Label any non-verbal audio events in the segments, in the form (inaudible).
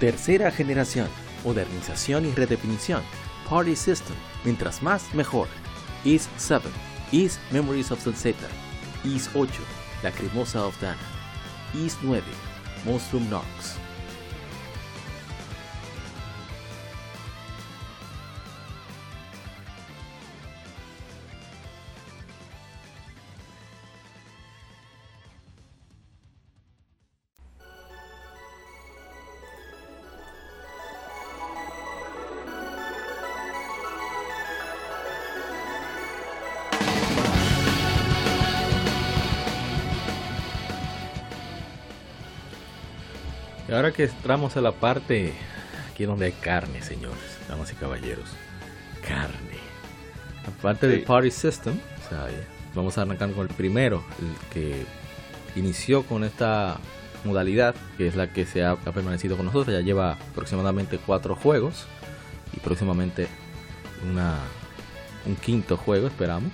Tercera generación, modernización y redefinición. Party System, mientras más mejor. Is 7, Is Memories of Sunset, Is 8, La Cremosa of Dana, Is 9, Monstrum Nox. Ahora que entramos a la parte aquí donde hay carne, señores, damas y caballeros. Carne. Aparte del Party System, o sea, vamos a arrancar con el primero, el que inició con esta modalidad, que es la que se ha, ha permanecido con nosotros. Ya lleva aproximadamente cuatro juegos y próximamente una, un quinto juego, esperamos.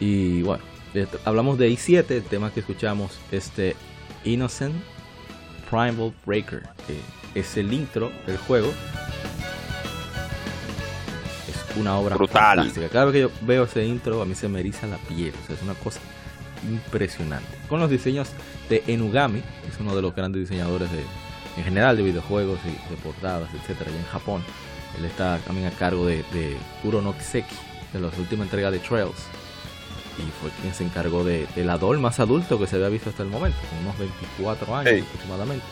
Y bueno, hablamos de i7, el tema que escuchamos, este Innocent Primal Breaker, que es el intro del juego. Es una obra Brutal. fantástica. Cada vez que yo veo ese intro, a mí se me eriza la piel. O sea, es una cosa impresionante. Con los diseños de Enugami, que es uno de los grandes diseñadores de, en general de videojuegos y de portadas, etcétera, allá en Japón. Él está también a cargo de, de Kuro no Kiseki, de la última entrega de Trails. Y fue quien se encargó de, del Adol más adulto que se había visto hasta el momento, con unos 24 años Hey. aproximadamente.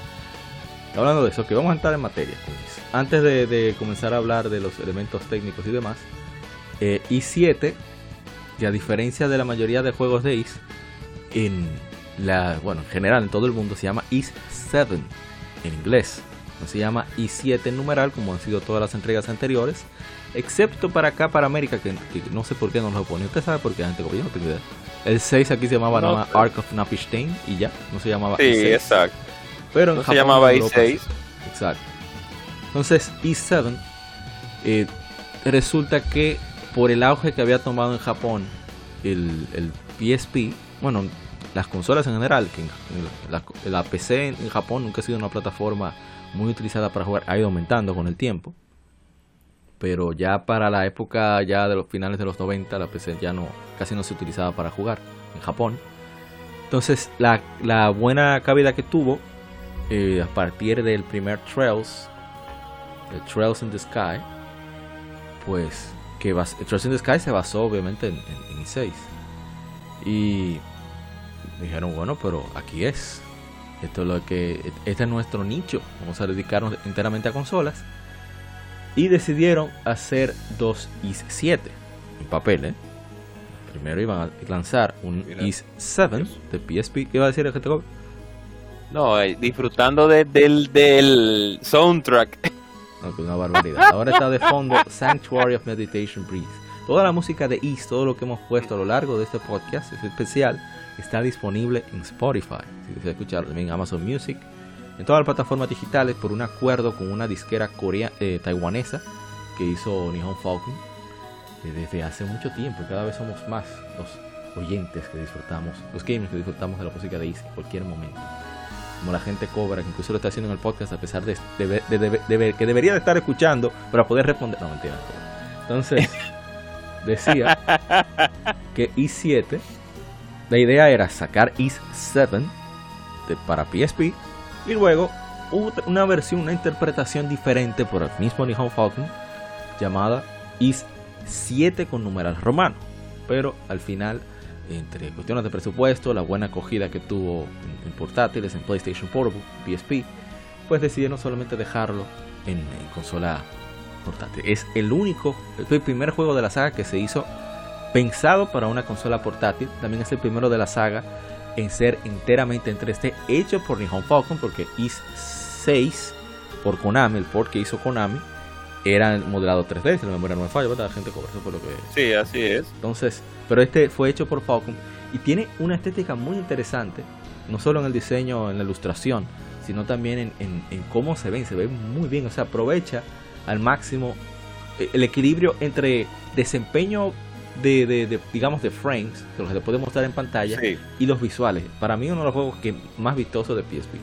Hablando de eso, que vamos a entrar en materia. Luis. Antes de, de comenzar a hablar de los elementos técnicos y demás, eh, i7, que a diferencia de la mayoría de juegos de IS, en la, bueno, en general en todo el mundo se llama IS7 en inglés. No se llama i7 en numeral como han sido todas las entregas anteriores, excepto para acá, para América, que, que no sé por qué no lo pone. Usted sabe por qué, gente, como yo no tengo idea. El 6 aquí se llamaba No, nada más pero- Ark of Napishtain y ya, no se llamaba Sí, i6. exacto. Pero en No se Japón, llamaba en Europa, i6. sí. Exacto. Entonces, i7 eh, resulta que por el auge que había tomado en Japón el, el PSP, bueno, las consolas en general, que la, la PC en Japón nunca ha sido una plataforma muy utilizada para jugar, ha ido aumentando con el tiempo. Pero ya para la época ya de los finales de los 90, la PC ya no casi no se utilizaba para jugar en Japón. Entonces, la, buena cabida que tuvo eh, a partir del primer Trails, Trails in the Sky, pues que Trails in the Sky se basó obviamente en, en, en i6. Y dijeron, bueno, pero aquí es. Esto es lo que este es nuestro nicho. Vamos a dedicarnos enteramente a consolas. Y decidieron hacer dos i7 en papel, ¿eh? Primero iban a lanzar un Mira. i7 de PSP. ¿Qué iba a decir el te No, eh, disfrutando de- del, del soundtrack. (laughs) No, que una barbaridad. Ahora está de fondo (laughs) Sanctuary of Meditation Breeze. Toda la música de East, todo lo que hemos puesto a lo largo de este podcast es especial, está disponible en Spotify. Si deseas escuchar también en Amazon Music, en todas las plataformas digitales por un acuerdo con una disquera corea, eh, taiwanesa que hizo Nihon Falcon eh, desde hace mucho tiempo. y Cada vez somos más los oyentes que disfrutamos, los gamers que disfrutamos de la música de East en cualquier momento como la gente cobra, que incluso lo está haciendo en el podcast a pesar de, de, de- de- que debería de estar escuchando para poder responder. No, mentira. no. Entonces, (laughs) decía que i7, la idea era sacar i7 de- para PSP y luego una versión, una interpretación diferente por el mismo Nihon Falcon llamada Is 7 con numeral romano. Pero al final, entre cuestiones de presupuesto, la buena acogida que tuvo en, portátiles, en PlayStation Portable, PSP, pues decidieron solamente dejarlo en, en consola portátil. Es el único, el primer juego de la saga que se hizo pensado para una consola portátil. También es el primero de la saga en ser enteramente en 3D, hecho por Nihon Falcon, porque Is 6 por Konami, el port que hizo Konami, era modelado 3D, si la memoria no me falla, ¿verdad? La gente cobra eso por lo que. Sí, así es. Entonces, pero este fue hecho por Falcon y tiene una estética muy interesante, no solo en el diseño, en la ilustración, sino también en, en cómo se ven, se ve muy bien, o sea, aprovecha al máximo eh, el equilibrio entre desempeño de, digamos, de frames, que los que puede mostrar en pantalla, y los visuales. Para mí, uno de los juegos que más vistosos de PSP.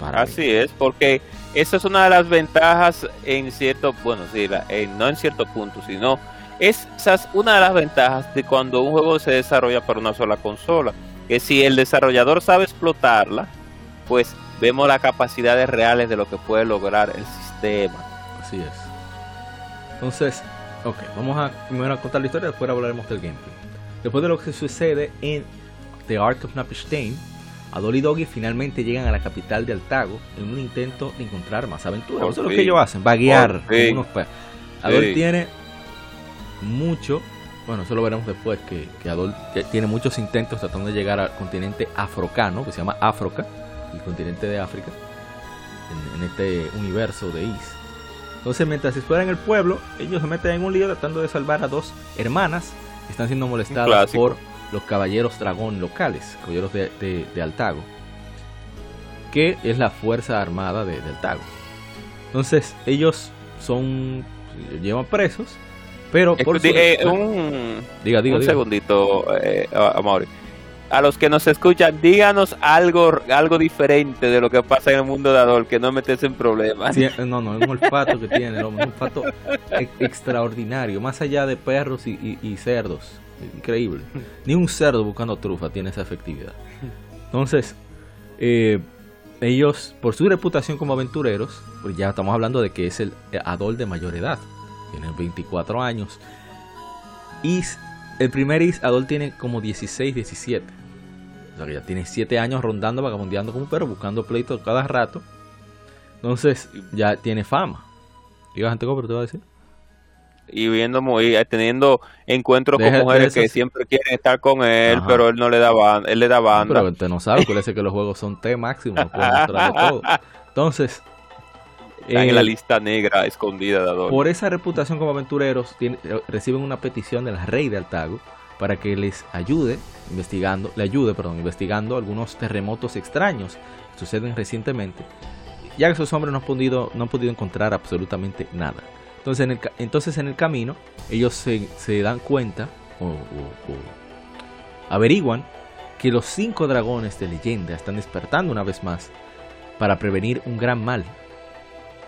Así es, porque esa es una de las ventajas en cierto, bueno, sí, no en cierto punto, sino esa es una de las ventajas de cuando un juego se desarrolla para una sola consola, que si el desarrollador sabe explotarla, pues vemos las capacidades reales de lo que puede lograr el sistema. Así es. Entonces, Ok, vamos a primero a contar la historia, después hablaremos del gameplay. Después de lo que sucede en The Ark of Napishtain, Adol y Doggy finalmente llegan a la capital de Altago en un intento de encontrar más aventuras. Eso es lo que ellos hacen, vaguear unos Adol tiene mucho, bueno, eso lo veremos después, que, que Adol tiene muchos intentos tratando de llegar al continente africano, que se llama África, el continente de África, en, en este universo de Is. Entonces, mientras exploran en el pueblo, ellos se meten en un lío tratando de salvar a dos hermanas que están siendo molestadas por los caballeros dragón locales, caballeros de, Altago, que es la fuerza armada de, Altago. Entonces, ellos son. llevan presos, pero por eh, un, diga, diga, un segundito, eh, a los que nos escuchan, díganos algo, algo diferente de lo que pasa en el mundo de Adol, que no metes en problemas. No, no, es un olfato que tiene, un olfato extraordinario, más allá de perros y, cerdos. Increíble. Ni un cerdo buscando trufa tiene esa efectividad. Entonces, eh, ellos, por su reputación como aventureros, pues ya estamos hablando de que es el Adol de mayor edad, tiene 24 años, y el primer Is Adol tiene como 16, 17. O sea que ya tiene 7 años rondando, vagabundeando como perro, buscando pleitos cada rato. Entonces ya tiene fama. ¿Y gente ¿cómo te va a decir? Y viendo muy, eh, teniendo encuentros con mujeres que siempre quieren estar con él, pero él no le da banda, él le da banda. Pero usted no sabe, parece que los juegos son T máximo, todo. (laughs) Entonces, en la eh, lista negra escondida de Adol. Por esa reputación como aventureros, eh, reciben una petición del rey de Altago para que les ayude investigando, le ayude, perdón, investigando algunos terremotos extraños que suceden recientemente, ya que esos hombres no han podido, no han podido encontrar absolutamente nada. Entonces en el, entonces en el camino ellos se, dan cuenta o, o averiguan que los cinco dragones de leyenda están despertando una vez más para prevenir un gran mal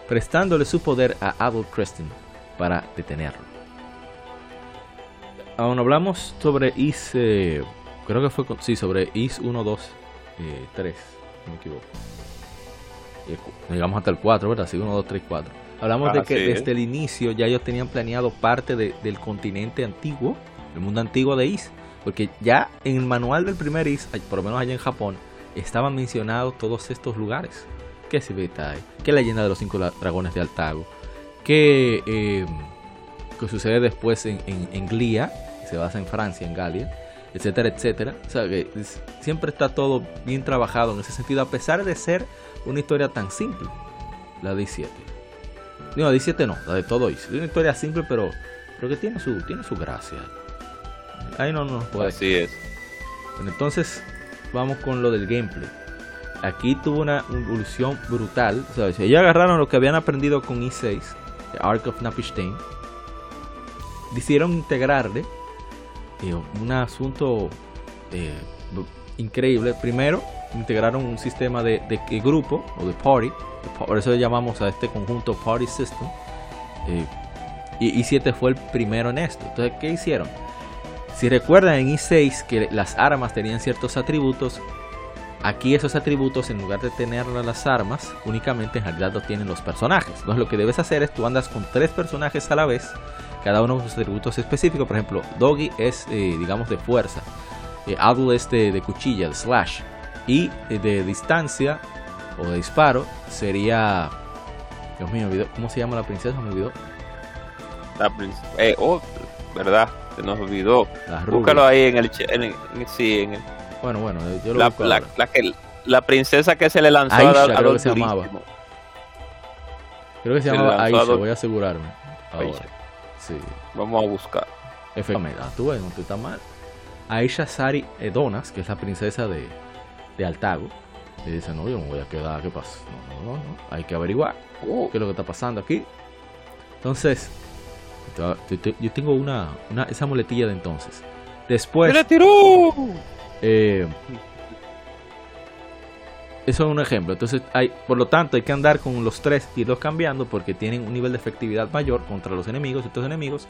prestándole su poder a Abel Creston para detenerlo. Aún hablamos sobre Is, eh, creo que fue, sí, sobre Is 1, 2, 3, no me equivoco. Eh, llegamos hasta el 4, ¿verdad? Sí, 1, 2, 3, 4. Hablamos de que desde el inicio ya ellos tenían planeado parte del continente antiguo, el mundo antiguo de Is, porque ya en el manual del primer Is, por lo menos allá en Japón, estaban mencionados todos estos lugares que Civitai, que leyenda de los cinco dragones de Altago, que, eh, que sucede después en, en, Glia, se basa en Francia, en Galia, etcétera, etcétera. O sea que siempre está todo bien trabajado en ese sentido, a pesar de ser una historia tan simple, la de 7. No, la 17 no, la de todo Es una historia simple, pero, pero que tiene su, tiene su gracia. Ahí no nos puede. Así es. entonces, vamos con lo del gameplay aquí tuvo una evolución brutal. O sea, ellos agarraron lo que habían aprendido con i6, Ark of Napishtain, decidieron integrarle eh, un asunto eh, increíble. Primero, integraron un sistema de, grupo o de party, por eso le llamamos a este conjunto Party System. Eh, y i7 fue el primero en esto. Entonces, ¿qué hicieron? Si recuerdan en i6 que las armas tenían ciertos atributos, Aquí esos atributos, en lugar de tener las armas, únicamente en realidad lo tienen los personajes. Entonces lo que debes hacer es tú andas con tres personajes a la vez, cada uno con sus atributos específicos. Por ejemplo, Doggy es, eh, digamos, de fuerza. Eh, es de, cuchilla, de slash. Y eh, de distancia o de disparo sería... Dios mío, ¿cómo se llama la princesa? Me olvidó. La princesa... Eh, oh, verdad, se nos olvidó. Búscalo ahí en el... En sí, en el... Bueno, bueno, yo lo la, la, la, que, la princesa que se le lanzó Aisha, a, creo que se llamaba. Creo que se, llamaba Aisha, voy a asegurarme. Ahora. Sí. Vamos a buscar. Efectivamente, ah, tú ves, no te está mal. Aisha Sari Edonas, que es la princesa de, de Altago, le dice, no, yo no voy a quedar, ¿qué pasa? No, no, no, hay que averiguar oh. qué es lo que está pasando aquí. Entonces, yo tengo una, una esa muletilla de entonces. Después... ¡Me la tiró! Eh, eso es un ejemplo. Entonces, hay, por lo tanto, hay que andar con los tres los cambiando porque tienen un nivel de efectividad mayor contra los enemigos. Estos enemigos,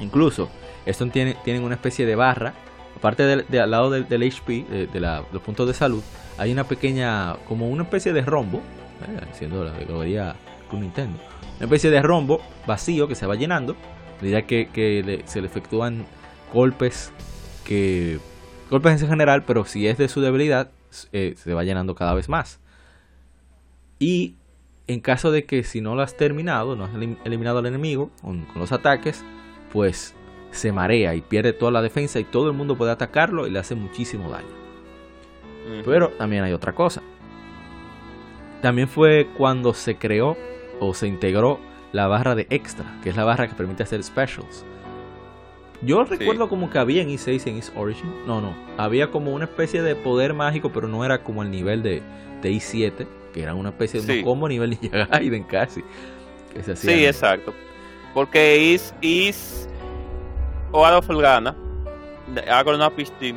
incluso, estos tienen, tienen una especie de barra. Aparte de, al lado del, HP, de, los puntos de salud, hay una pequeña, como una especie de rombo, eh, siendo la categoría con Nintendo, una especie de rombo vacío que se va llenando, que, que se le efectúan golpes que golpes en general, pero si es de su debilidad, eh, se va llenando cada vez más. Y en caso de que si no lo has terminado, no has eliminado al enemigo con, los ataques, pues se marea y pierde toda la defensa y todo el mundo puede atacarlo y le hace muchísimo daño. Pero también hay otra cosa. También fue cuando se creó o se integró la barra de extra, que es la barra que permite hacer specials. Yo recuerdo como que había en E6 en East Origin. No, no. Había como una especie de poder mágico, pero no era como el nivel de, de E7, que era una especie de como nivel de (laughs) Gaiden casi. sí, exacto. Porque Is, Is o of Gana, Agronaut Team,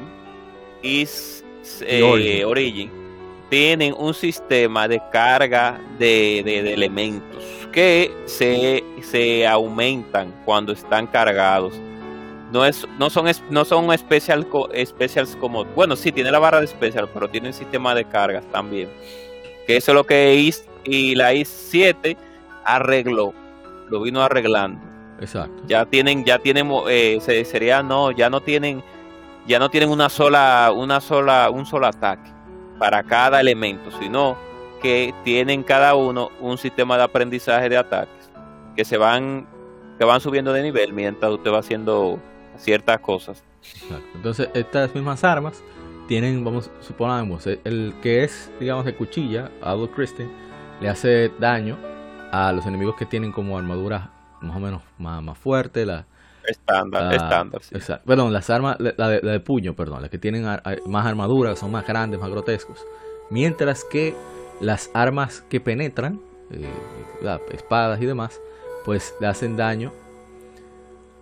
Is eh, Origin. tienen un sistema de carga de, de, elementos que se, se aumentan cuando están cargados no es no son no son especial specials como bueno sí tiene la barra de especial pero tiene un sistema de cargas también. Que eso es lo que is y la i7 arregló lo vino arreglando. Exacto. Ya tienen ya tienen eh, sería no ya no tienen ya no tienen una sola una sola un solo ataque para cada elemento sino que tienen cada uno un sistema de aprendizaje de ataques que se van que van subiendo de nivel mientras usted va haciendo ciertas cosas. Entonces, estas mismas armas tienen, vamos, supongamos, el que es, digamos, de cuchilla, Adolf Christian, le hace daño a los enemigos que tienen como armadura más o menos más, más fuerte, la estándar, estándar, sí. Perdón, las armas, la de, puño, perdón, las que tienen más armadura, son más grandes, más grotescos. Mientras que las armas que penetran, eh, espadas y demás, pues le hacen daño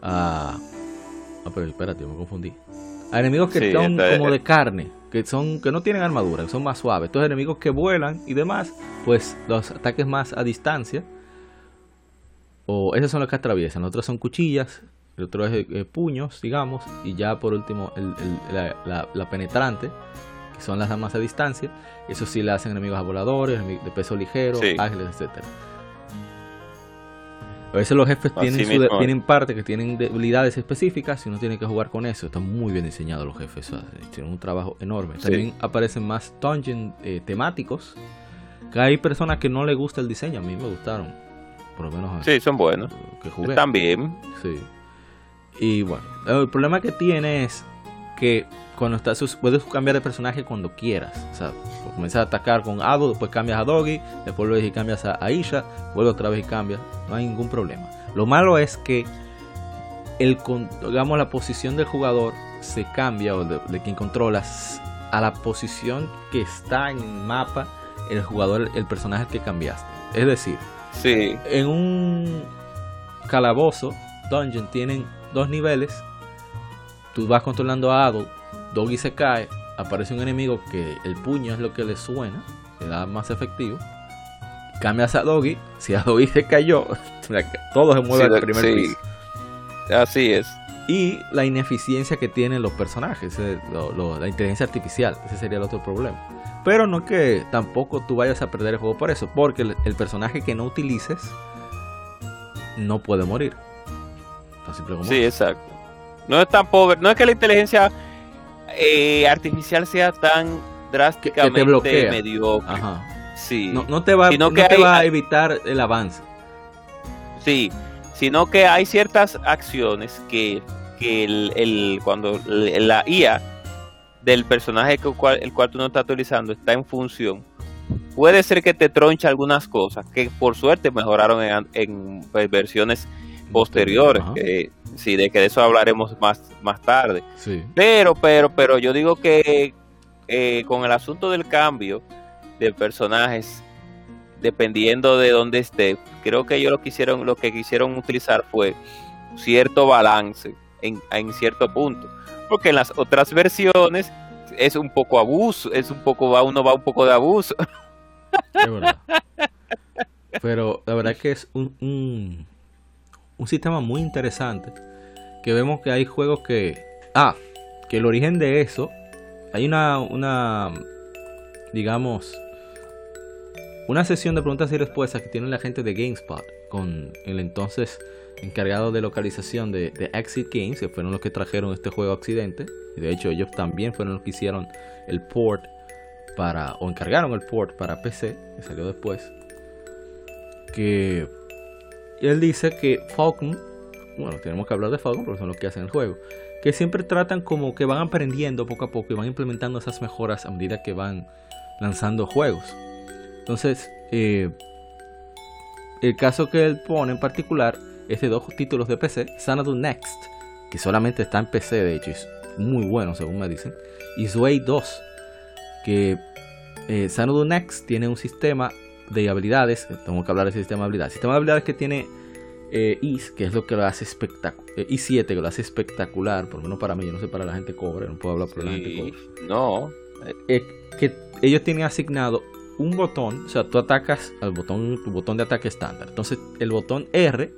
a Ah, pero espérate, me confundí. Hay enemigos que son como de carne, que son que no tienen armadura, que son más suaves. Estos enemigos que vuelan y demás, pues los ataques más a distancia. O esos son los que atraviesan. Los otros son cuchillas, el otro es eh, puños, digamos, y ya por último la, penetrante, que son las armas a distancia. Eso sí le hacen enemigos a voladores, de peso ligero, ágiles, etcétera. A veces los jefes tienen, tienen parte que tienen debilidades específicas y uno tiene que jugar con eso. Están muy bien diseñados los jefes, tienen un trabajo enorme. También aparecen más dungeons eh, temáticos. Que hay personas que no les gusta el diseño, a mí me gustaron. Por lo menos. Sí, son buenos. Que jugué. Están bien. Sí. Y bueno, el problema que tiene es que cuando estás puedes cambiar de personaje cuando quieras. O sea, comienzas a atacar con Ado, después cambias a Doggy, después vuelves y cambias a Aisha, vuelves otra vez y cambias. No hay ningún problema. Lo malo es que el digamos la posición del jugador se cambia o de, quien controlas a la posición que está en el mapa el jugador, el personaje que cambiaste. Es decir, sí. en un calabozo, dungeon, tienen dos niveles. Tú vas controlando a Ado Doggy se cae, aparece un enemigo que el puño es lo que le suena, le da más efectivo. Cambias a Doggy, si a Doggy se cayó, (laughs) todo se mueve al primer piso. Así es. Y la ineficiencia que tienen los personajes, la inteligencia artificial, ese sería el otro problema. Pero no que tampoco tú vayas a perder el juego por eso, porque el personaje que no utilices no puede morir. Sí, exacto. No es tan pobre, no es que la inteligencia eh, artificial sea tan drásticamente mediocre. Sí. No, te va, no te va a evitar el avance. Sí, sino que hay ciertas acciones que, que el, el, cuando la IA del personaje que, el cual tú no estás utilizando está en función, puede ser que te tronche algunas cosas que por suerte mejoraron en, en pues, versiones posteriores. Que, sí, de que de eso hablaremos más, más tarde. Pero, pero, pero yo digo que eh, con el asunto del cambio de personajes, dependiendo de dónde esté, creo que ellos lo quisieron, lo que quisieron utilizar fue cierto balance en, en cierto punto. Porque en las otras versiones es un poco abuso, es un poco, va, uno va un poco de abuso. (laughs) Pero la verdad que es un, un, un, sistema muy interesante. Que vemos que hay juegos que. Ah, que el origen de eso. Hay una. una digamos. Una sesión de preguntas y respuestas que tiene la gente de GameSpot. Con el entonces encargado de localización de, Exit Games, que fueron los que trajeron este juego Occidente. Y de hecho, ellos también fueron los que hicieron el port para, o encargaron el port para PC, que salió después. Que él dice que Falcon, bueno, tenemos que hablar de Falcon porque son los que hacen el juego, que siempre tratan como que van aprendiendo poco a poco y van implementando esas mejoras a medida que van lanzando juegos. Entonces, eh, el caso que él pone en particular es de dos títulos de PC, Xanadu Next, que solamente está en PC, de hecho, es muy bueno según me dicen, y Sway 2, que eh, Xanadu Next tiene un sistema de habilidades, tengo que hablar de ese sistema de habilidades, sistema de habilidades que tiene eh, IS, que es lo que lo hace espectacular, eh, I7, que lo hace espectacular, por lo menos para mí, yo no sé para la gente cobre, no puedo hablar por la gente cobre. No. Eh, que ellos tienen asignado un botón, o sea, tú atacas al botón, tu botón de ataque estándar. Entonces, el botón R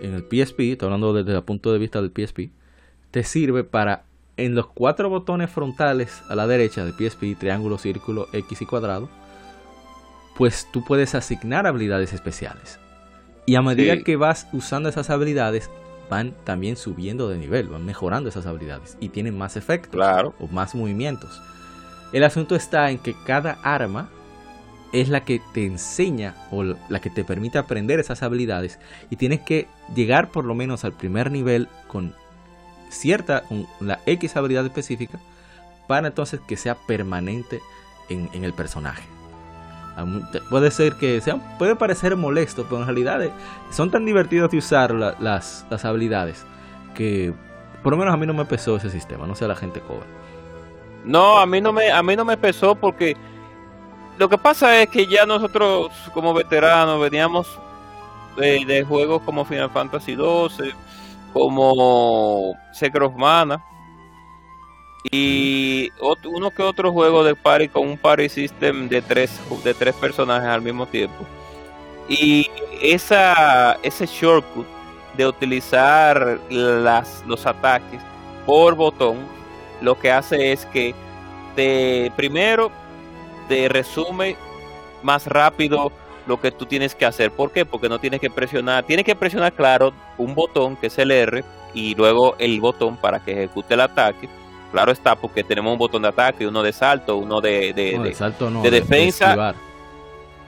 en el PSP, estoy hablando desde el punto de vista del PSP, te sirve para en los cuatro botones frontales a la derecha del PSP, triángulo, círculo, X y cuadrado, pues tú puedes asignar habilidades especiales. Y a medida que vas usando esas habilidades, van también subiendo de nivel, van mejorando esas habilidades y tienen más efectos o más movimientos. El asunto está en que cada arma es la que te enseña o la que te permite aprender esas habilidades y tienes que llegar por lo menos al primer nivel con cierta, con la X habilidad específica para entonces que sea permanente en, el personaje. Puede ser que sea, puede parecer molesto, pero en realidad eh, son tan divertidos de usar las, las habilidades que por lo menos a mí no me pesó ese sistema, no sé la gente cobra. No, a mí no me, a mí no me pesó porque lo que pasa es que ya nosotros como veteranos veníamos de, juegos como Final Fantasy XII, como Secret Mana y uno que otro juego de party con un party system de tres de tres personajes al mismo tiempo. Y esa ese shortcut de utilizar las, los ataques por botón lo que hace es que te primero te resume más rápido lo que tú tienes que hacer. ¿Por qué? Porque no tienes que presionar, tienes que presionar, claro, un botón que es el R y luego el botón para que ejecute el ataque. Claro está, porque tenemos un botón de ataque, uno de salto, uno de, de, salto de defensa, de esquivar.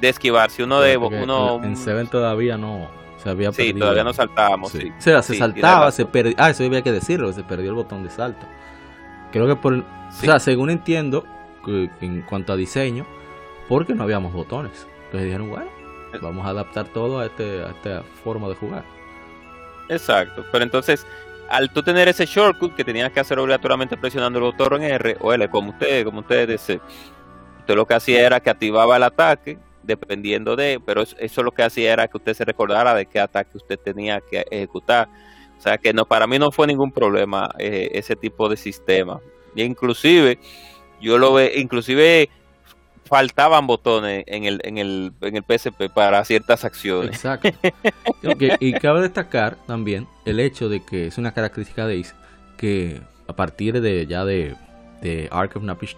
de esquivar. Si uno de uno en Seven todavía no se había sí, todavía no saltábamos. Sí. O sea, se saltaba, se perdió. Ah, eso había que decirlo, se perdió el botón de salto. Creo que por, o sea, según entiendo, en cuanto a diseño, porque no habíamos botones. Entonces dijeron, bueno, vamos a adaptar todo a, este, a esta forma de jugar. Exacto, pero entonces, al tú tener ese shortcut que tenías que hacer obligatoriamente presionando el botón R o L, como ustedes, como ustedes deseen, usted lo que hacía era que activaba el ataque, dependiendo de, pero eso, lo que hacía era que usted se recordara de qué ataque usted tenía que ejecutar. O sea que no, para mí no fue ningún problema eh, ese tipo de sistema. Y inclusive, yo lo ve, inclusive faltaban botones en el, en el, en el PSP para ciertas acciones. Exacto. (laughs) y cabe destacar también el hecho de que es una característica de Ace que a partir de ya de, de Ark of Napish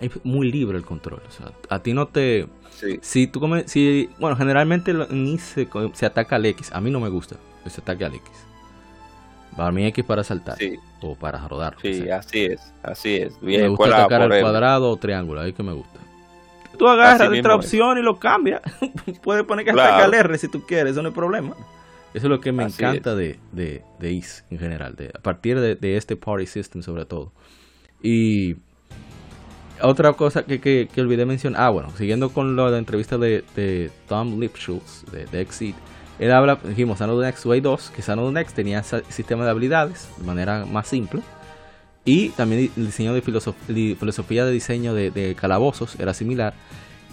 es muy libre el control. O sea, a ti no te. Si tú comes, si, bueno, generalmente en Ace se, se, ataca al X. A mí no me gusta ese ataque al X. Para mí X para saltar. O para rodar. Sí, así es. Así es. Bien, me gusta atacar el cuadrado o triángulo. Ahí que me gusta. Tú agarras otra opción y lo cambias. (laughs) Puedes poner que hasta R si tú quieres. Eso no es problema. Eso es lo que me encanta de, de, de Is en general. De, a partir de, de este Party System sobre todo. Y otra cosa que, que, olvidé mencionar, ah, bueno, siguiendo con la entrevista de, de Tom Lipschutz de, de Exit, él habla, dijimos, Xanadu Next Way 2, que Xanadu Next tenía ese sistema de habilidades de manera más simple. Y también el diseño de filosofía de diseño de, calabozos era similar.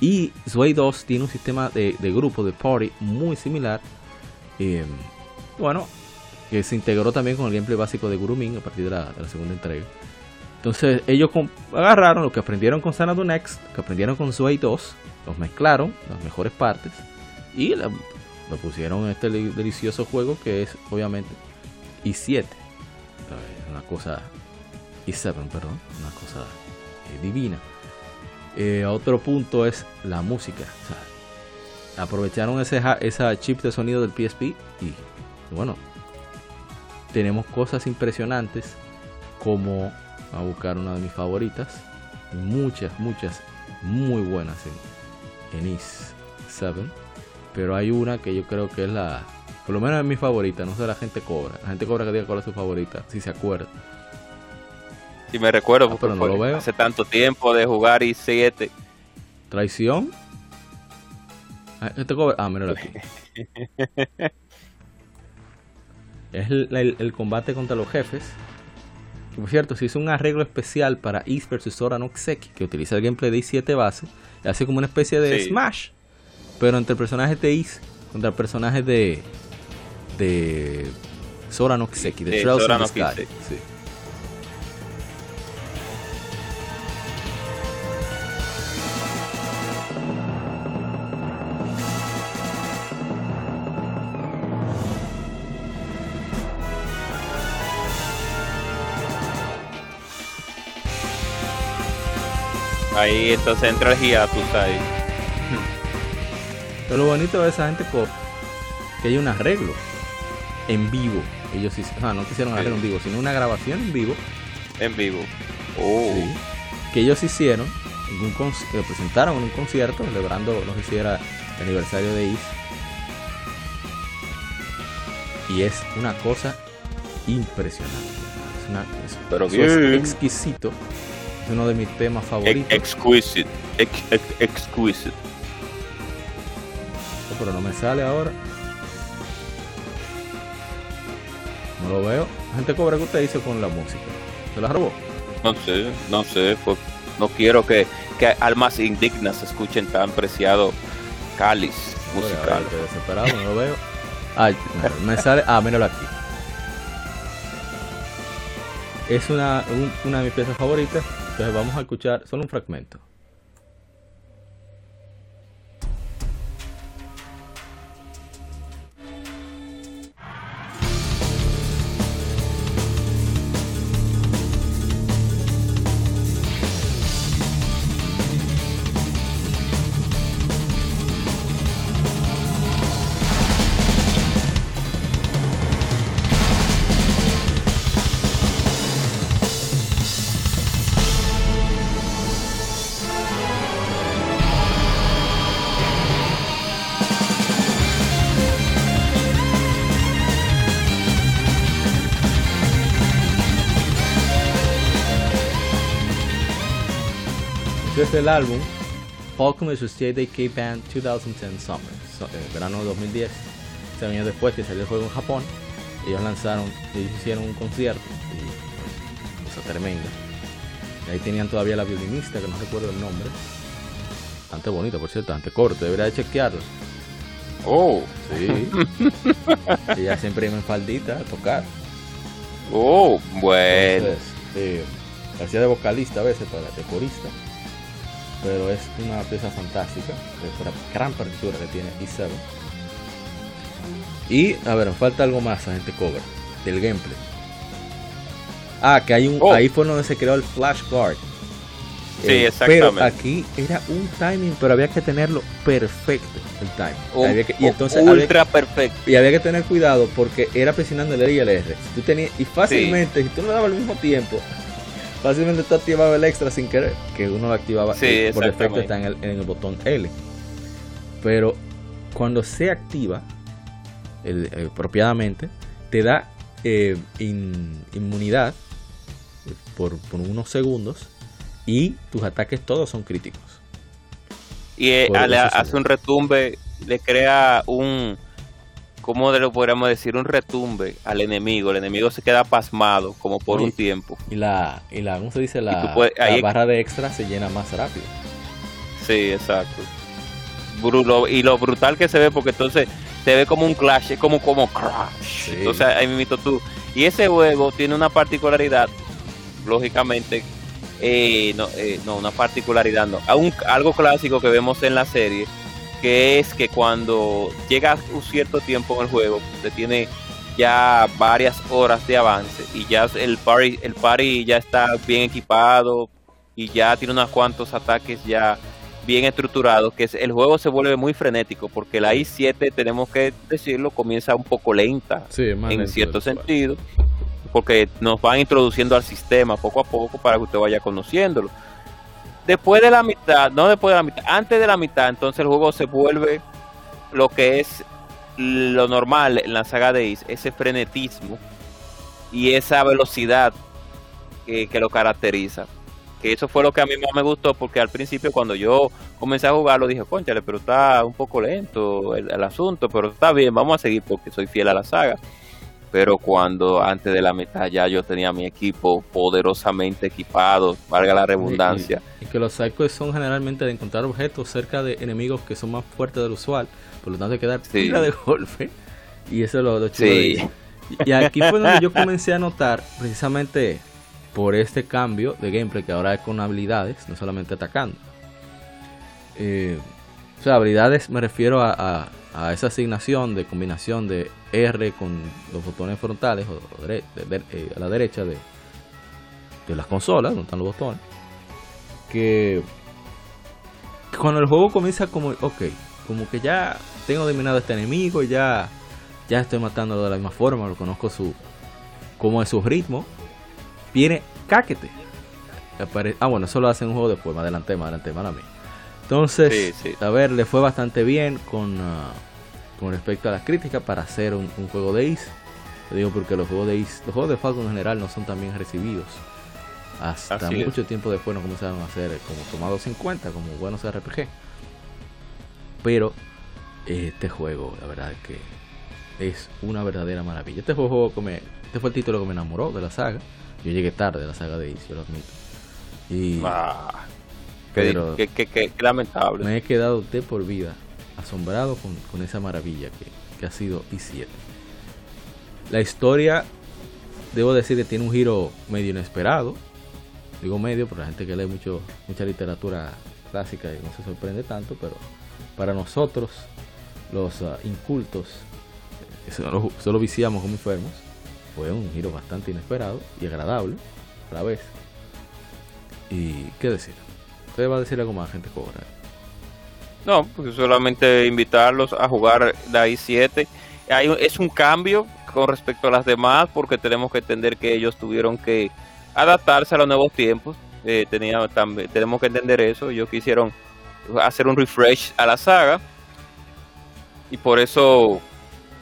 Y Sway 2 tiene un sistema de, grupo, de party, muy similar. Eh, bueno, que se integró también con el gameplay básico de Gurumin a partir de la, segunda entrega. Entonces ellos agarraron lo que aprendieron con Xanadu Next, que aprendieron con Sway 2, los mezclaron, las mejores partes, y lo pusieron en este delicioso juego que es obviamente i7. Una cosa i7, perdón, una cosa eh, divina. Eh, otro punto es la música. aprovecharon ese esa chip de sonido del PSP y bueno, tenemos cosas impresionantes como a buscar una de mis favoritas, muchas, muchas muy buenas en, en Is 7 pero hay una que yo creo que es la, por lo menos es mi favorita, no sé la gente cobra, la gente cobra que diga cuál es su favorita, si se acuerda. Si me recuerdo, ah, pero no lo veo. hace tanto tiempo de jugar y 7 ¿Traición? Ah, este ah, míralo aquí. (laughs) es el, combate contra los jefes. Que por cierto, se hizo un arreglo especial para East vs Sora no que utiliza el gameplay de i7 base, y hace como una especie de Smash pero entre personajes de Is contra personajes de. de. Sora no Kiseki, de, de Trails in the Sky. Sí. Ahí entonces entra el hiatus ahí. Pero lo bonito de esa gente cop que hay un arreglo en vivo. Ellos no quisieron arreglo en vivo, sino una grabación en vivo. En vivo. Oh. que ellos hicieron, en que presentaron en un concierto celebrando lo que hiciera el aniversario de Is. Y es una cosa impresionante. Es, una, Pero exquisito. Es uno de mis temas favoritos. exquisite. exquisite pero no me sale ahora. No lo veo. Gente cobra que usted hizo con la música. ¿Se la robó? No sé, no sé. Pues, no quiero que, que almas indignas escuchen tan preciado cáliz musical. Desesperado, no lo veo. Ay, me sale. Ah, míralo aquí. Es una, una de mis piezas favoritas. Entonces vamos a escuchar solo un fragmento. El álbum Falcon Associated K-Band 2010 Summer, eh, verano de 2010, seis años después que salió el juego en Japón, ellos lanzaron, ellos hicieron un concierto, y, cosa tremenda. Y ahí tenían todavía la violinista, que no recuerdo el nombre, bastante bonita, por cierto, bastante corto, debería de chequearlo. Oh, sí. (laughs) Ella siempre iba en faldita a tocar. Oh, bueno. Eh, hacía de vocalista a veces, para de corista pero es una pieza fantástica, es una gran partitura que tiene E7. Y, a ver, falta algo más, a gente cobra, del gameplay. Ah, que hay un, oh. ahí fue donde se creó el flashcard. Sí, eh, exactamente. Pero aquí era un timing, pero había que tenerlo perfecto, el timing. y entonces ultra perfecto. Y había que tener cuidado porque era presionando el R y el R. tú tenías, y fácilmente, si tú no dabas al mismo tiempo, fácilmente tú activabas el extra sin querer, que uno lo activaba sí, por defecto está en el, en el botón L. Pero cuando se activa el, eh, apropiadamente, te da eh, inmunidad por, unos segundos y tus ataques todos son críticos. Y eh, hace un retumbe, le crea un, ¿cómo lo podríamos decir? Un retumbe al enemigo. El enemigo se queda pasmado como por un tiempo. Y la, y la ¿cómo se dice? La, barra de extra se llena más rápido. Sí, exacto. y lo brutal que se ve, porque entonces se ve como un clash, como como crash. Entonces ahí tú. Y ese juego tiene una particularidad, lógicamente, eh, no, eh, no, una particularidad, no, algo clásico que vemos en la serie, que es que cuando llega un cierto tiempo en el juego, se tiene ya varias horas de avance y ya el party, el party ya está bien equipado y ya tiene unos cuantos ataques ya bien estructurado, que el juego se vuelve muy frenético, porque la i7, tenemos que decirlo, comienza un poco lenta, en cierto sentido, porque nos van introduciendo al sistema poco a poco para que usted vaya conociéndolo. Después de la mitad, no después de la mitad, antes de la mitad, entonces el juego se vuelve lo que es lo normal en la saga de Is, ese frenetismo y esa velocidad que lo caracteriza que eso fue lo que a mí más me gustó porque al principio cuando yo comencé a jugarlo dije, conchale, pero está un poco lento el, asunto, pero está bien, vamos a seguir porque soy fiel a la saga. Pero cuando antes de la mitad ya yo tenía mi equipo poderosamente equipado, valga la redundancia. Y, que los psychos son generalmente de encontrar objetos cerca de enemigos que son más fuertes del usual, por lo tanto hay que dar tira de golpe. Y eso es lo, lo chido Y aquí fue donde yo comencé a notar precisamente por este cambio de gameplay que ahora es con habilidades, no solamente atacando. Eh, o sea, habilidades me refiero a, esa asignación de combinación de R con los botones frontales o, eh, a la derecha de, de las consolas, donde están los botones. Que cuando el juego comienza como, ok, como que ya tengo dominado a este enemigo, ya, ya estoy matando de la misma forma, lo conozco su, como es su ritmo viene Caquete. Ah, bueno, eso lo hacen un juego después, más adelante, más adelante, mala mía. Entonces, a ver, le fue bastante bien con, ah, con respecto a las críticas para hacer un, juego de Ace. Digo porque los juegos de Ace, los juegos de Falcon en general no son tan bien recibidos. Hasta mucho tiempo después no comenzaron a ser como tomados en cuenta como buenos RPG. Pero este juego, la verdad que es una verdadera maravilla. Este juego me, este fue el título que me enamoró de la saga. Yo llegué tarde a la saga de Ace, lo admito. Y, ah, qué, lamentable. Me he quedado de por vida asombrado con, esa maravilla que, ha sido I7. La historia, debo decir que tiene un giro medio inesperado. Digo medio, por la gente que lee mucho, mucha literatura clásica no se sorprende tanto, pero para nosotros, los ah, incultos, que solo, solo viciamos como enfermos, fue un giro bastante inesperado y agradable a la vez. Y qué decir, ¿usted va a decir algo más, gente cobra? No, pues solamente invitarlos a jugar la i7. Hay, es un cambio con respecto a las demás porque tenemos que entender que ellos tuvieron que adaptarse a los nuevos tiempos. Eh, tenía, tenemos que entender eso. Ellos quisieron hacer un refresh a la saga y por eso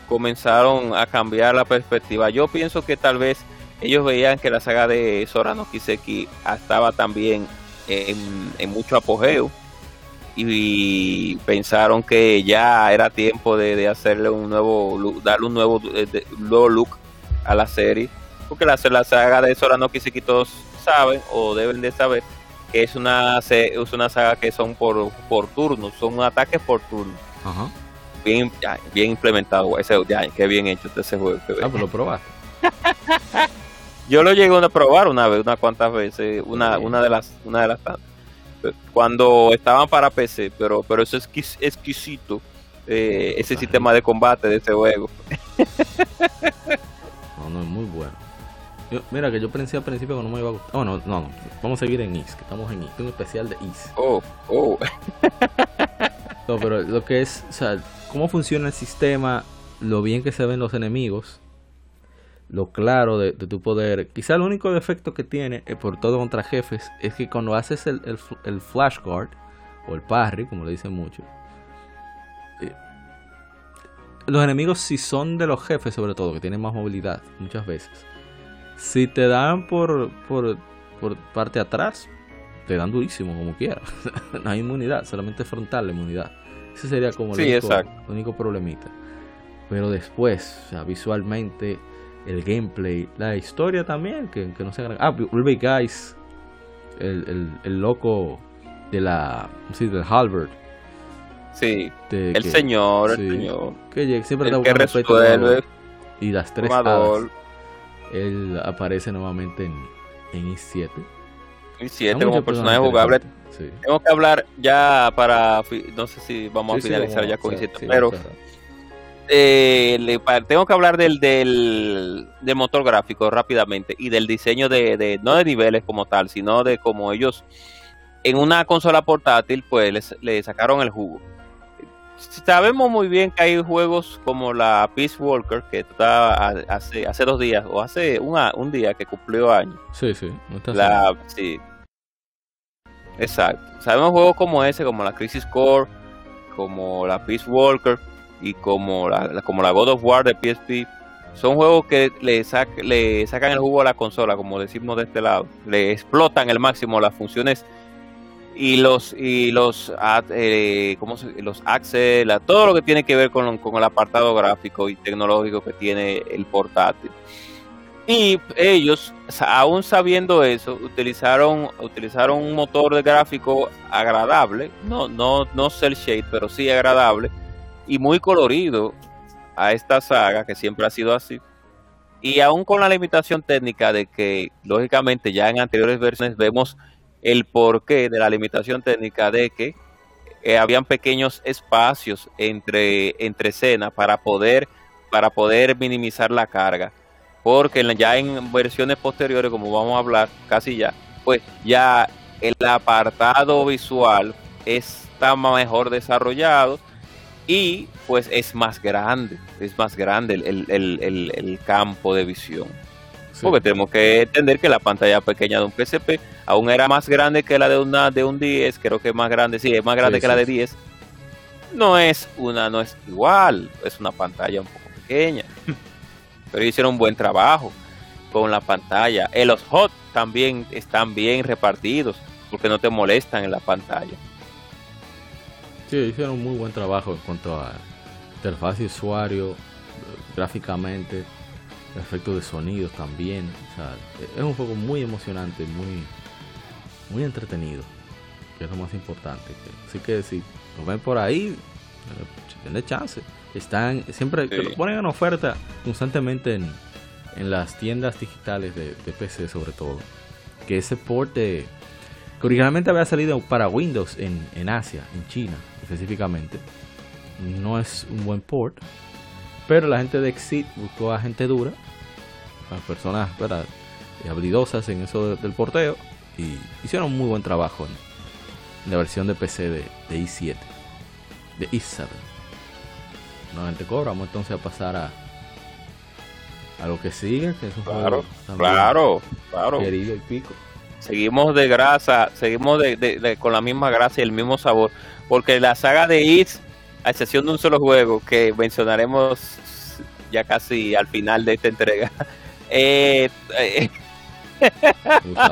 comenzaron a cambiar la perspectiva. Yo pienso que tal vez ellos veían que la saga de Sorano Kiseki estaba también en, mucho apogeo y pensaron que ya era tiempo de, hacerle un nuevo look, darle un nuevo, nuevo look a la serie porque la, la saga de Sorano Kiseki todos saben o deben de saber que es una es una saga que son por, por turnos son ataques por turno bien, bien implementado, ese, ya, qué bien hecho ese juego. Ah, pues lo probaste. Yo lo llegué a probar una vez, unas cuantas veces, una, una de las, una de las cuando estaban para PC, pero, pero eso es exquisito, eh, ese sistema de combate de ese juego. (laughs) no, no es muy bueno. mira, que yo pensé al principio que no me iba a gustar. Oh, no, no, no. Vamos a seguir en Is, que estamos en Is. un especial de Is. Oh, oh. (laughs) no, pero lo que es, o sea, cómo funciona el sistema, lo bien que se ven los enemigos, lo claro de, tu poder. Quizá el único defecto que tiene, eh, por todo contra jefes, es que cuando haces el, el, el flashguard, o el parry, como le dicen muchos, eh, los enemigos si son de los jefes sobre todo, que tienen más movilidad muchas veces, si te dan por, por, por parte atrás, te dan durísimo como quiera. (laughs) no hay inmunidad, solamente frontal la inmunidad. Ese sería como el, único, problemita. Pero después, o sea, visualmente, el gameplay, la historia también, que, no se Ah, Ruby Guys, el, el, el, loco de la. Sí, del Halbert Sí, el señor, el señor. Que siempre el que resuelve. Y las tres Él aparece nuevamente en, en I7. I7 como personaje jugable. Tengo que hablar ya para. No sé si vamos a finalizar ya con I7, pero. Eh, le, tengo que hablar del, del, del, motor gráfico rápidamente y del diseño de, de, no de niveles como tal, sino de cómo ellos en una consola portátil pues le sacaron el jugo sabemos muy bien que hay juegos como la Peace Walker, que está hace, hace dos días, o hace un día que cumplió años. Sí, sí. la, sí. Exacto. Sabemos juegos como ese, como la Crisis Core, como la Peace Walker y como la, como la God of War de PSP. Son juegos que le, le sacan el jugo a la consola, como decimos de este lado. Le explotan el máximo las funciones y los y los eh, ¿cómo los Axel, todo lo que tiene que ver con, con, el apartado gráfico y tecnológico que tiene el portátil. Y ellos, aún sabiendo eso, utilizaron utilizaron un motor de gráfico agradable, no no no cel shade, pero sí agradable y muy colorido a esta saga que siempre ha sido así. Y aún con la limitación técnica de que lógicamente ya en anteriores versiones vemos el porqué de la limitación técnica de que eh, habían pequeños espacios entre, entre escenas para poder, para poder minimizar la carga. Porque ya en versiones posteriores, como vamos a hablar casi ya, pues ya el apartado visual está mejor desarrollado y pues es más grande, es más grande el campo de visión. Porque tenemos que entender que la pantalla pequeña de un PSP aún era más grande que la de una de un 10, creo que es más grande, sí, es más grande que la de 10. No es una, no es igual, es una pantalla un poco pequeña. (laughs) Pero hicieron un buen trabajo con la pantalla. En los HOT también están bien repartidos porque no te molestan en la pantalla. Sí, hicieron un muy buen trabajo en cuanto a interfaz de usuario, gráficamente efectos de sonido también. es un juego muy emocionante, muy, muy entretenido, que es lo más importante. Así que si lo ven por ahí, tienen chance. Están siempre lo ponen en oferta constantemente en, en las tiendas digitales de, PC sobre todo. Que ese port que originalmente había salido para Windows en, en Asia, en China específicamente, no es un buen port. Pero la gente de Exit buscó a gente dura las personas ¿verdad? habilidosas en eso del porteo y hicieron un muy buen trabajo en, la versión de PC de, i7, de i7. Nuevamente vamos entonces a pasar a, a lo que sigue, que es un claro, claro, claro. querido y pico. Seguimos de grasa, seguimos de, con la misma grasa y el mismo sabor, porque la saga de Is, a excepción de un solo juego que mencionaremos ya casi al final de esta entrega, (laughs) eh, (laughs)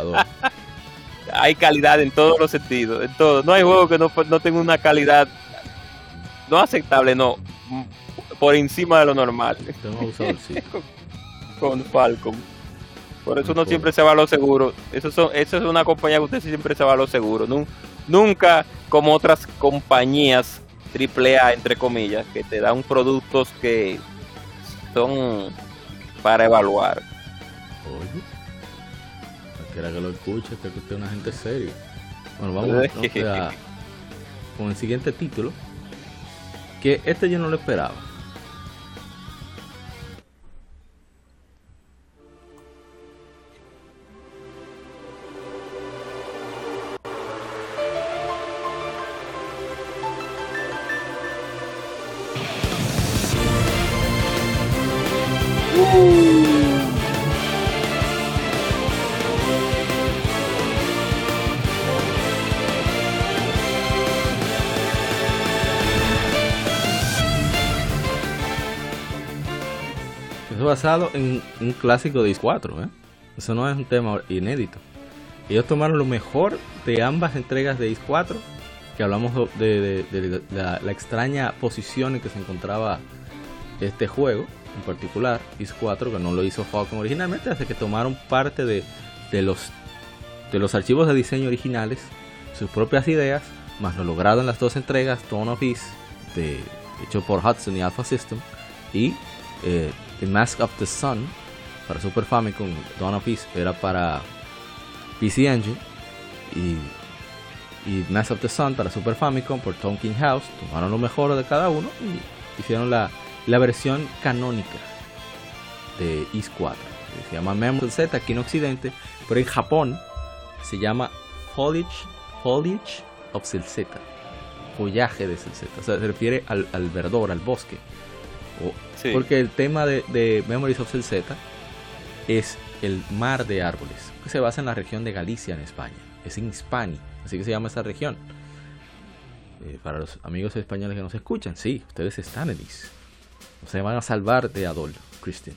hay calidad en todos los sentidos, en todo. No hay juego que no, no tenga una calidad no aceptable, no, por encima de lo normal. (laughs) con, Falcon. Por eso uno siempre se va a lo seguro. Eso, son, eso es una compañía que usted siempre se va a lo seguro. Nunca como otras compañías AAA, entre comillas, que te dan productos que son para evaluar. Oye, cualquiera que lo escuche, que usted es una gente seria. Bueno, vamos (laughs) a, con el siguiente título. Que este yo no lo esperaba. Basado en un clásico de X4, ¿eh? Eso no es un tema inédito. Ellos tomaron lo mejor de ambas entregas de X4, que hablamos de, la, extraña posición en que se encontraba este juego, en particular X4, que no lo hizo Falcon originalmente, hace que tomaron parte de, los, de los archivos de diseño originales, sus propias ideas, más lo logrado en las dos entregas, Dawn of East, de, hecho por Hudson y Alpha System, y eh, The Mask of the Sun para Super Famicom, Dawn of Peace era para PC Engine y, y Mask of the Sun para Super Famicom por Tonkin House. Tomaron lo mejor de cada uno y hicieron la, la versión canónica de Is 4. Se llama Memory Z aquí en Occidente, pero en Japón se llama Foliage, Foliage of Celzeta. Follaje de Celzeta. O sea, se refiere al, al verdor, al bosque. Porque el tema de, Memories of Z es el mar de árboles, que se basa en la región de Galicia en España. Es en Hispani, así que se llama esa región. Eh, para los amigos españoles que nos escuchan, sí, ustedes están en Is. Se van a salvar de Adolf, Christian.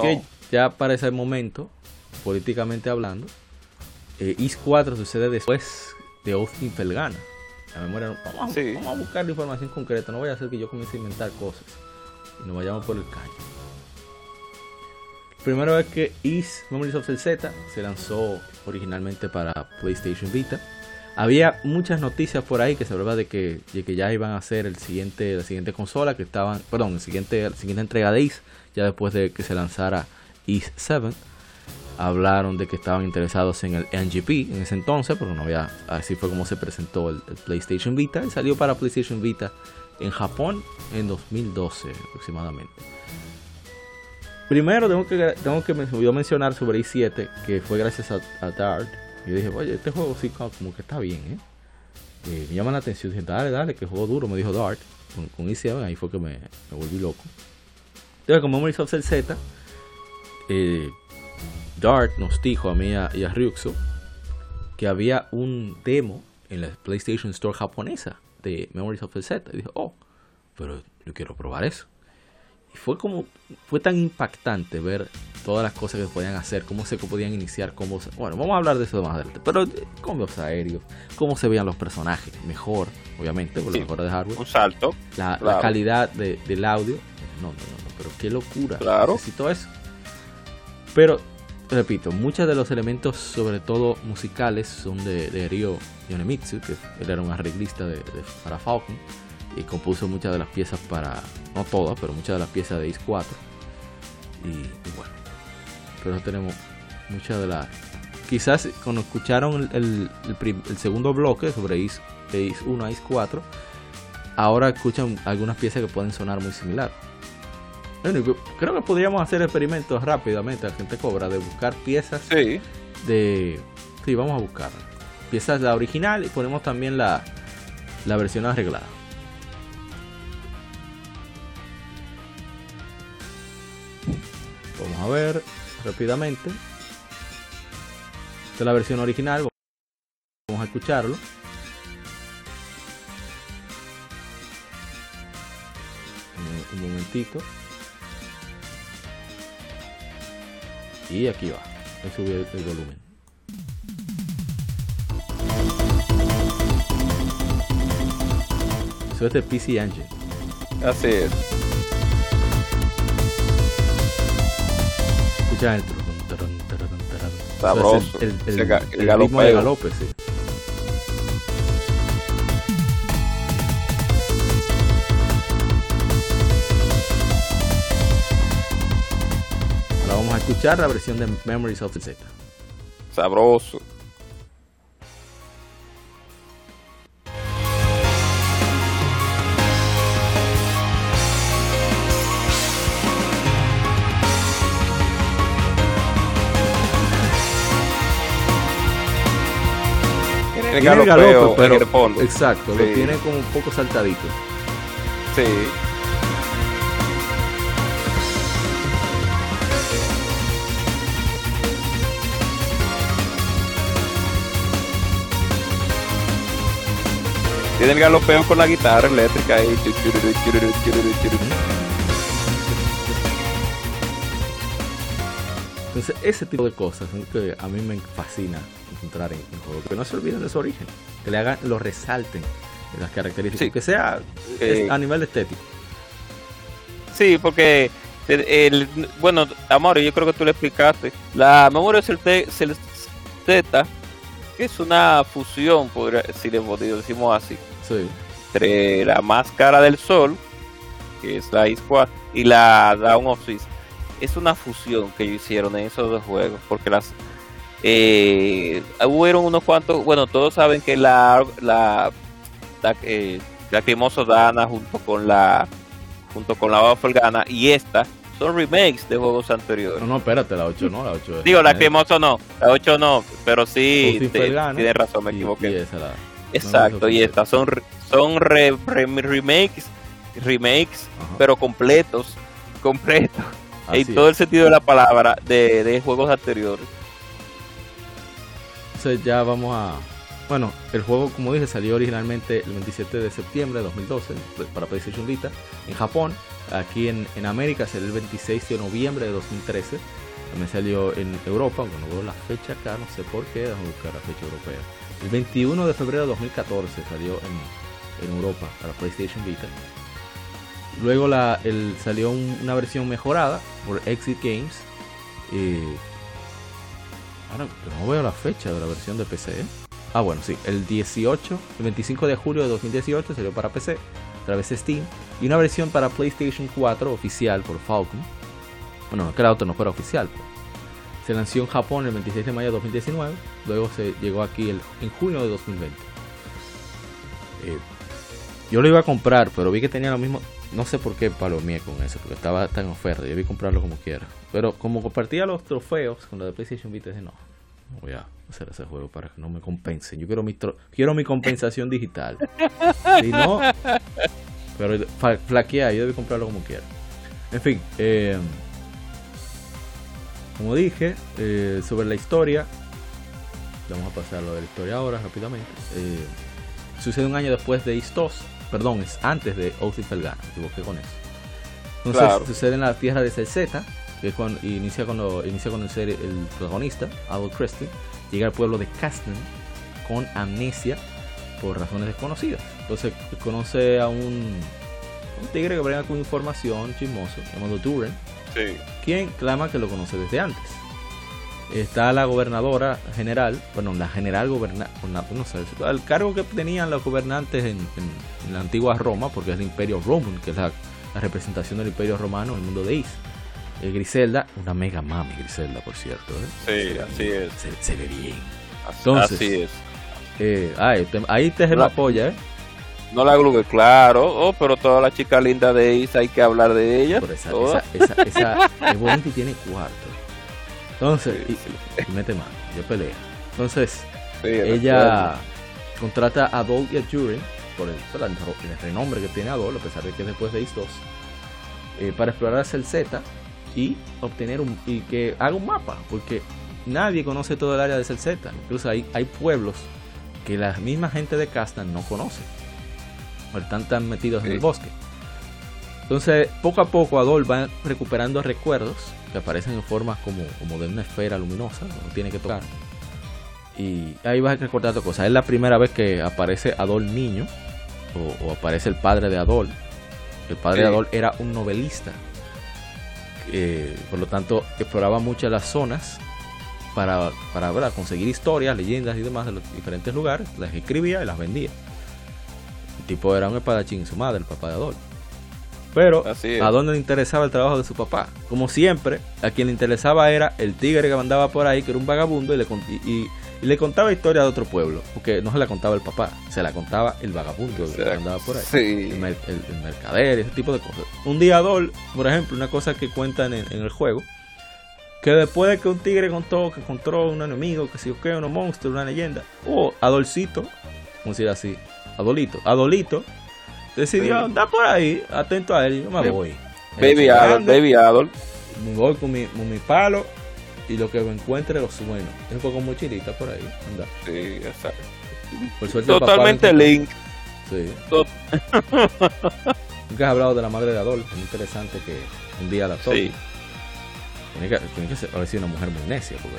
Que ya para ese momento, políticamente hablando, eh, Is 4 sucede después de Austin Felgana memoria. Vamos, a buscar la información concreta. No voy a hacer que yo comience a inventar cosas y nos vayamos por el caño. Primero es que Is Memories of the Z se lanzó originalmente para PlayStation Vita. Había muchas noticias por ahí que se hablaba de que, de que ya iban a hacer el siguiente, la siguiente consola que estaban, perdón, el siguiente, la siguiente entrega de Is, ya después de que se lanzara Is 7 hablaron de que estaban interesados en el NGP en ese entonces, pero no había, así fue como se presentó el, PlayStation Vita y salió para PlayStation Vita en Japón en 2012 aproximadamente. Primero tengo que, tengo que mencionar sobre i7 que fue gracias a, Dart. Y dije, oye, este juego sí como que está bien, ¿eh? ¿eh? me llama la atención. Dale, dale, que juego duro, me dijo Dart. Con, con i7, ahí fue que me, volví loco. Entonces, como Memories of Z, eh, Dart nos dijo a mí y a Ryuxo que había un demo en la PlayStation Store japonesa de Memories of the Z. Y dije, oh, pero yo quiero probar eso. Y fue como, fue tan impactante ver todas las cosas que podían hacer, cómo se podían iniciar, cómo bueno, vamos a hablar de eso más adelante, pero eh, combos aéreos, cómo se veían los personajes, mejor, obviamente, por lo mejor de hardware. Un salto. La, calidad del audio, no, no, no, pero qué locura. Claro. Necesito eso. Pero repito, muchos de los elementos, sobre todo musicales, son de, de Ryo Yonemitsu, que él era un arreglista de, para Falcon y compuso muchas de las piezas para, no todas, pero muchas de las piezas de Ace 4. Y, bueno, pero tenemos muchas de las. Quizás cuando escucharon el, el, segundo bloque sobre Ace, Ace 1 Ace 4, ahora escuchan algunas piezas que pueden sonar muy similar creo que podríamos hacer experimentos rápidamente, la gente cobra, de buscar piezas sí. de... Sí, vamos a buscar piezas la original y ponemos también la, la versión arreglada. Vamos a ver rápidamente. Esta es la versión original. Vamos a escucharlo. Un momentito. Y aquí va. A subir el volumen. De PC Engine. Así es. Escucha el Sabroso. El, el, el, el, ritmo de galope, sí. escuchar la versión de Memories of the Z. Sabroso. tiene el galope, pero. Exacto, lo tiene como un poco saltadito. Sí. Tiene el galopeo con la guitarra eléctrica ahí. Entonces, ese tipo de cosas que a mí me fascina encontrar en un juego. Que no se olviden de su origen. Que le hagan, lo resalten las características. Que sea Eh, a nivel estético. Sí, porque el, bueno, amor, yo creo que tú le explicaste. La memoria Celte- Cel- Z es una fusión, podría, si le decimos así, Sí. entre la máscara del sol, que es la Squad, y la Down of. Es una fusión que ellos hicieron en esos dos juegos, porque las eh, hubieron unos cuantos, bueno, todos saben que la la, la eh, Dana junto con la junto con la Gana y esta son remakes de juegos anteriores. No, no, espérate, la 8 no, la 8 es. Digo, eh, Lacrimoso no, la 8 no, pero sí, te- tienes razón, me y- equivoqué. y esa la- Exacto, y estas son son re- re- remakes, remakes, Ajá. pero completos, completos, Así en todo es. el sentido de la palabra de, de juegos anteriores. Entonces ya vamos a... Bueno, el juego, como dije, salió originalmente el 27 de septiembre de 2012 para PlayStation Vita en Japón. Aquí en, en América salió el 26 de noviembre de 2013. También salió en Europa, aunque no veo la fecha acá, no sé por qué, déjame buscar la fecha europea. El 21 de febrero de 2014 salió en, en Europa para PlayStation Vita. Luego el, salió un- una versión mejorada por Exit Games. eh, Ahora no veo la fecha de la versión de PC. ¿eh? Ah, bueno, sí. El 18, el 25 de julio de 2018 salió para PC, a través de Steam. Y una versión para PlayStation 4 oficial por Falcon. Bueno, que la otra no fuera oficial. pues. Se lanzó en Japón el 26 de mayo de 2019. Luego se llegó aquí el- en junio de 2020. Eh, yo lo iba a comprar, pero vi que tenía lo mismo. No sé por qué palomeé con eso, porque estaba tan en oferta. Yo vi comprarlo como quiera. Pero como compartía los trofeos con la de PlayStation Vita, dije no, no voy a hacer ese juego para que no me compensen. Yo quiero mi, tro- quiero mi compensación digital. (laughs) Si no, pero flaquea, yo debí comprarlo como quiera. En fin, eh, como dije, eh, sobre la historia, vamos a pasar a lo de la historia ahora rápidamente. Eh, sucede un año después de East 2, perdón, es antes de Austin Felgana, me equivoqué con eso. Entonces Claro. sucede en la tierra de Celzeta, que es cuando inicia cuando inicia con el ser el protagonista, Adol Creston, llega al pueblo de Castan con amnesia por razones desconocidas. Entonces conoce a un, un tigre que brega con información chismoso llamado Duren, Sí. quien clama que lo conoce desde antes. Está la gobernadora general, bueno, la general goberna, no sé, el cargo que tenían los gobernantes en, en- en la antigua Roma, porque es el Imperio Roman, que es la, la representación del Imperio Romano en el mundo de Is. Eh, Griselda, una mega mami Griselda, por cierto. ¿eh? Sí, así es. Se, se ve bien. Entonces, así es. Eh, ay, te- ahí te se me La- apoya, ¿eh? No la glugue, claro. Oh, pero toda la chica linda de Isa hay que hablar de ella. Por esa, esa, esa, esa- (laughs) es bonita y tiene cuarto. Entonces, y, y mete mano, yo pelea. Entonces, Sí, ella contrata a Adol y a Jury por el, por el renombre que tiene Adol, a pesar de que es después de Is 2, eh, para explorar el Z y obtener un y que haga un mapa, porque nadie conoce todo el área de Z. Incluso hay, hay pueblos que la misma gente de Castan no conoce, o están tan metidos en el bosque. Entonces, poco a poco Adol va recuperando recuerdos que aparecen en formas como, como de una esfera luminosa, uno tiene que tocar. Y ahí vas recordando cosas. Es la primera vez que aparece Adol niño, o, o aparece el padre de Adol. El padre de. Adol era un novelista. eh, por lo tanto, exploraba muchas las zonas para, para ¿verdad? conseguir historias, leyendas y demás de los diferentes lugares. Las escribía y las vendía. El tipo era un espadachín, su madre, el papá de Adol. Pero a dónde le interesaba el trabajo de su papá. Como siempre, a quien le interesaba era el tigre que andaba por ahí, que era un vagabundo, y le, cont- y, y- y le contaba historia de otro pueblo. Porque no se la contaba el papá, se la contaba el vagabundo que andaba por ahí. Sí. El, el- el mercader, ese tipo de cosas. Un día Adol, por ejemplo, una cosa que cuentan en, en el juego, que después de que un tigre contó que encontró un enemigo, que si o qué, unos monstruos, una leyenda, oh, Adolcito, vamos a decir así, Adolito, Adolito, decidió andar por ahí, atento a él, yo me voy. Baby Adol, Baby Adol. Me voy con mi, con mi palo y lo que me encuentre lo sueno. Es un poco mochilita por ahí, anda. Sí, exacto. Por suerte papá Totalmente link. Sí. (laughs) Nunca has hablado de la madre de Adol. Es interesante que un día la toque. Sí. Tiene que, tiene que ser, haber sido una mujer muy necia, porque.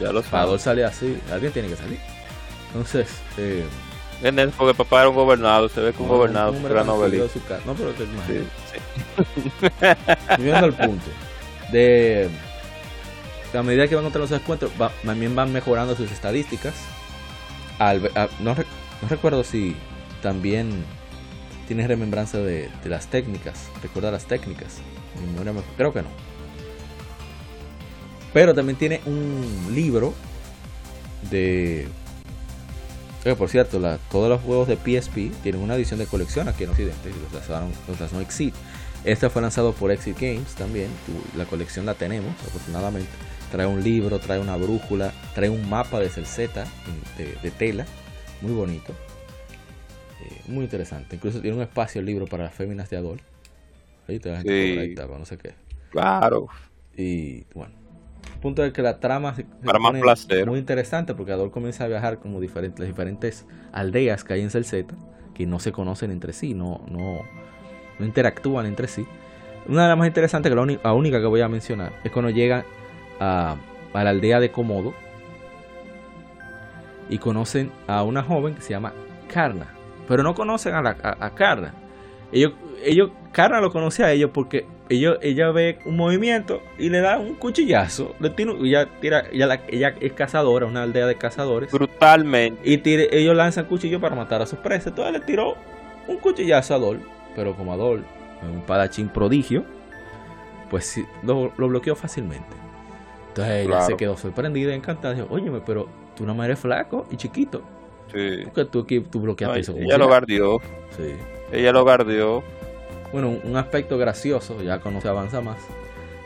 Ya lo Adol sale así, alguien tiene que salir. Entonces, eh, porque papá era un gobernado, se ve que un gobernado era novelista. No, pero que sí, sí. (laughs) Punto de a medida que van contra los encuentros, también van mejorando sus estadísticas. no, recuerdo si también tienes remembranza de, las técnicas, recuerda las técnicas. Creo que no. Pero también tiene un libro de por cierto, todos los juegos de PSP tienen una edición de colección aquí en Occidente. Los lanzaron, Exit. Este fue lanzado por Exit Games también. La colección la tenemos, afortunadamente. Trae un libro, trae una brújula, trae un mapa de Celzeta de, tela. Muy bonito. Eh, muy interesante. Incluso tiene un espacio el libro para las féminas de Adol. Ahí te vas sí. no sé qué. Claro. Y bueno, punto de que la trama se, Para más placer. muy interesante porque Adol comienza a viajar como diferentes, las diferentes aldeas que hay en Celceta que no se conocen entre sí, no, no, no interactúan entre sí. Una de las más interesantes, que la, única que voy a mencionar, es cuando llegan a, la aldea de Komodo y conocen a una joven que se llama Karna, pero no conocen a, la, a, a Karna. Ellos, ellos, Karna lo conoce a ellos porque ella, ella ve un movimiento y le da un cuchillazo. Le tira, ella, tira, ella, ella es cazadora, una aldea de cazadores. Brutalmente. Y tire, ellos lanzan cuchillo para matar a sus presas. Entonces le tiró un cuchillazo a Adol. Pero como Adol un padachín prodigio, pues lo, lo bloqueó fácilmente. Entonces ella se quedó sorprendida y encantada. Dijo, óyeme, pero tú no me eres flaco y chiquito. Sí. Porque tú, tú bloqueaste eso. Ella lo guardió. Sí. Ella lo guardió bueno, un aspecto gracioso, ya cuando se avanza más.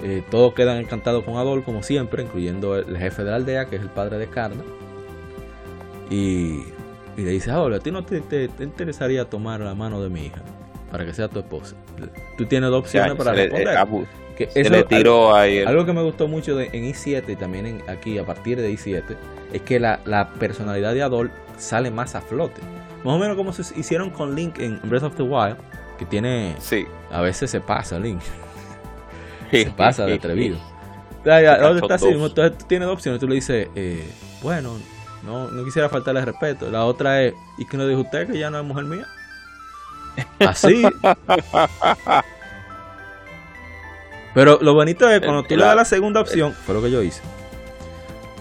Eh, todos quedan encantados con Adol, como siempre, incluyendo el jefe de la aldea, que es el padre de Carna. Y, le dice, Adol, ¿a ti no te, interesaría tomar la mano de mi hija para que sea tu esposa? Tú tienes dos opciones para responder. que se le tiró ahí. Algo que me gustó mucho en i7 y también en, aquí a partir de i7 es que la, la, personalidad de Adol sale más a flote. Más o menos como se hicieron con Link en Breath of the Wild que tiene. Sí. A veces se pasa, Link. (laughs) se pasa de atrevido. (laughs) Entonces tú tienes dos opciones. Tú le dices, eh, bueno, no, no quisiera faltarle respeto. La otra es, ¿y qué no dijo usted que ya no es mujer mía? (laughs) Así. Pero lo bonito es cuando tú le das la segunda opción, fue lo que yo hice.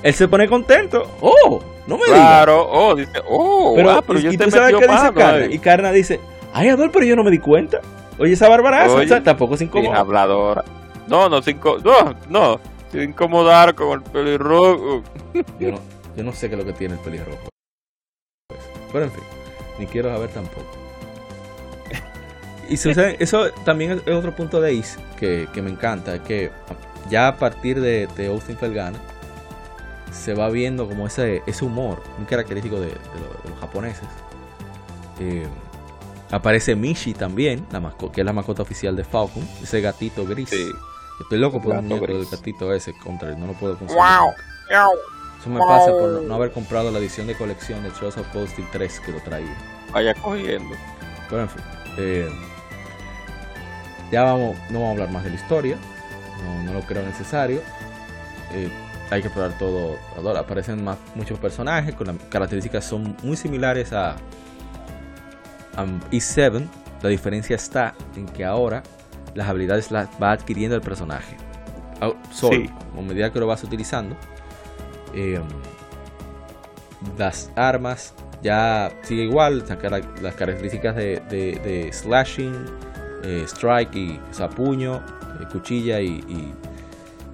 Él se pone contento. ¡Oh! No me digas. Claro, oh, dice, oh, pero, ah, pero yo y tú sabes qué dice Carna. Y Carna dice, Ay, Adol, pero yo no me di cuenta. Oye, esa barbaraza, o sea, tampoco se incomoda. habladora. No, no, sin, no, no, sin incomodar con el pelirrojo. Yo no, yo no sé qué es lo que tiene el pelirrojo. Pero en fin, ni quiero saber tampoco. Y eso también es otro punto de Ace que, que me encanta, que ya a partir de, de Austin Felgana se va viendo como ese, ese humor muy característico de, los japoneses. Eh, Aparece Mishi también, la que es la mascota oficial de Falcon, ese gatito gris. Estoy loco por un muñeco del gatito ese, contra no lo puedo conseguir. Eso me pasa por no haber comprado la edición de colección de Trust of Posting 3 que lo traía. Vaya cogiendo. Pero en fin, eh, ya vamos, no vamos a hablar más de la historia, no, lo creo necesario. Eh, hay que probar todo. Aparecen más, muchos personajes con las características son muy similares a y 7, la diferencia está en que ahora las habilidades las va adquiriendo el personaje. Solo, a medida que lo vas utilizando. Em, las armas ya sigue igual, las características de, slashing, eh, strike y o puño, eh, cuchilla y,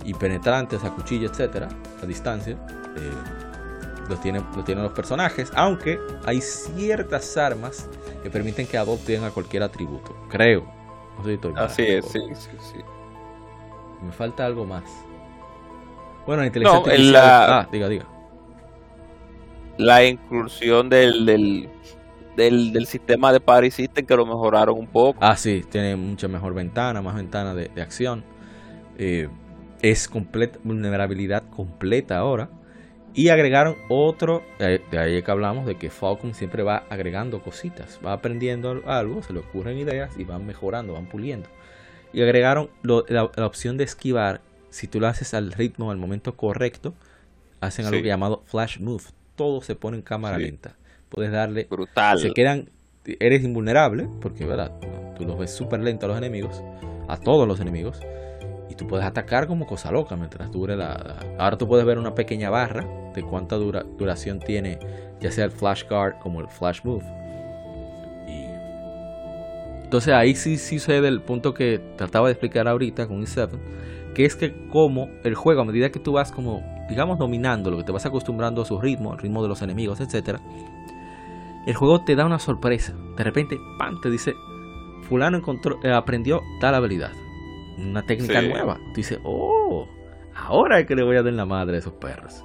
y, penetrante, o sea, cuchilla, etcétera, a distancia. Eh, lo, tienen, lo tienen los personajes, aunque hay ciertas armas que permiten que adopten a cualquier atributo. Creo. No sé si estoy Así es, sí, sí, sí. Me falta algo más. Bueno, la inteligencia no, La... Ah, diga, diga. La inclusión del, del, del, sistema de Party System que lo mejoraron un poco. Ah, sí, tiene mucha mejor ventana, más ventana de, acción. Eh, es completa, vulnerabilidad completa ahora. Y agregaron otro, de ahí que hablamos, de que Falcon siempre va agregando cositas, va aprendiendo algo, se le ocurren ideas y van mejorando, van puliendo. Y agregaron la, opción de esquivar, si tú lo haces al ritmo, al momento correcto, hacen algo llamado flash move. Todo se pone en cámara lenta. Puedes darle... Brutal. Se quedan... Eres invulnerable, porque verdad, tú los ves súper lento a los enemigos, a todos los enemigos y tú puedes atacar como cosa loca mientras dure la, Ahora tú puedes ver una pequeña barra de cuánta dura, duración tiene ya sea el flash guard como el flash move. Y entonces ahí sí, sí sé del punto que trataba de explicar ahorita con E7, que es que como el juego a medida que tú vas como digamos dominando lo que te vas acostumbrando a su ritmo, al ritmo de los enemigos, etcétera, el juego te da una sorpresa. De repente, ¡pam! te dice, fulano encontró, eh, aprendió tal habilidad una técnica nueva. Tú dices, oh, ahora es que le voy a dar la madre a esos perros.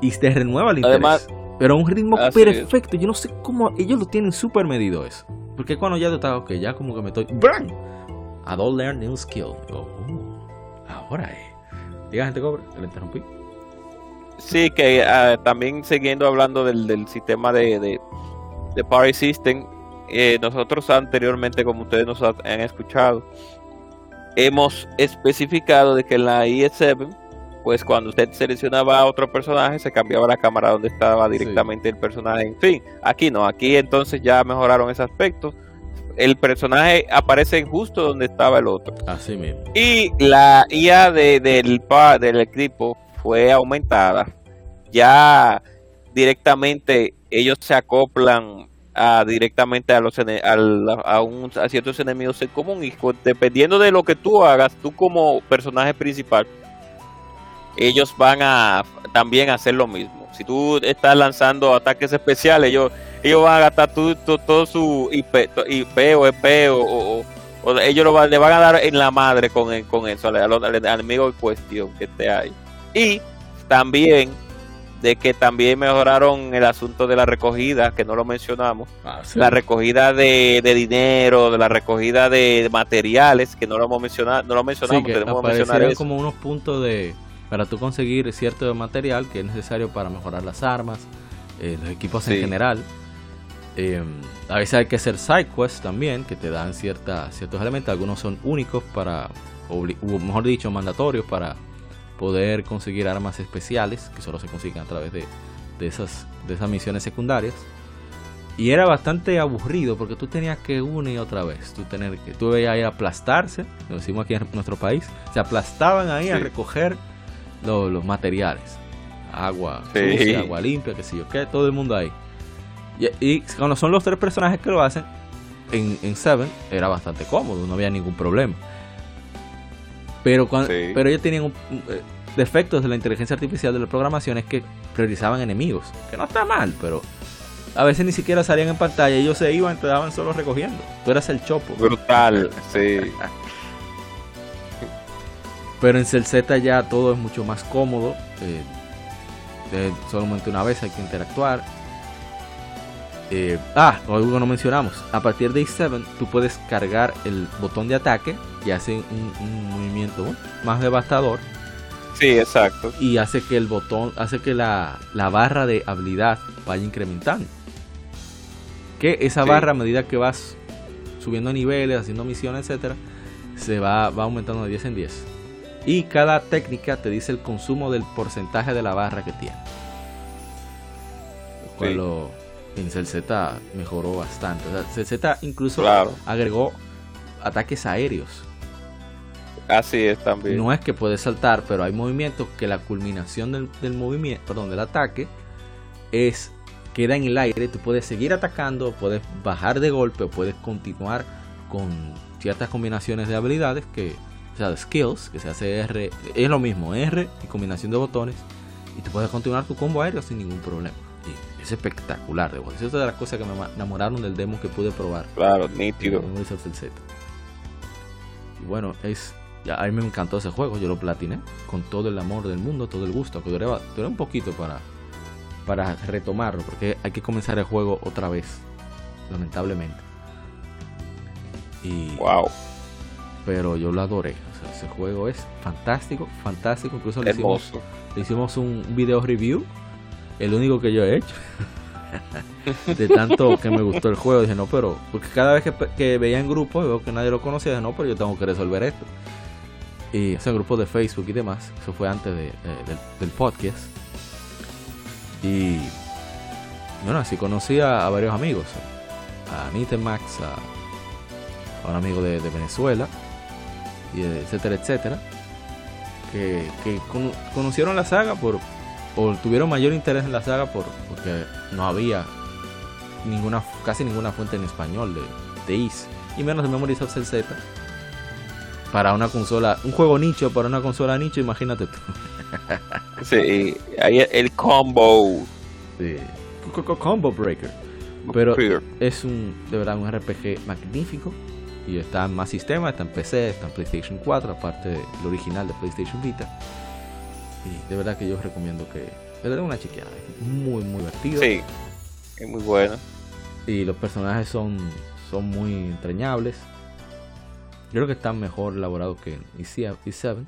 Y te renueva el interés. Además, pero a un ritmo perfecto. Yo no sé cómo ellos lo tienen súper medido eso. Porque cuando ya está, ok, ya como que me estoy. ¡Bran! Don't learn new skill. Oh, ahora es. Diga, gente cobre, le interrumpí. Sí, que ah, también siguiendo hablando del, del sistema de, de, de Party System, eh, nosotros anteriormente, como ustedes nos han escuchado, hemos especificado de que en la IS7, pues cuando usted seleccionaba a otro personaje, se cambiaba la cámara donde estaba directamente el personaje. En fin, aquí no, aquí entonces ya mejoraron ese aspecto. El personaje aparece justo donde estaba el otro. Así mismo. Y la IA de, del, del equipo fue aumentada. Ya directamente ellos se acoplan directamente a los a, un, a ciertos enemigos en común y dependiendo de lo que tú hagas tú como personaje principal ellos van a también hacer lo mismo. Si tú estás lanzando ataques especiales ellos ellos van a gastar todo, su IP, o EP o, ellos lo le van a dar en la madre con, con eso al, al enemigo en cuestión que esté ahí. Y también de que también mejoraron el asunto de la recogida, que no lo mencionamos, ah, la recogida de, dinero, de la recogida de materiales, que no lo hemos mencionado, no lo mencionamos, sí, como unos puntos de para tú conseguir cierto material que es necesario para mejorar las armas, eh, los equipos en general. Eh, a veces hay que hacer side quests también, que te dan cierta, ciertos elementos, algunos son únicos para, o mejor dicho, mandatorios para poder conseguir armas especiales que solo se consiguen a través de, esas, de esas misiones secundarias. Y era bastante aburrido porque tú tenías que una y otra vez. Tú, tener que, tú veías ahí aplastarse, lo decimos aquí en nuestro país, se aplastaban ahí a recoger los materiales. Agua sucia, agua limpia, que sé yo qué, todo el mundo ahí. Y, cuando son los tres personajes que lo hacen, en, en Seven era bastante cómodo, no había ningún problema. Pero, cuando, pero ellos tenían eh, defectos de la inteligencia artificial de la programación es que priorizaban enemigos. Que no está mal, pero a veces ni siquiera salían en pantalla. Ellos se iban te daban solo recogiendo. Tú eras el chopo. Brutal, sí. (laughs) pero en Z ya todo es mucho más cómodo. Eh, solamente una vez hay que interactuar. Eh, ah, algo no mencionamos. A partir de i7 tú puedes cargar el botón de ataque y hace un, movimiento más devastador. Sí, exacto. Y hace que el botón, hace que la, barra de habilidad vaya incrementando. Que esa barra a medida que vas subiendo niveles, haciendo misiones, etcétera, se va, va aumentando de 10 en 10. Y cada técnica te dice el consumo del porcentaje de la barra que tiene. Lo cual lo, en Z mejoró bastante. O sea, incluso agregó ataques aéreos. Así es también. No es que puedes saltar, pero hay movimientos que la culminación del, movimiento, perdón, del ataque es queda en el aire. Tú puedes seguir atacando, puedes bajar de golpe, o puedes continuar con ciertas combinaciones de habilidades que, o sea, de skills, que se hace R, es lo mismo, R y combinación de botones, y tú puedes continuar tu combo aéreo sin ningún problema. Es espectacular, de Esa es de las cosas que me enamoraron del demo que pude probar. Claro, nítido. Y bueno, es ya, a mí me encantó ese juego, yo lo platiné con todo el amor del mundo, todo el gusto, que duré, un poquito para, para retomarlo, porque hay que comenzar el juego otra vez, lamentablemente. Y, wow. pero yo lo adoré. ese juego es fantástico, fantástico. Incluso le hicimos, le hicimos un video review, el único que yo he hecho. (laughs) de tanto que me gustó el juego, dije, no, pero, porque cada vez que, veía en grupo, veo que nadie lo conocía, dije, no, pero yo tengo que resolver esto. Y ese grupo de Facebook y demás, eso fue antes de, del, podcast. Y bueno, así conocí a, varios amigos, a Anita Max, a, un amigo de, Venezuela, y etcétera, etcétera, que, que conocieron la saga por, o tuvieron mayor interés en la saga por, porque no había ninguna casi ninguna fuente en español de, de IS y menos de Memories of Z. Para una consola un juego nicho para una consola nicho imagínate tú. (laughs) Sí ahí el combo. Sí. combo breaker. Pero es un de verdad un RPG magnífico y está en más sistemas está en PC está en PlayStation 4 aparte del original de PlayStation Vita y de verdad que yo recomiendo que le den una chequeada. muy, muy divertido. Sí, es muy bueno. Y los personajes son, son muy entrañables. Yo creo que están mejor elaborados que en E7.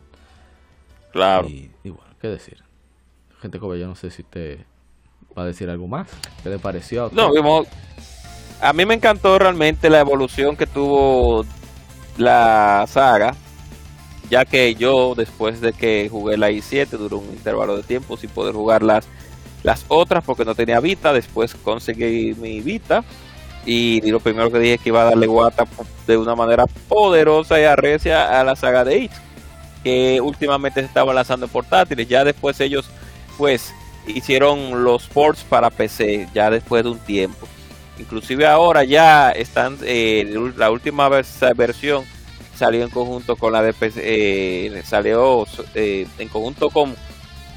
Claro. Y, bueno, ¿qué decir? Gente como yo no sé si usted va a decir algo más. ¿Qué le pareció? A no, vimos, a mí me encantó realmente la evolución que tuvo la saga ya que yo después de que jugué la i7 duró un intervalo de tiempo sin poder jugar las, las otras porque no tenía Vita, después conseguí mi Vita y, lo primero que dije es que iba a darle guata de una manera poderosa y arrecia a la saga de It, que últimamente se estaba lanzando en portátiles, ya después ellos pues hicieron los ports para PC ya después de un tiempo. Inclusive ahora ya están eh, la última versión salió en conjunto con la de eh, salió eh, en conjunto con,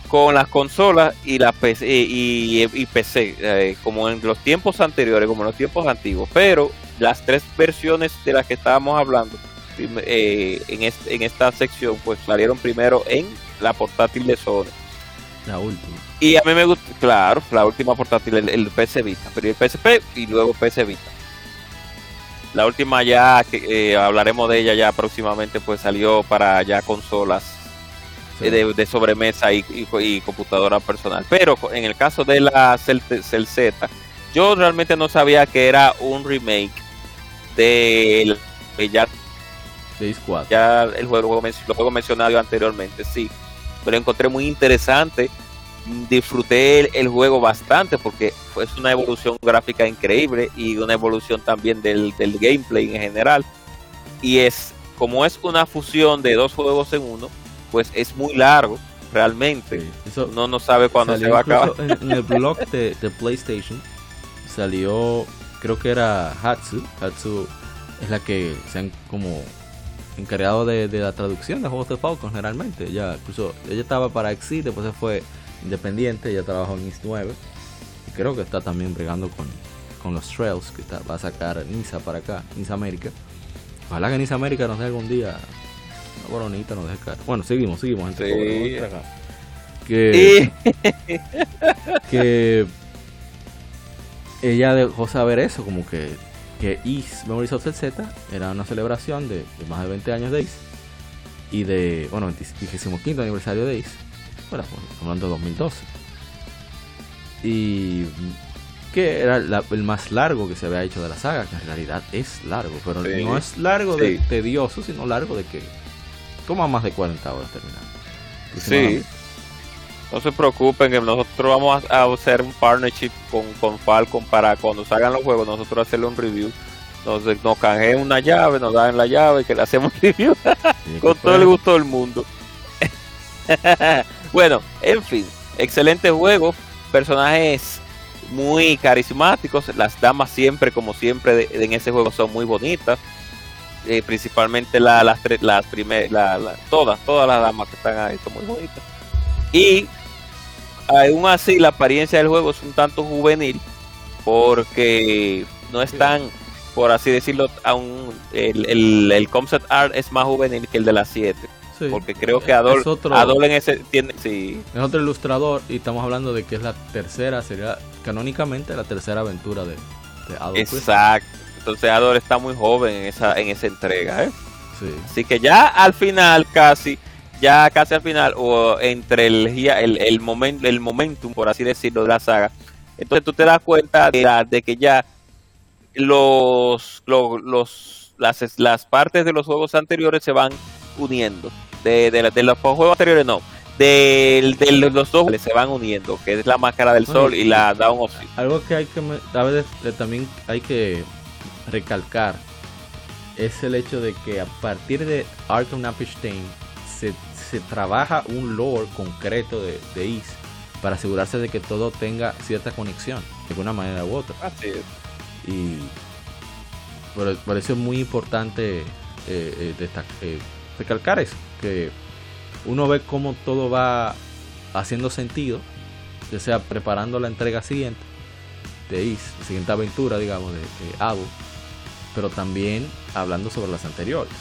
con las consolas y la PC, y, PC, eh, como en los tiempos anteriores, como en los tiempos antiguos. Pero las tres versiones de las que estábamos hablando en, en esta sección, pues salieron primero en la portátil de Sony. La última. Y a mí me gusta, claro, la última portátil, el, el PC Vita, pero el PSP y luego PC Vita. La última ya, que eh, hablaremos de ella ya próximamente, pues salió para ya consolas eh, de, sobremesa y, computadora personal. Pero en el caso de la Cell, Z, yo realmente no sabía que era un remake de ya, ya el juego, lo juego mencionado anteriormente, sí. Pero encontré muy interesante disfruté el, juego bastante porque fue una evolución gráfica increíble y una evolución también del, gameplay en general. Y es como es una fusión de dos juegos en uno, pues es muy largo realmente. no no sabe cuándo se va a acabar. En, el blog de, PlayStation salió, creo que era Hatsu. Hatsu es la que se han como encargado de, la traducción de juegos de Falcon generalmente. Ella, incluso, ella estaba para Exit, después se fue independiente, ya trabajó en East 9 y creo que está también bregando con, con los Trails que va a sacar Nisa para acá, Nisa América. Ojalá que Nisa América nos dé algún día una boronita, nos deje caer. Bueno, seguimos, seguimos, gente. Que, que ella dejó saber eso, como que, que East Memories of Z era una celebración de, más de 20 años de East y de, bueno, 25 aniversario de East bueno, hablando de 2012. Y que era el más largo que se había hecho de la saga, que en realidad es largo, pero no es largo de tedioso, sino largo de que toma más de 40 horas terminar. Sí. No se preocupen que nosotros vamos a hacer un partnership con, con Falcon para cuando salgan los juegos, nosotros hacerle un review. Nos, nos canjeen una llave, nos dan la llave, que le hacemos review (laughs) con todo el gusto del mundo. (laughs) Bueno, en fin, excelente juego, personajes muy carismáticos, las damas siempre, como siempre, en ese juego son muy bonitas, eh, principalmente la, las, las primeras, todas, todas las damas que están ahí son muy bonitas. Y aún así la apariencia del juego es un tanto juvenil, porque no es tan, por así decirlo, aún el, el, el concept art es más juvenil que el de las 7 porque creo que Adol, en ese tiene, sí. es otro ilustrador y estamos hablando de que es la tercera, sería canónicamente la tercera aventura de, de Adol. Exacto. Entonces Adol está muy joven en esa en esa entrega, ¿eh? Así que ya al final casi, ya casi al final, o entre el, el, el, momento, el momentum, por así decirlo, de la saga, entonces tú te das cuenta de, de que ya los, los, las, las partes de los juegos anteriores se van uniendo. De, de, de los juegos anteriores no de, de, los dos se van uniendo, que es la máscara del sol y la Down of Algo que hay que a veces también hay que recalcar es el hecho de que a partir de Arkham Napstein se, se trabaja un lore concreto de, de Is para asegurarse de que todo tenga cierta conexión de una manera u otra. Así es. Y por, eso es muy importante eh, eh, eh, recalcar eso, que uno ve cómo todo va haciendo sentido, ya sea preparando la entrega siguiente de Is, la siguiente aventura, digamos, de, de pero también hablando sobre las anteriores.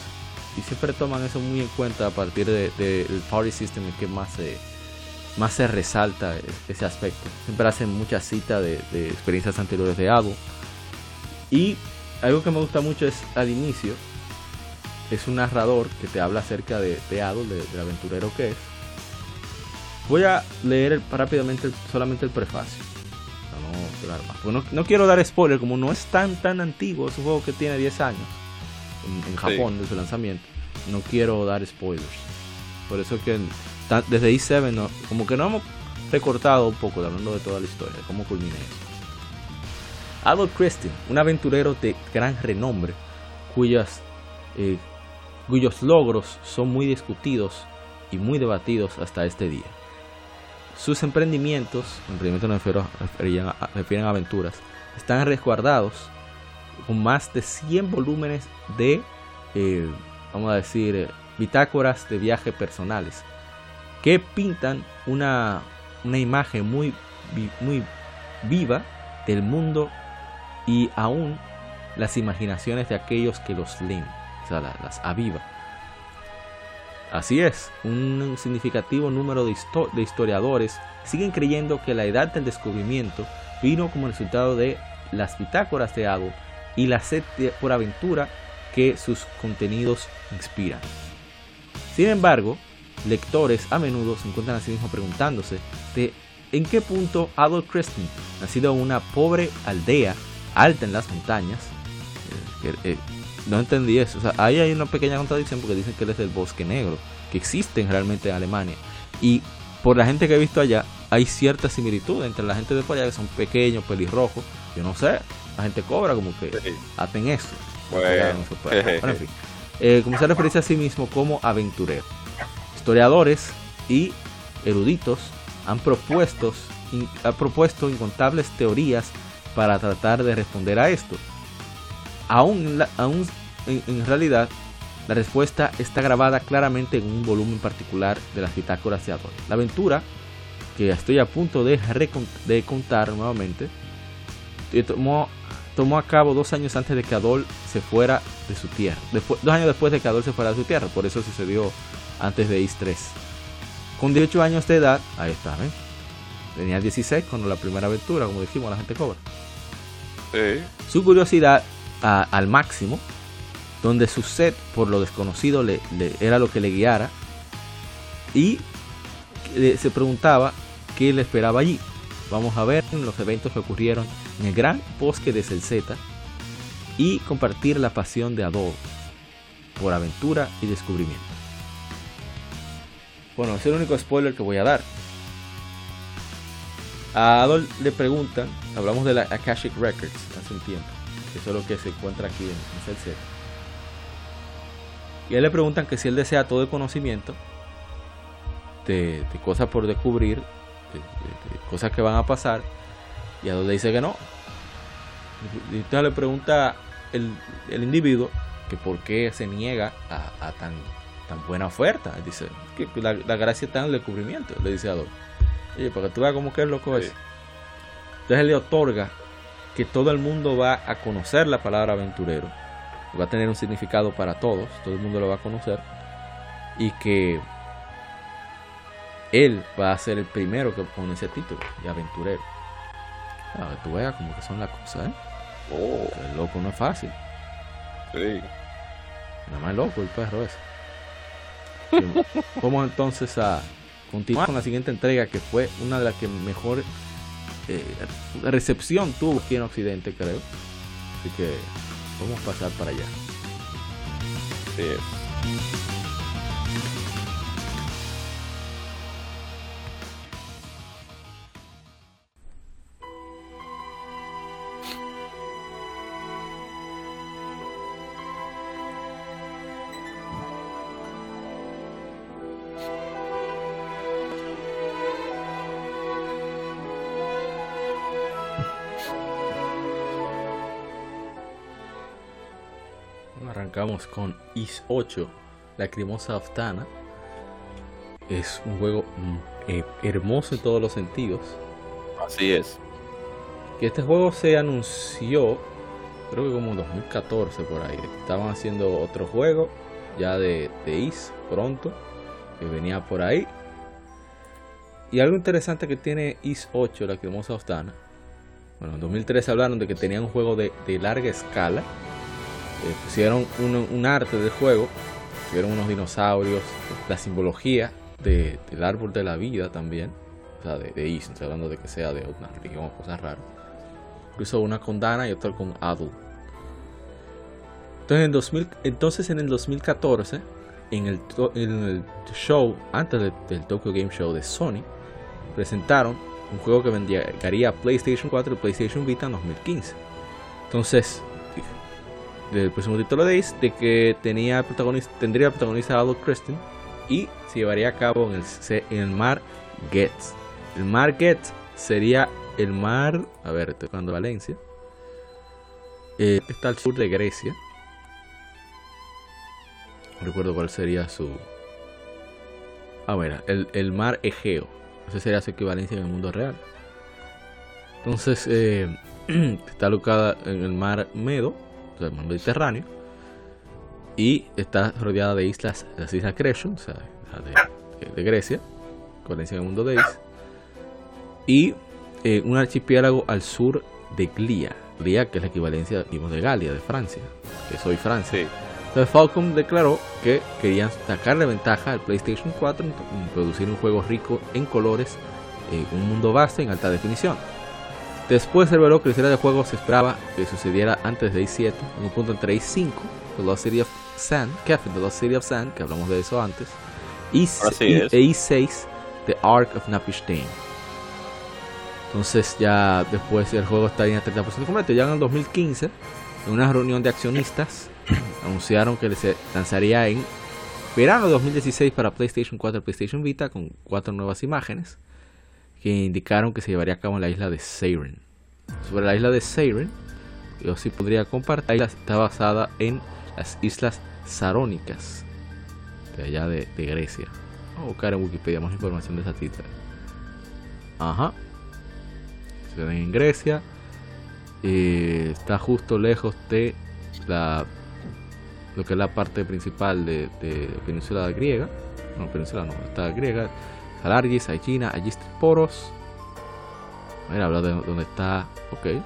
Y siempre toman eso muy en cuenta a partir del de, Party System que más se, más se resalta ese aspecto. Siempre hacen muchas citas de, experiencias anteriores de Ado. Y algo que me gusta mucho es al inicio, es un narrador que te habla acerca de, de Adol, de, del aventurero que es. Voy a leer rápidamente solamente el prefacio. No, no, quiero dar spoiler, como no es tan tan antiguo, es un juego que tiene 10 años en, Japón desde su lanzamiento. No quiero dar spoilers. Por eso que desde E7 no, como que no hemos recortado un poco hablando de toda la historia, de cómo culmina eso. Adolf Christian, un aventurero de gran renombre, cuyas eh, cuyos logros son muy discutidos y muy debatidos hasta este día. Sus emprendimientos, emprendimientos no refieren a, aventuras, están resguardados con más de 100 volúmenes de, eh, vamos a decir, bitácoras de viaje personales, que pintan una, una imagen muy, muy viva del mundo y aún las imaginaciones de aquellos que los leen las aviva. Así es, un significativo número de, historiadores siguen creyendo que la edad del descubrimiento vino como resultado de las bitácoras de Ado y la sed por aventura que sus contenidos inspiran. Sin embargo, lectores a menudo se encuentran a sí mismos preguntándose de en qué punto Adolf Creston, nacido en una pobre aldea alta en las montañas, eh, eh, no entendí eso. O sea, ahí hay una pequeña contradicción porque dicen que él es del bosque negro, que existen realmente en Alemania. Y por la gente que he visto allá, hay cierta similitud entre la gente de por allá que son pequeños, pelirrojos. Yo no sé, la gente cobra como que hacen eso. Bueno. en fin. Eh, a referirse a sí mismo como aventurero. Historiadores y eruditos han propuesto, han propuesto incontables teorías para tratar de responder a esto. Aún, aún en, realidad, la respuesta está grabada claramente en un volumen particular de las bitácoras de Adol. La aventura, que estoy a punto de, de contar nuevamente, eh, tomó, tomó a cabo dos años antes de que Adol se fuera de su tierra. Después, dos años después de que Adol se fuera de su tierra, por eso sucedió antes de Is 3. Con 18 años de edad, ahí está, ¿eh? Tenía 16 cuando la primera aventura, como dijimos, la gente cobra. Su curiosidad al máximo, donde su sed por lo desconocido le, era lo que le guiara y se preguntaba qué le esperaba allí. Vamos a ver los eventos que ocurrieron en el gran bosque de Celceta y compartir la pasión de Adol por aventura y descubrimiento. Bueno, es el único spoiler que voy a dar. A Adol le preguntan, hablamos de la Akashic Records hace un tiempo eso es lo que se encuentra aquí en, el set. Y a él le preguntan que si él desea todo el conocimiento de, cosas por descubrir, de, cosas que van a pasar, y a donde dice que no. Y entonces le pregunta el, individuo que por qué se niega a, tan, tan buena oferta. Él dice que la, gracia está en el descubrimiento, le dice a Adolfo. Oye, para que tú veas cómo que es loco es. Entonces él le otorga que todo el mundo va a conocer la palabra aventurero, va a tener un significado para todos, todo el mundo lo va a conocer, y que él va a ser el primero que pone ese título de aventurero. Ah, tú veas como que son las cosas, ¿eh? Oh. El loco no es fácil. Sí. Nada más loco el perro ese. Vamos entonces a continuar con la siguiente entrega que fue una de las que mejor eh, recepción tuvo aquí en Occidente, creo. Así que vamos a pasar para allá. Con Is 8, La Lacrimosa Aftana. Es un juego mm, eh, hermoso en todos los sentidos. Así es. Que este juego se anunció, creo que como en 2014 por ahí. Estaban haciendo otro juego ya de, de Is pronto, que venía por ahí. Y algo interesante que tiene Is 8, La Lacrimosa Aftana. Bueno, en 2013 hablaron de que tenía un juego de, de larga escala eh, pusieron un, arte del juego, pusieron unos dinosaurios, la simbología del árbol de la vida también, o sea, de, de estoy hablando de que sea de una religión o cosas raras. Incluso una con Dana y otra con Adu. Entonces en, 2000, entonces en el 2014, en el, en el show, antes del Tokyo Game Show de Sony, presentaron un juego que vendería PlayStation 4 y PlayStation Vita en 2015. Entonces, del próximo título de Ace, de que tenía protagonista, tendría protagonista a Kristen y se llevaría a cabo en el, mar Getz. El mar Getz sería el mar, a ver, hablando Valencia, eh, está al sur de Grecia. No recuerdo cuál sería su. Ah, bueno, el, el mar Egeo. Ese sería su equivalencia en el mundo real. Entonces, eh, (clears throat) está alocada en el mar Medo del Mediterráneo y está rodeada de islas, las islas Cretion, o sea, de, Grecia, con el mundo de Is, y eh, un archipiélago al sur de Glia, Glia que es la equivalencia de Galia, de Francia, que soy Francia. Entonces Falcom declaró que querían sacarle ventaja al PlayStation 4 en producir un juego rico en colores, en un mundo vasto en alta definición. Después reveló que la historia del juego se esperaba que sucediera antes de i7, en un punto entre i5, The Lost City of Sand, The Lost City of Sand, que hablamos de eso antes, y, i6, The Ark of Napishtain. Entonces ya después el juego estaría en 30% completo. Ya en el 2015, en una reunión de accionistas, (coughs) anunciaron que se lanzaría en verano de 2016 para PlayStation 4 y PlayStation Vita con cuatro nuevas imágenes que indicaron que se llevaría a cabo en la isla de Siren. Sobre la isla de Siren, yo sí podría compartir, está basada en las islas Sarónicas, de allá de, Grecia. Vamos a buscar en Wikipedia más información de esa tita. Ajá. Se ven en Grecia. Está justo lejos de la lo que es la parte principal de, de península griega. No, península no, está griega Alargis, China, Poros. Mira, habla de dónde está. Ok.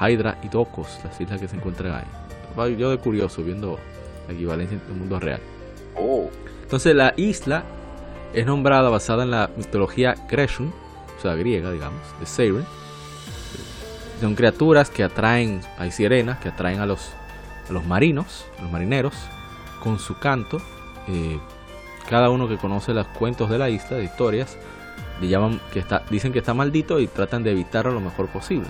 Hydra y Docos, las islas que se encuentran ahí. Yo de curioso, viendo la equivalencia en el mundo real. Oh. Entonces, la isla es nombrada basada en la mitología Gresham, o sea, griega, digamos, de Siren. Son criaturas que atraen, hay sirenas que atraen a los, a los marinos, a los marineros, con su canto. Eh, cada uno que conoce los cuentos de la isla, de historias, le llaman que está, dicen que está maldito y tratan de evitarlo lo mejor posible.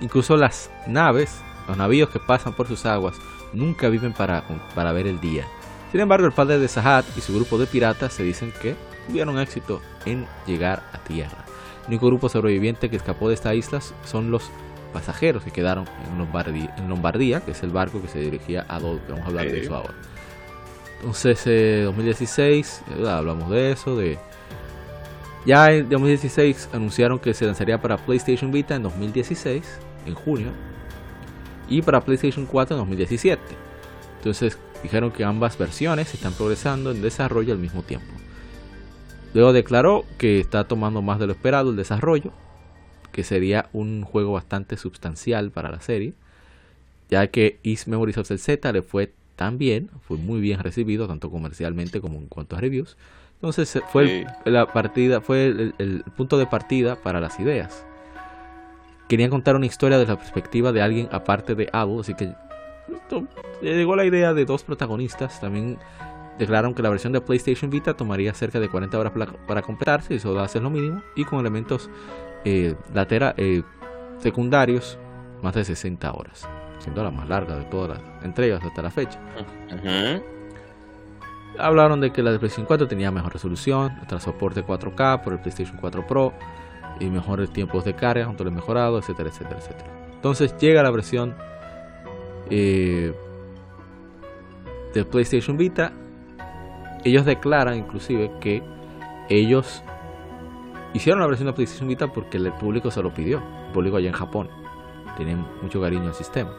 Incluso las naves, los navíos que pasan por sus aguas, nunca viven para, para ver el día. Sin embargo, el padre de Sahad y su grupo de piratas se dicen que tuvieron éxito en llegar a tierra. El único grupo sobreviviente que escapó de esta isla son los pasajeros que quedaron en Lombardía, en Lombardía que es el barco que se dirigía a Dol, vamos a hablar de eso ahora. Entonces, eh, 2016, hablamos de eso, de... Ya en 2016 anunciaron que se lanzaría para PlayStation Vita en 2016, en junio, y para PlayStation 4 en 2017. Entonces dijeron que ambas versiones están progresando en desarrollo al mismo tiempo. Luego declaró que está tomando más de lo esperado el desarrollo, que sería un juego bastante sustancial para la serie, ya que East Memories of the Z le fue tan bien, fue muy bien recibido, tanto comercialmente como en cuanto a reviews. Entonces fue la partida, fue el, punto de partida para las ideas. Querían contar una historia desde la perspectiva de alguien aparte de Abu, así que llegó la idea de dos protagonistas. También declararon que la versión de PlayStation Vita tomaría cerca de 40 horas para, completarse, eso va a ser lo mínimo, y con elementos eh, eh, secundarios, más de 60 horas siendo la más larga de todas las entregas hasta la fecha. Hablaron de que la de PlayStation 4 tenía mejor resolución, tras soporte 4K por el PlayStation 4 Pro y mejores tiempos de carga, control mejorado, etcétera, etcétera, etcétera. Entonces llega la versión eh, de PlayStation Vita. Ellos declaran inclusive que ellos hicieron la versión de PlayStation Vita porque el público se lo pidió, el público allá en Japón. Tienen mucho cariño al sistema.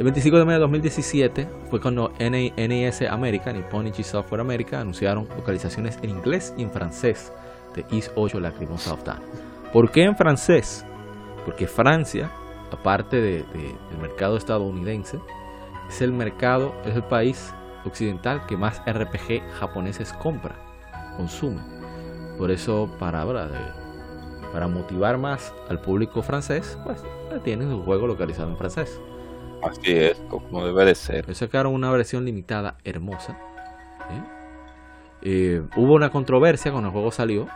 El 25 de mayo de 2017 fue cuando NES America, Nipponichi Software America, anunciaron localizaciones en inglés y en francés de Is 8 Lacrimosa of Time. ¿Por qué en francés? Porque Francia, aparte del mercado estadounidense, es el mercado, es el país occidental que más RPG japoneses compra, consume. Por eso, para, para motivar más al público francés, pues tienen un juego localizado en francés. Así es, como debe de ser. Sacaron una versión limitada hermosa. ¿eh? Eh, hubo una controversia cuando el juego salió.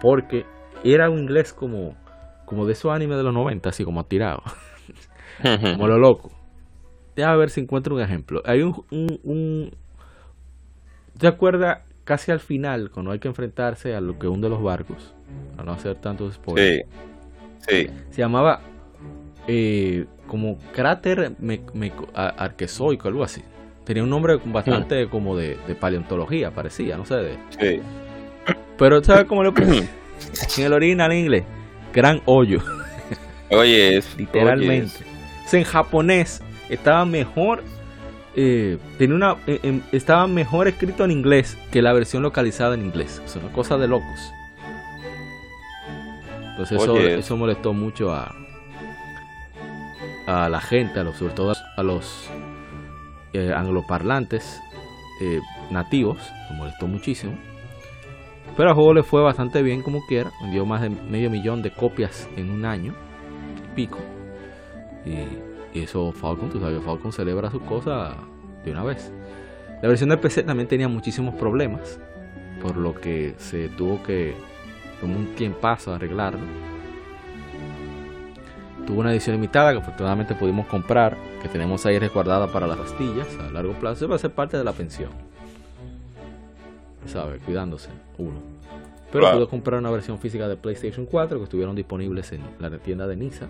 Porque era un inglés como, como de esos animes de los 90, así como tirado. (laughs) como lo loco. Déjame ver si encuentro un ejemplo. Hay un, un, ¿Te acuerdas casi al final, cuando hay que enfrentarse a lo que hunde los barcos? Para no hacer tantos spoilers. Sí. sí. Se llamaba eh, como cráter me, arquezoico, algo así. Tenía un nombre bastante hmm. como de, paleontología, parecía, no sé. De... Sí. Pero ¿sabes cómo lo puse? en el original en inglés, gran hoyo. Oye, es, (laughs) literalmente. en japonés estaba mejor, eh, tenía una, eh, estaba mejor escrito en inglés que la versión localizada en inglés. Es una cosa de locos. Entonces eso, eso molestó mucho a, a la gente, a los, sobre todo a los eh, angloparlantes eh, nativos, me molestó muchísimo. Pero al juego le fue bastante bien como quiera, vendió más de medio millón de copias en un año pico. Y, eso Falcon, tú sabes, Falcon celebra su cosa de una vez. La versión de PC también tenía muchísimos problemas, por lo que se tuvo que tomar un tiempazo a arreglarlo tuvo una edición limitada que afortunadamente pudimos comprar, que tenemos ahí resguardada para las pastillas a largo plazo, va a ser parte de la pensión. ¿Sabe? Cuidándose, uno. Pero pude comprar una versión física de PlayStation 4 que estuvieron disponibles en la tienda de Nisa.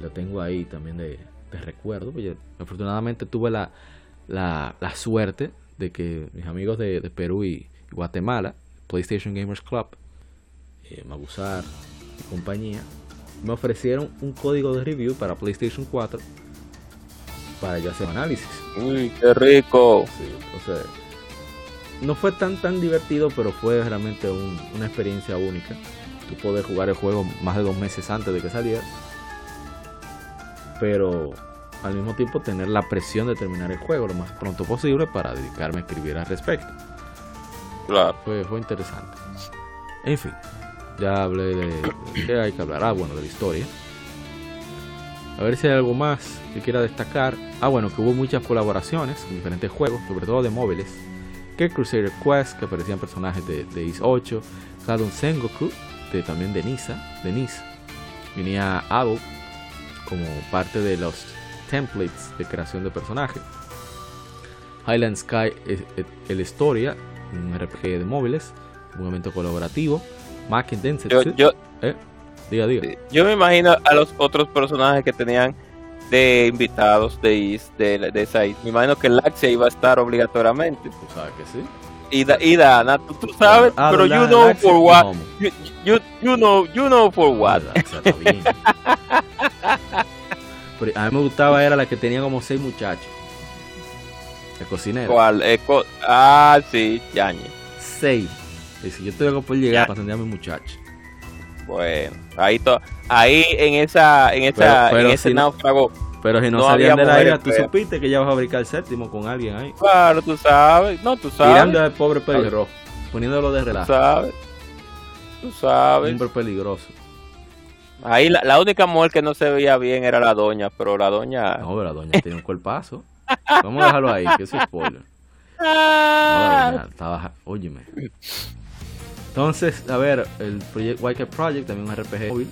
Lo tengo ahí también de, recuerdo. Pues afortunadamente tuve la, la, suerte de que mis amigos de, Perú y Guatemala, PlayStation Gamers Club, eh, Magusar y compañía, me ofrecieron un código de review para PlayStation 4 para yo hacer análisis. Uy, qué rico. no fue tan tan divertido, pero fue realmente una experiencia única. Tú poder jugar el juego más de dos meses antes de que saliera. Pero al mismo tiempo tener la presión de terminar el juego lo más pronto posible para dedicarme a escribir al respecto. Claro. Fue, fue interesante. En fin, ya hablé de, qué hay que hablar. Ah, bueno, de la historia. A ver si hay algo más que quiera destacar. Ah, bueno, que hubo muchas colaboraciones con diferentes juegos, sobre todo de móviles. Que Crusader Quest, que aparecían personajes de, de Is 8. Cladon Sengoku, de, también de Nisa. De Nisa. Venía Ado como parte de los templates de creación de personajes. Highland Sky, el Historia, un RPG de móviles, un momento colaborativo. Yo, yo, ¿Eh? diga, diga. yo me imagino a los otros personajes que tenían de invitados de Is, de, de esa Me imagino que Laxia iba a estar obligatoriamente. Tú sabes que sí. Y, da, y Dana, tú, tú sabes, ah, pero you know for what. You, you, you, know, you know for what. (laughs) pero a mí me gustaba era la que tenía como seis muchachos. El cocinero. ¿Cuál? ah, sí, Yañez. Seis. Dice, yo tengo que poder llegar para atender a mi muchacho. Bueno, ahí, to, ahí en esa, en esa, en ese náufrago. Pero si no, salían de la isla, tú supiste que ya vas a fabricar el séptimo con alguien ahí. Claro, tú sabes. No, tú sabes. Tirando al pobre pelirrojo, poniéndolo de relajo. Tú sabes. Tú sabes. Hombre peligroso. Ahí la, la, única mujer que no se veía bien era la doña, pero la doña. No, pero la doña tiene un cuerpazo. Vamos a dejarlo ahí, que es spoiler. (laughs) No, la doña estaba. Óyeme. Entonces, a ver, el Project White Project, también un RPG móvil,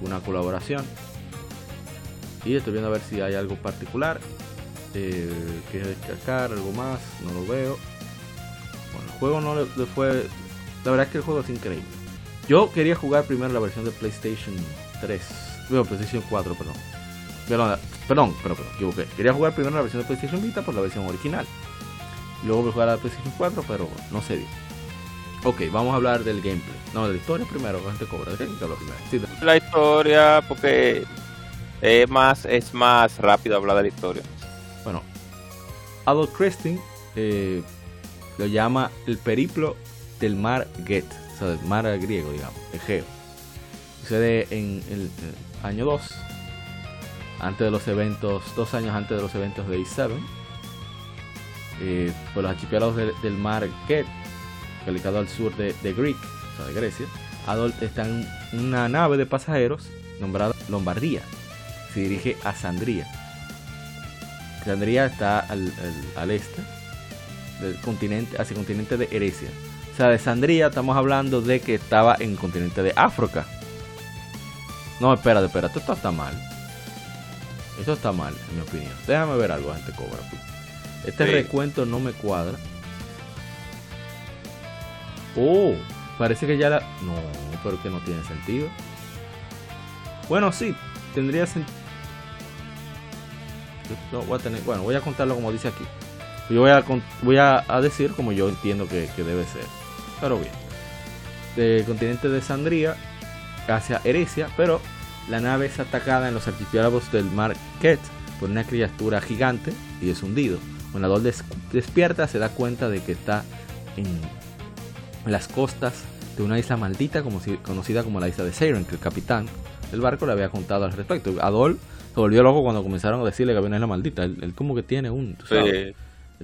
una colaboración. Y estoy viendo a ver si hay algo particular eh, que destacar, algo más, no lo veo. Bueno, el juego no le, fue. La verdad es que el juego es increíble. Yo quería jugar primero la versión de PlayStation 3, bueno, PlayStation 4, perdón. Perdón, perdón, pero equivoqué. Quería jugar primero la versión de PlayStation Vita por la versión original. Luego voy a jugar a la PlayStation 4, pero no se dio. Ok, vamos a hablar del gameplay. No, de la historia primero, gente cobra. La historia, porque es más, es más rápido hablar de la historia. Bueno, Adolf Christine eh, lo llama el periplo del mar Get, o sea, del mar griego, digamos, Egeo. Sucede en el, año 2, antes de los eventos, dos años antes de los eventos de E7, eh, por los archipiélagos del mar Get localizado al sur de, Greek, o sea, de Grecia, Adolf está en una nave de pasajeros nombrada Lombardía. Se dirige a Sandría. Sandría está al, este del continente, hacia el continente de Eresia. O sea, de Sandría estamos hablando de que estaba en el continente de África. No, espérate, espérate, esto está mal. Esto está mal, en mi opinión. Déjame ver algo, gente cobra. Este recuento no me cuadra. Oh, parece que ya la... No, pero que no tiene sentido. Bueno, sí, tendría sentido. voy a tener... Bueno, voy a contarlo como dice aquí. Yo voy a, voy a, decir como yo entiendo que, debe ser. Pero bien. Del continente de Sandría hacia Eresia, pero la nave es atacada en los archipiélagos del mar Ket por una criatura gigante y es hundido. Cuando Adol despierta se da cuenta de que está en las costas de una isla maldita como conocida como la isla de Siren, que el capitán del barco le había contado al respecto. Adol se volvió loco cuando comenzaron a decirle que había una isla maldita. Él, como que tiene un... se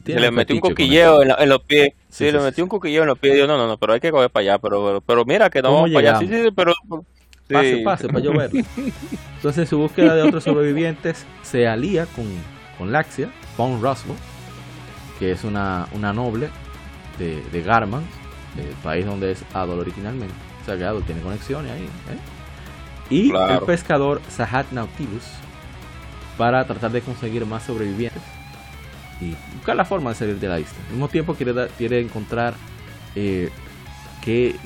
le metió un coquilleo en, los pies. Sí, le metió un coquilleo en los pies. Dijo, no, no, no, pero hay que coger para allá. Pero, pero, mira que no vamos para allá. Sí, sí, pero... Pase, pase, para yo verlo. (laughs) Entonces, en su búsqueda de otros sobrevivientes, se alía con, con Laxia, von Roswell, que es una, una noble de, de Garman, el país donde es Adol originalmente. O sea que Adol tiene conexiones ahí. ¿eh? Y el pescador Sahat Nautilus para tratar de conseguir más sobrevivientes y buscar la forma de salir de la isla. Al mismo tiempo quiere, quiere encontrar eh, que,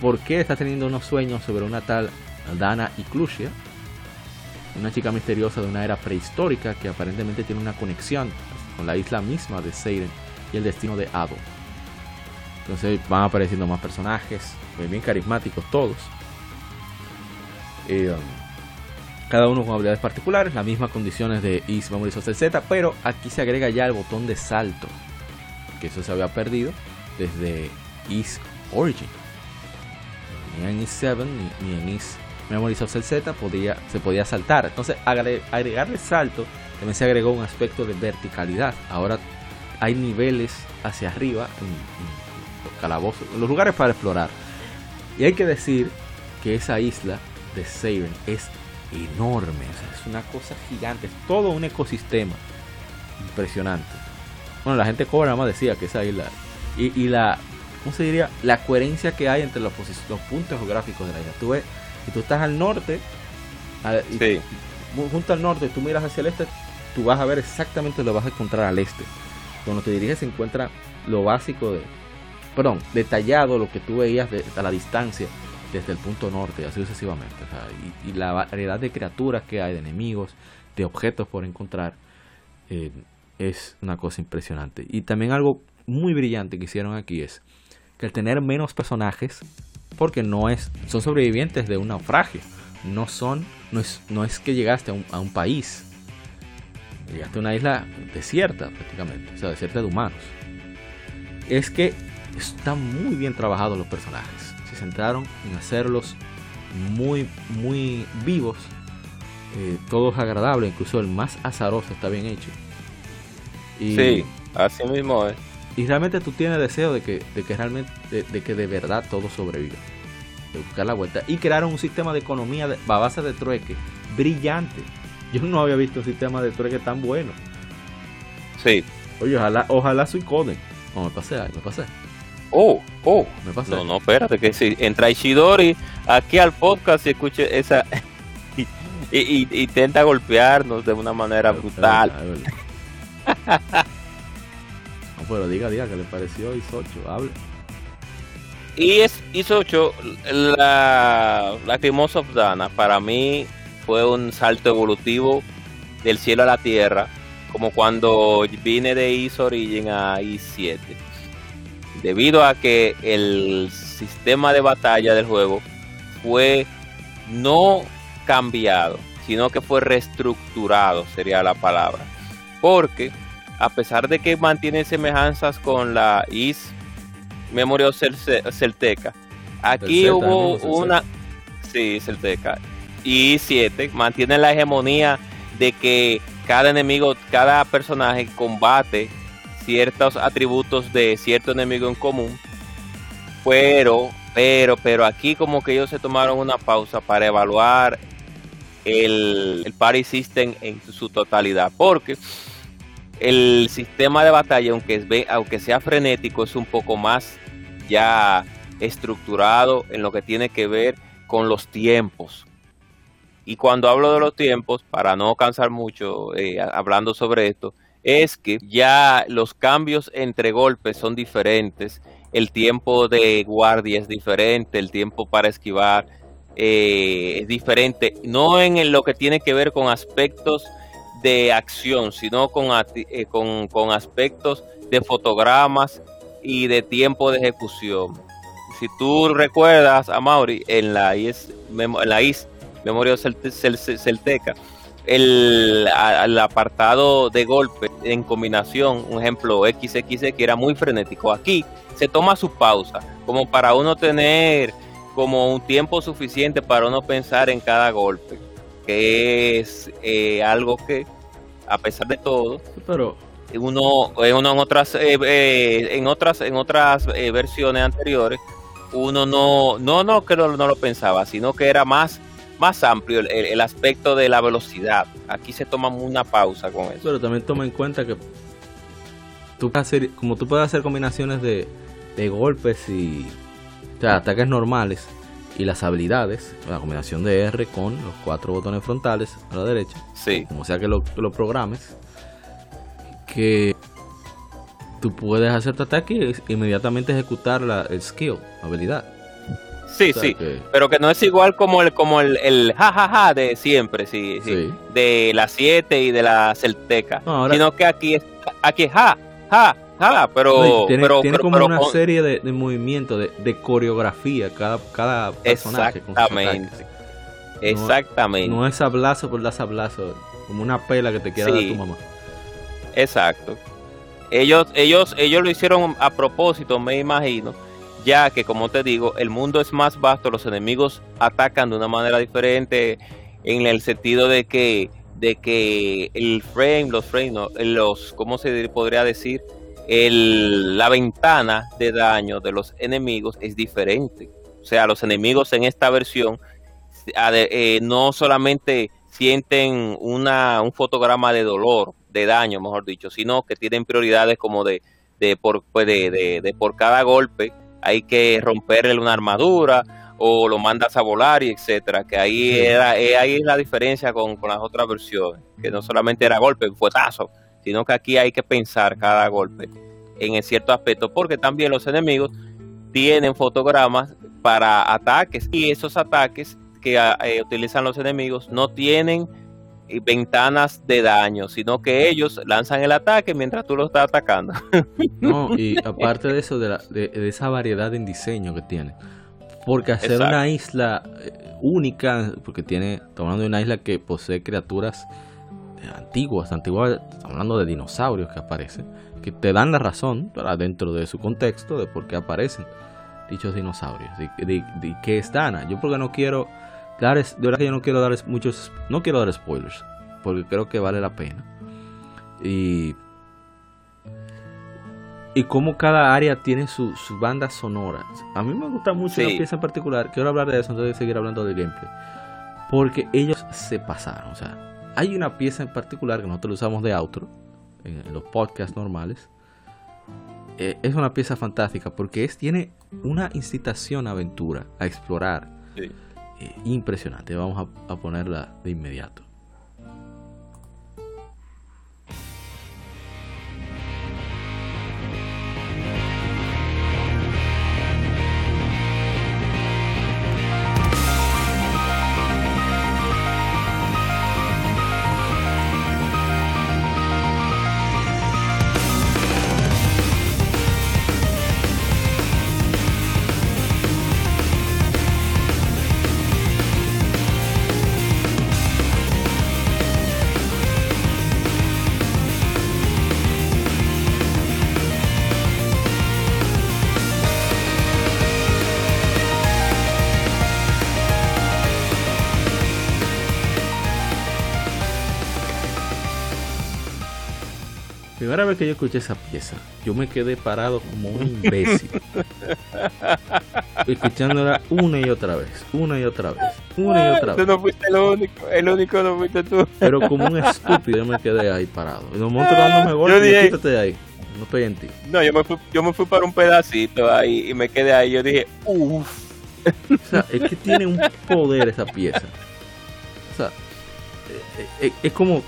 por qué está teniendo unos sueños sobre una tal Dana Iclusia, una chica misteriosa de una era prehistórica que aparentemente tiene una conexión con la isla misma de Seiren y el destino de Adol. Entonces van apareciendo más personajes, bien carismáticos todos. Um, cada uno con habilidades particulares, las mismas condiciones de Is Memories of Z, pero aquí se agrega ya el botón de salto, que eso se había perdido desde Is Origin. Ni en Is 7 ni, en Is Memories of Z podía, se podía saltar. Entonces, agregarle salto también se agregó un aspecto de verticalidad. Ahora hay niveles hacia arriba calabozos, los lugares para explorar. Y hay que decir que esa isla de Seiren es enorme, es una cosa gigante, es todo un ecosistema impresionante. Bueno, la gente cobra nada más decía que esa isla y, la, ¿cómo se diría? La coherencia que hay entre los, los puntos geográficos de la isla. Tú ves, si tú estás al norte, junto al norte, tú miras hacia el este, tú vas a ver exactamente lo vas a encontrar al este. Cuando te diriges se encuentra lo básico de, perdón, detallado lo que tú veías a la distancia desde el punto norte, así sucesivamente. y, la variedad de criaturas que hay, de enemigos, de objetos por encontrar, eh, es una cosa impresionante. Y también algo muy brillante que hicieron aquí es que al tener menos personajes, porque no es, son sobrevivientes de un naufragio, no son, no es, no es que llegaste a un país, llegaste a una isla desierta prácticamente, o sea, desierta de humanos. Es que están muy bien trabajados los personajes. Se centraron en hacerlos muy, muy vivos, eh, todos agradables, incluso el más azaroso está bien hecho. Y, sí, así mismo es. Y realmente tú tienes deseo de que, de que realmente, de, que de verdad todo sobreviva. De buscar la vuelta. Y crear un sistema de economía de, a base de trueque brillante. Yo no había visto un sistema de trueque tan bueno. Sí. Oye, ojalá, ojalá Coden. No, me pasé, me pasé. Oh, oh. Me. No, no, espérate, que si entra Ishidori aquí al podcast y escuche esa. (laughs) y, y, intenta golpearnos de una manera brutal. (laughs) no, pero diga, diga, que le pareció Isocho? Hable. Y es Isocho, la, la of Dana, para mí fue un salto evolutivo del cielo a la tierra, como cuando vine de Is Origin a Is 7. Debido a que el sistema de batalla del juego fue no cambiado, sino que fue reestructurado, sería la palabra. Porque a pesar de que mantiene semejanzas con la Is Memoria Celteca, aquí hubo una... Sí, Celteca. Y 7 mantiene la hegemonía de que cada enemigo, cada personaje combate ciertos atributos de cierto enemigo en común. Pero, pero, pero aquí como que ellos se tomaron una pausa para evaluar el, el party system en su totalidad. Porque el sistema de batalla, aunque, aunque sea frenético, es un poco más ya estructurado en lo que tiene que ver con los tiempos. Y cuando hablo de los tiempos, para no cansar mucho eh, hablando sobre esto, es que ya los cambios entre golpes son diferentes, el tiempo de guardia es diferente, el tiempo para esquivar eh, es diferente, no en lo que tiene que ver con aspectos de acción, sino con, eh, con, con aspectos de fotogramas y de tiempo de ejecución. Si tú recuerdas a Mauri en la IS, en la IS Memoria Celteca, el, apartado de golpe en combinación, un ejemplo XX que era muy frenético. Aquí se toma su pausa, como para uno tener como un tiempo suficiente para uno pensar en cada golpe, que es eh, algo que, a pesar de todo, pero uno, uno en otras eh, eh, en otras en otras versiones anteriores uno no no no que no, no lo pensaba, sino que era más más amplio el, aspecto de la velocidad. Aquí se toma una pausa con eso. Pero también toma en cuenta que tú puedes hacer, como tú puedes hacer combinaciones de, golpes y ataques normales y las habilidades, la combinación de R con los cuatro botones frontales a la derecha, sí. como sea que lo, lo programes, que tú puedes hacer tu ataque e inmediatamente ejecutar la, el skill, habilidad. Sí, sí, pero que no es igual como el como el, el jajaja de siempre, sí, sí, de la 7 y de la Celteca, sino que aquí es aquí es ja, ja, ja, pero tiene, pero, como una serie de, de movimientos, de, de, coreografía cada cada personaje Exactamente. Exactamente. No, es sablazo por dar sablazo, como una pela que te quiera dar tu mamá. Exacto. Ellos ellos ellos lo hicieron a propósito, me imagino ya que como te digo, el mundo es más vasto, los enemigos atacan de una manera diferente en el sentido de que de que el frame, los frames, los ¿cómo se podría decir? El, la ventana de daño de los enemigos es diferente. O sea, los enemigos en esta versión eh, no solamente sienten una, un fotograma de dolor, de daño, mejor dicho, sino que tienen prioridades como de, de, por, pues de, de por cada golpe hay que romperle una armadura o lo mandas a volar y etcétera, que ahí era eh, ahí es la diferencia con, las otras versiones, que no solamente era golpe, fuetazo, sino que aquí hay que pensar cada golpe en cierto aspecto, porque también los enemigos tienen fotogramas para ataques y esos ataques que ah, eh, utilizan los enemigos no tienen ventanas de daño, sino que ellos lanzan el ataque mientras tú lo estás atacando. (laughs) No, y aparte de eso, de, de, esa variedad en diseño que tiene. Porque hacer una isla eh, única, porque tiene, estamos hablando de una isla que posee criaturas antiguas, antiguas, estamos hablando de dinosaurios que aparecen, que te dan la razón para dentro de su contexto de por qué aparecen. dichos dinosaurios. De, qué es Dana. Yo porque no quiero dar, de verdad que yo no quiero dar muchos, no quiero dar spoilers, porque creo que vale la pena. Y y cómo cada área tiene sus su bandas sonoras. A mí me gusta mucho la pieza en particular. Quiero hablar de eso antes de seguir hablando del gameplay. Porque ellos se pasaron. O sea, hay una pieza en particular que nosotros usamos de outro en, los podcasts normales. Eh, es una pieza fantástica porque es, tiene una incitación a aventura, a explorar. Eh, impresionante. Vamos a ponerla de inmediato. Primera vez que yo escuché esa pieza, yo me quedé parado como un imbécil. (laughs) escuchándola una y otra vez, una y otra vez, una y otra vez. Tú no fuiste el único, el único no fuiste tú. Pero como un estúpido yo me quedé ahí parado. Y los monstruos dándome golpes, dije, quítate de ahí. No estoy en ti. No, yo me fui, yo me fui para un pedacito ahí y me quedé ahí. Yo dije, uff. O sea, es que tiene un poder esa pieza. O sea, es, es como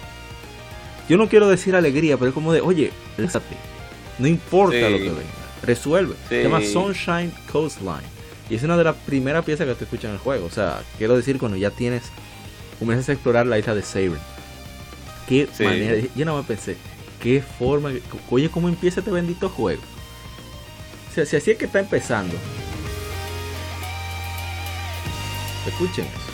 yo no quiero decir alegría, pero es como de, oye, No importa lo que venga. Resuelve. Se llama Sunshine Coastline. Y es una de las primeras piezas que te escuchas en el juego. O sea, quiero decir, cuando ya tienes. Comienzas a explorar la isla de Saber. Qué manera. Yo no me pensé. Qué forma. Oye, cómo empieza este bendito juego. O sea, si así es que está empezando. Escuchen eso.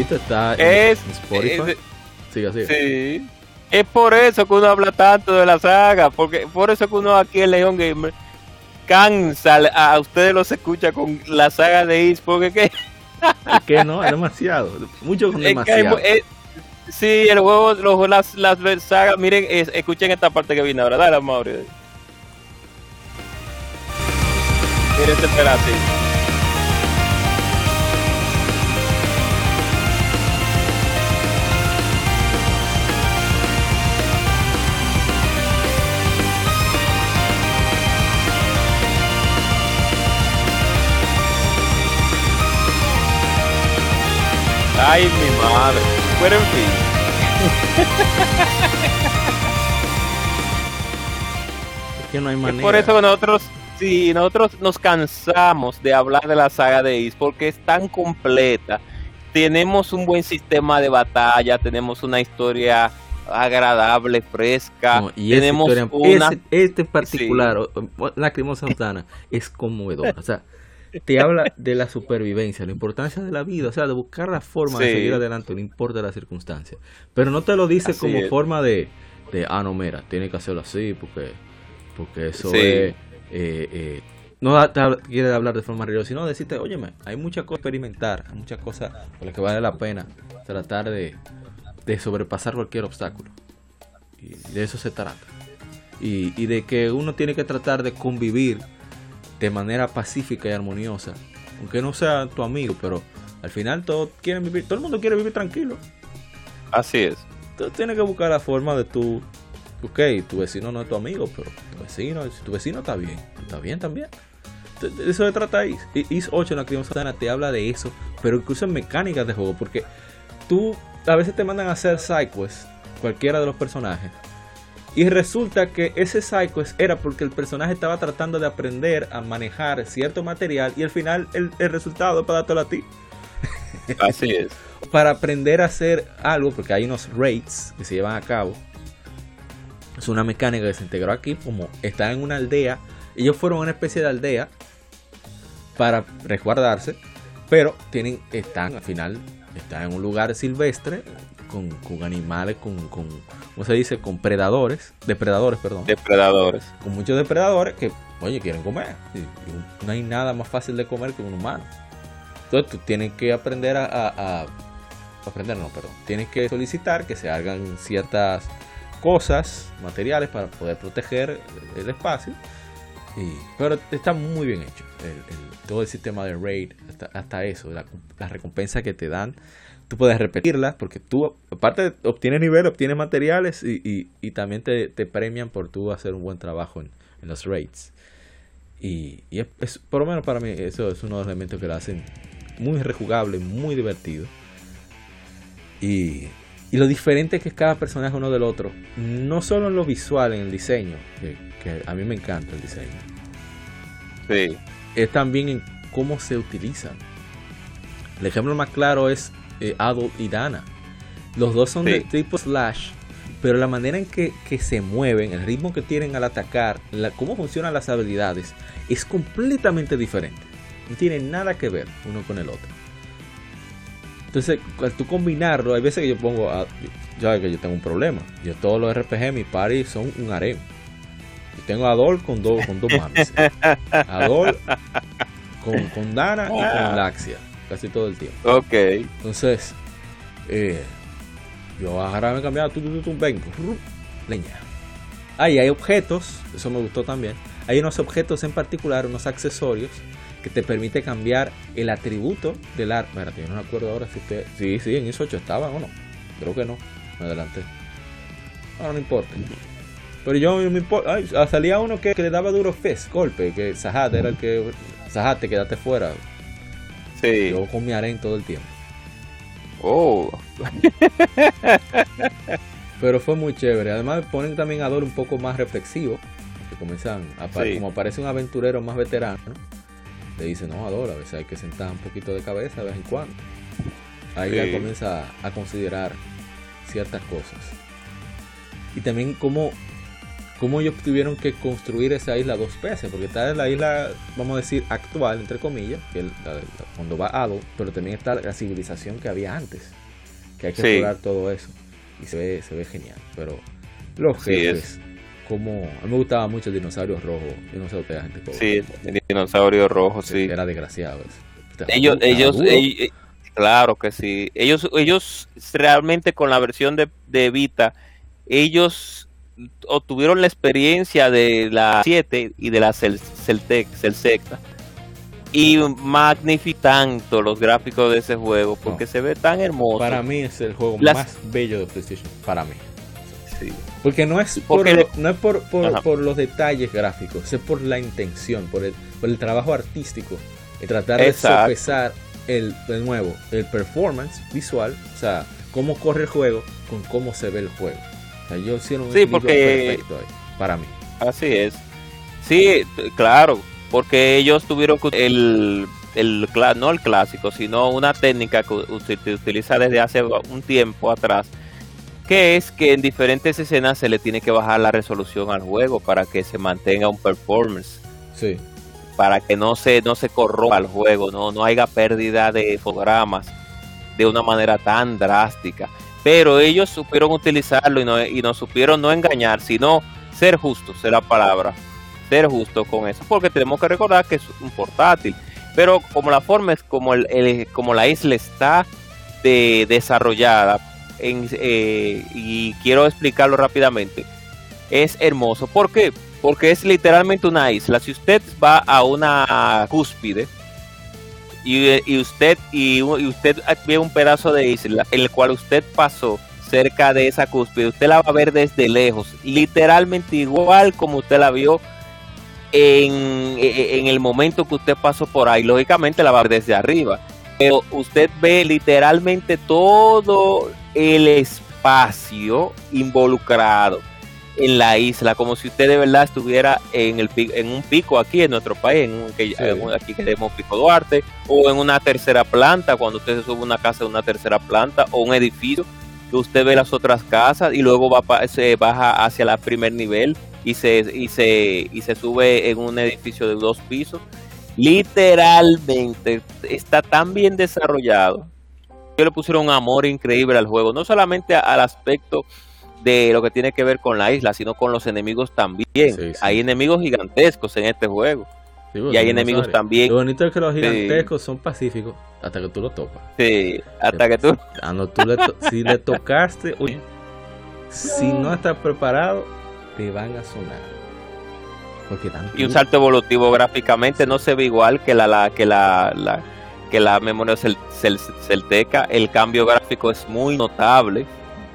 Está es, en Spotify. Sí. Es por eso que uno habla tanto de la saga, porque por eso que uno aquí en León Gamer cansa a ustedes los escucha con la saga de Is, porque que (laughs) es que no, es demasiado, mucho con demasiado. sí, el juego, los, las, las sagas, miren, escuchen esta parte que viene ahora, dale, Mauro. Miren este pedacito. Ay, mi madre. Pero en fin. (laughs) es que no hay manera. por eso nosotros, sí, nosotros nos cansamos de hablar de la saga de Is porque es tan completa. Tenemos un buen sistema de batalla, tenemos una historia agradable, fresca. y tenemos una... este particular, la Lacrimosa Santana, es conmovedor. O sea, te habla de la supervivencia, la importancia de la vida, o sea, de buscar la forma de seguir adelante, no importa la circunstancia. Pero no te lo dice como forma de, de, ah, no, mira, tiene que hacerlo así porque, porque eso es... Eh, eh, no te quiere hablar de forma real, sino decirte, óyeme, hay muchas cosas que experimentar, hay muchas cosas por las que vale la pena tratar de, de sobrepasar cualquier obstáculo. Y de eso se trata. Y, y de que uno tiene que tratar de convivir de manera pacífica y armoniosa. Aunque no sea tu amigo, pero al final todos quieren vivir, todo el mundo quiere vivir tranquilo. Así es. Tú tienes que buscar la forma de tu, ok, tu vecino no es tu amigo, pero tu vecino, si tu vecino está bien, está bien también. De eso se trata Is. Is 8 en la Crimen Satana te habla de eso, pero incluso en mecánicas de juego, porque tú a veces te mandan a hacer sidequests, cualquiera de los personajes, y resulta que ese psycho era porque el personaje estaba tratando de aprender a manejar cierto material y al final el, resultado es para dártelo a ti. (laughs) Así es. para aprender a hacer algo, porque hay unos raids que se llevan a cabo. Es una mecánica que se integró aquí, como está en una aldea ellos fueron una especie de aldea para resguardarse, pero tienen, están al final, están en un lugar silvestre con, animales, con, con, ¿cómo se dice? Con predadores, depredadores, perdón. Depredadores. Con muchos depredadores que, oye, quieren comer. no hay nada más fácil de comer que un humano. Entonces tú tienes que aprender a, a aprender, no, perdón. Tienes que solicitar que se hagan ciertas cosas, materiales para poder proteger el espacio. Y, pero está muy bien hecho. todo el sistema de raid, hasta, eso, la, recompensa que te dan, tú puedes repetirlas porque tú, aparte, obtienes nivel, obtienes materiales y, y, también te, te, premian por tú hacer un buen trabajo en, los raids. Y, es, por lo menos para mí, eso es uno de los elementos que lo hacen muy rejugable, muy divertido. Y, y lo diferente que es cada personaje uno del otro. No solo en lo visual, en el diseño, que, a mí me encanta el diseño. Sí. Es también en cómo se utilizan. El ejemplo más claro es eh, Adol y Dana. Los dos son de tipo slash, pero la manera en que, que, se mueven, el ritmo que tienen al atacar, la, cómo funcionan las habilidades, es completamente diferente. No tiene nada que ver uno con el otro. Entonces, al tú combinarlo, hay veces que yo pongo, a, ya que yo tengo un problema. Yo todos los RPG, mi party son un harem. Yo tengo a Adol con dos, con dos mames. (laughs) Adol con, con Dana y con ah. Laxia. Casi todo el tiempo. Ok. Entonces, eh, yo ahora me cambiaba, tú, tú, tú, vengo, leña. Ah, hay objetos, eso me gustó también. Hay unos objetos en particular, unos accesorios que te permite cambiar el atributo del arma. yo no me acuerdo ahora si usted. Sí, sí, en ISO 8 estaba o no. Creo que no. Me adelanté. Ahora no importa. Pero yo me importa. Ah, salía uno que, le daba duro fest, golpe. Que Sahat era el que. Sahat, te quedaste fuera. Sí. Yo con mi aren todo el tiempo. Oh. (laughs) Pero fue muy chévere. Además, ponen también a Dor un poco más reflexivo. Que comienzan a, como aparece un aventurero más veterano le dice, no, Adora, a veces hay que sentar un poquito de cabeza de vez en cuando. Ahí ya comienza a considerar ciertas cosas. Y también cómo, cómo ellos tuvieron que construir esa isla dos veces, porque está en la isla, vamos a decir, actual, entre comillas, que cuando va Ado, pero también está la civilización que había antes, que hay que explorar todo eso. Y se ve, se ve genial. Pero los jefes, como a mí me gustaba mucho el dinosaurio rojo. Yo no sé qué gente Sí, el dinosaurio rojo, sí. Era desgraciado. Ellos, ellos, eh, claro que sí. Ellos, ellos realmente con la versión de, de Vita, ellos obtuvieron la experiencia de la 7 y de la Celtec, Celtec y magnifican tanto los gráficos de ese juego porque se ve tan hermoso. Para mí es el juego más bello de PlayStation. Para mí. Porque no es por, no es por, por, los detalles gráficos, es por la intención, por el, por el trabajo artístico. Y tratar de sopesar el, de nuevo, el performance visual, o sea, cómo corre el juego con cómo se ve el juego. O sea, yo hicieron un sí, perfecto ahí, para mí. Así es. Sí, claro, porque ellos tuvieron el, el, no el clásico, sino una técnica que se utiliza desde hace un tiempo atrás, que es que en diferentes escenas se le tiene que bajar la resolución al juego para que se mantenga un performance. Sí. Para que no se, no se corrompa el juego, no, no haya pérdida de fotogramas de una manera tan drástica. Pero ellos supieron utilizarlo y no, y no supieron no engañar, sino ser justos, es la palabra. Ser justo con eso. Porque tenemos que recordar que es un portátil. Pero como la forma es como, el, como la isla está de, desarrollada, eh, y quiero explicarlo rápidamente, es hermoso. ¿Por qué? Porque es literalmente una isla. Si usted va a una cúspide y, usted y, usted ve un pedazo de isla el cual usted pasó cerca de esa cúspide, usted la va a ver desde lejos, literalmente igual como usted la vio en, en el momento que usted pasó por ahí. Lógicamente la va a ver desde arriba pero usted ve literalmente todo el espacio involucrado en la isla, como si usted de verdad estuviera en, el, en un pico aquí en nuestro país, en, un, aquí que tenemos Pico Duarte, o en una tercera planta, cuando usted se sube a una casa de una tercera planta, o un edificio, usted ve las otras casas y luego va se baja hacia el primer nivel y se, y se, y se sube en un edificio de dos pisos. Literalmente está tan bien desarrollado. Que le pusieron un amor increíble al juego, no solamente al aspecto de lo que tiene que ver con la isla, sino con los enemigos también. Hay enemigos gigantescos en este juego. y hay enemigos también. Lo bonito es que los gigantescos son pacíficos hasta que tú los topas. Sí, hasta que tú. si le tocaste, si no estás preparado, te van a sonar. Porque y un salto evolutivo gráficamente no se ve igual que la, la que la, que la memoria cel, celteca. El cambio gráfico es muy notable,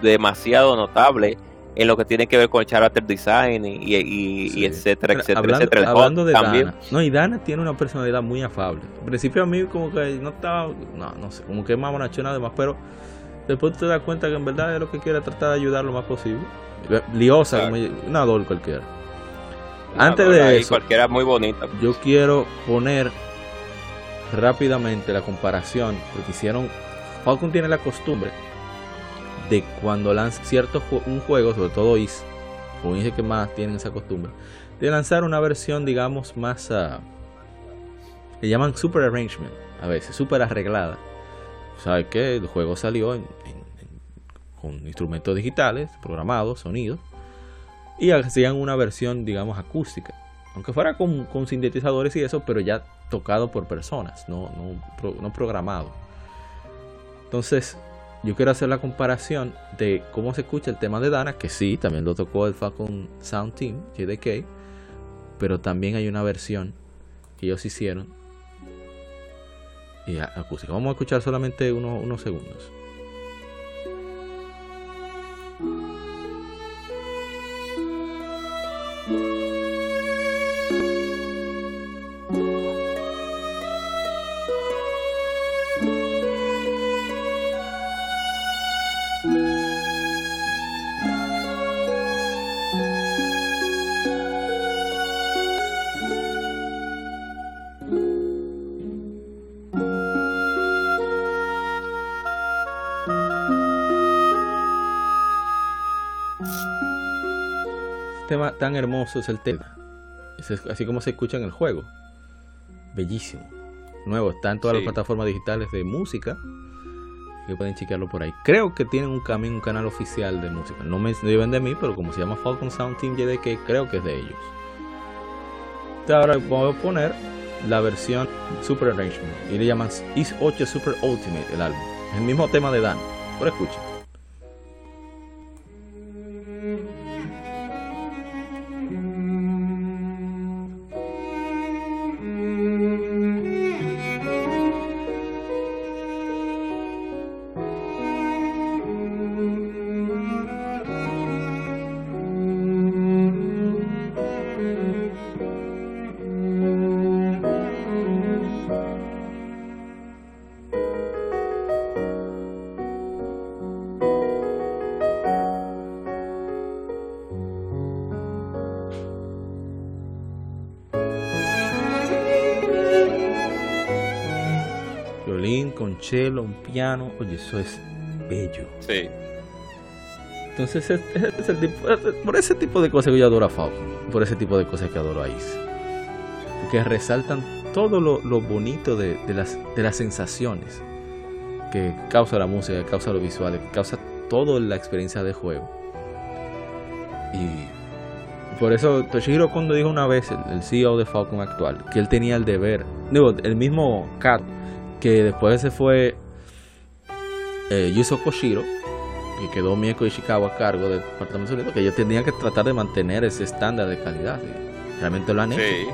demasiado notable en lo que tiene que ver con el character design y, y, etcétera, etcétera, hablando, etcétera. hablando de Dana. No, y Dana tiene una personalidad muy afable. Al principio a mí como que no estaba, no, no sé, como que es más bonachona además, pero después te das cuenta que en verdad es lo que quiere tratar de ayudar lo más posible. Liosa, como una ador cualquiera. Antes de eso, cualquiera muy bonita. Yo quiero poner rápidamente la comparación, porque hicieron. Falcon tiene la costumbre de cuando lanza cierto un juego, sobre todo Is, o dice que más tienen esa costumbre, de lanzar una versión, digamos, más. Uh, le llaman super arrangement, a veces, super arreglada. ¿Sabe qué? El juego salió con instrumentos digitales, programados, sonidos y hacían una versión, digamos, acústica. Aunque fuera con, sintetizadores y eso, pero ya tocado por personas, no, no, programado. Entonces, yo quiero hacer la comparación de cómo se escucha el tema de Dana, que sí, también lo tocó el Falcon Sound Team, JDK, pero también hay una versión que ellos hicieron y acústica. Vamos a escuchar solamente unos segundos. Tan hermoso es el tema. así como se escucha en el juego. Bellísimo. Nuevo, está en todas las plataformas digitales de música. Que pueden chequearlo por ahí. Creo que tienen un, camino, un canal oficial de música. No me lleven de mí, pero como se llama Falcon Sound Team JDK, creo que es de ellos. ahora voy a poner la versión Super Arrangement. Y le llaman Is 8 Super Ultimate el álbum. Es el mismo tema de Dan. Por escucha. Piano, oye, eso es bello. Sí. Entonces, es, el tipo, por ese tipo de cosas que yo adoro a Falcon, por ese tipo de cosas que adoro a Is. Porque resaltan todo lo, bonito de, las, de las sensaciones que causa la música, que causa lo visual, que causa toda la experiencia de juego. Y por eso Toshihiro Kondo dijo una vez, el, CEO de Falcon actual, que él tenía el deber, digo, el mismo Kat que después se fue eh, Yuzo Koshiro, que quedó Mieko Ishikawa a cargo del departamento de que ellos tenían que tratar de mantener ese estándar de calidad. realmente lo han hecho.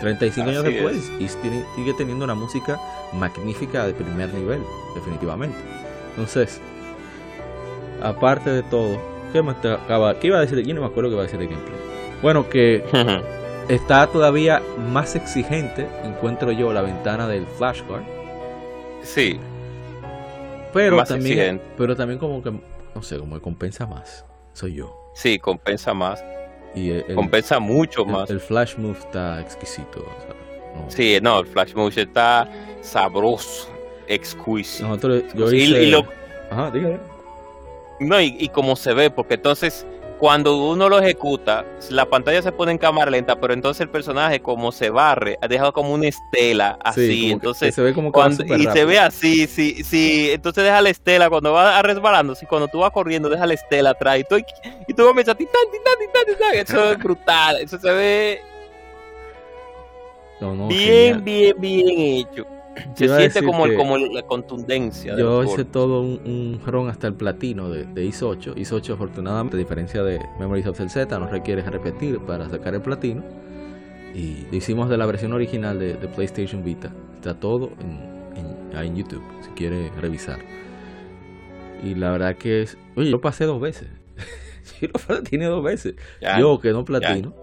35 ¿Eh? años después y sigue teniendo una música magnífica de primer nivel, definitivamente. Entonces, aparte de todo, ¿qué, me acaba, ¿qué iba a decir? Yo no me acuerdo qué iba a decir de gameplay. Bueno, que (laughs) está todavía más exigente, encuentro yo, la ventana del flashcard. Sí. Pero también, pero también como que, no sé, como que compensa más. Soy yo. Sí, compensa más. Y compensa mucho más. El flash move está exquisito. Sí, no, el flash move está sabroso, exquisito. yo hice... Ajá, dígame. No, y, y como se ve, porque entonces cuando uno lo ejecuta, la pantalla se pone en cámara lenta, pero entonces el personaje como se barre, ha dejado como una estela así, entonces se ve como cuando, y se ve así, sí, sí, entonces deja la estela cuando va resbalando, si cuando tú vas corriendo deja la estela atrás y tú, y tú comienzas titán, titán, titán, titán, eso es brutal, eso se ve bien, bien, bien hecho. Se siente como, como la contundencia. Yo hice todo un, un, ron hasta el platino de, de IS 8. IS 8 afortunadamente, a diferencia de Memories of the Z, no requiere repetir para sacar el platino. Y lo hicimos de la versión original de, de PlayStation Vita. Está todo en, en, en, YouTube, si quiere revisar. Y la verdad que es... Oye, yo lo pasé dos veces. (laughs) yo lo platiné dos veces. yo que no platino.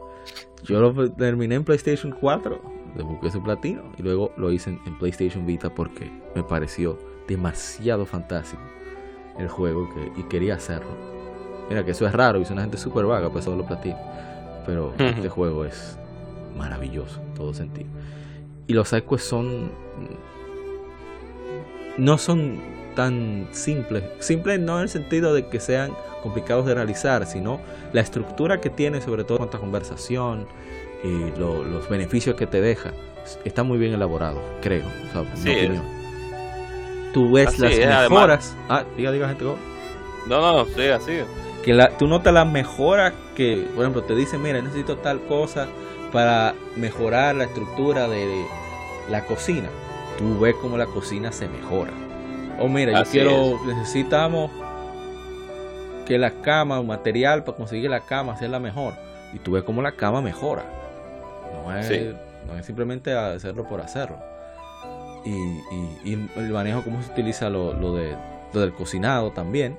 Yo lo terminé en PlayStation 4 busqué su platino y luego lo hice en, PlayStation Vita porque me pareció demasiado fantástico el juego que, y quería hacerlo. Mira que eso es raro y es una gente súper vaga, pues solo lo platino. Pero este juego es maravilloso en todo sentido. Y los sidequests son. No son tan simples. Simples no en el sentido de que sean complicados de realizar, sino la estructura que tiene, sobre todo en cuanto a conversación, y los beneficios que te deja, está muy bien elaborado, creo. O sea, Tú ves las mejoras. ah, diga, diga, gente. No, no, sí, así Que la, tú notas las mejoras que, por ejemplo, te dicen, mira, necesito tal cosa para mejorar la estructura de la cocina. Tú ves cómo la cocina se mejora. O mira, yo quiero, necesitamos que la cama, un material para conseguir la cama sea la mejor. Y tú ves cómo la cama mejora. No es, simplemente hacerlo por hacerlo. Y, el manejo, cómo se utiliza lo, de, lo del cocinado también.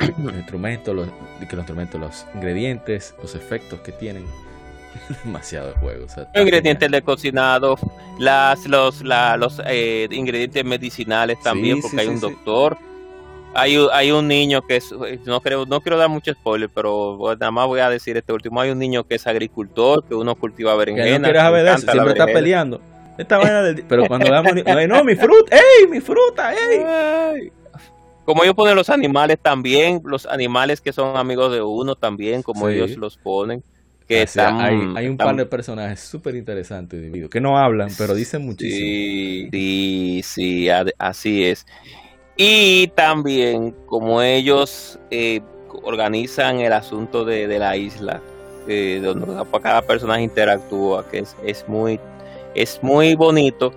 (clears throat) los instrumentos, los, que los instrumentos, los ingredientes, los efectos que tienen. (laughs) Demasiado de juego. los ingredientes de cocinado, las, los, los eh, ingredientes medicinales también, porque hay un doctor hay, hay un niño que es, no creo, no quiero dar mucho spoiler, pero nada más voy a decir este último, hay un niño que es agricultor, que uno cultiva berenjena. no quieres saber eso, siempre está peleando. Esta (laughs) del, pero cuando damos, no, mi fruta, ey, mi fruta, ey. Como ellos ponen los animales también, los animales que son amigos de uno también, como ellos los ponen. Que hay, hay, un par de personajes súper interesantes que no hablan, pero dicen muchísimo. Sí, sí, sí, así es. Y también como ellos eh, organizan el asunto de, la isla, eh, donde cada personaje interactúa, que es, es, muy, es muy bonito.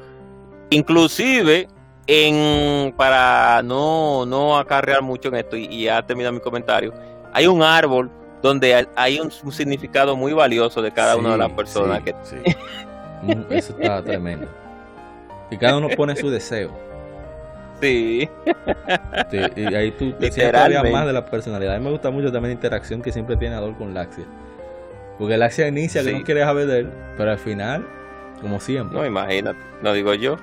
Inclusive, en, para no, no acarrear mucho en esto, y, ya termino mi comentario, hay un árbol donde hay un, significado muy valioso de cada una de las personas. que... Mm, eso está tremendo. Y cada uno pone su deseo. Sí. y ahí tú te sientes más de la personalidad. A mí me gusta mucho también la interacción que siempre tiene Adol con Laxia. Porque Laxia inicia que no quiere saber de él, pero al final, como siempre. No, imagínate, no digo yo.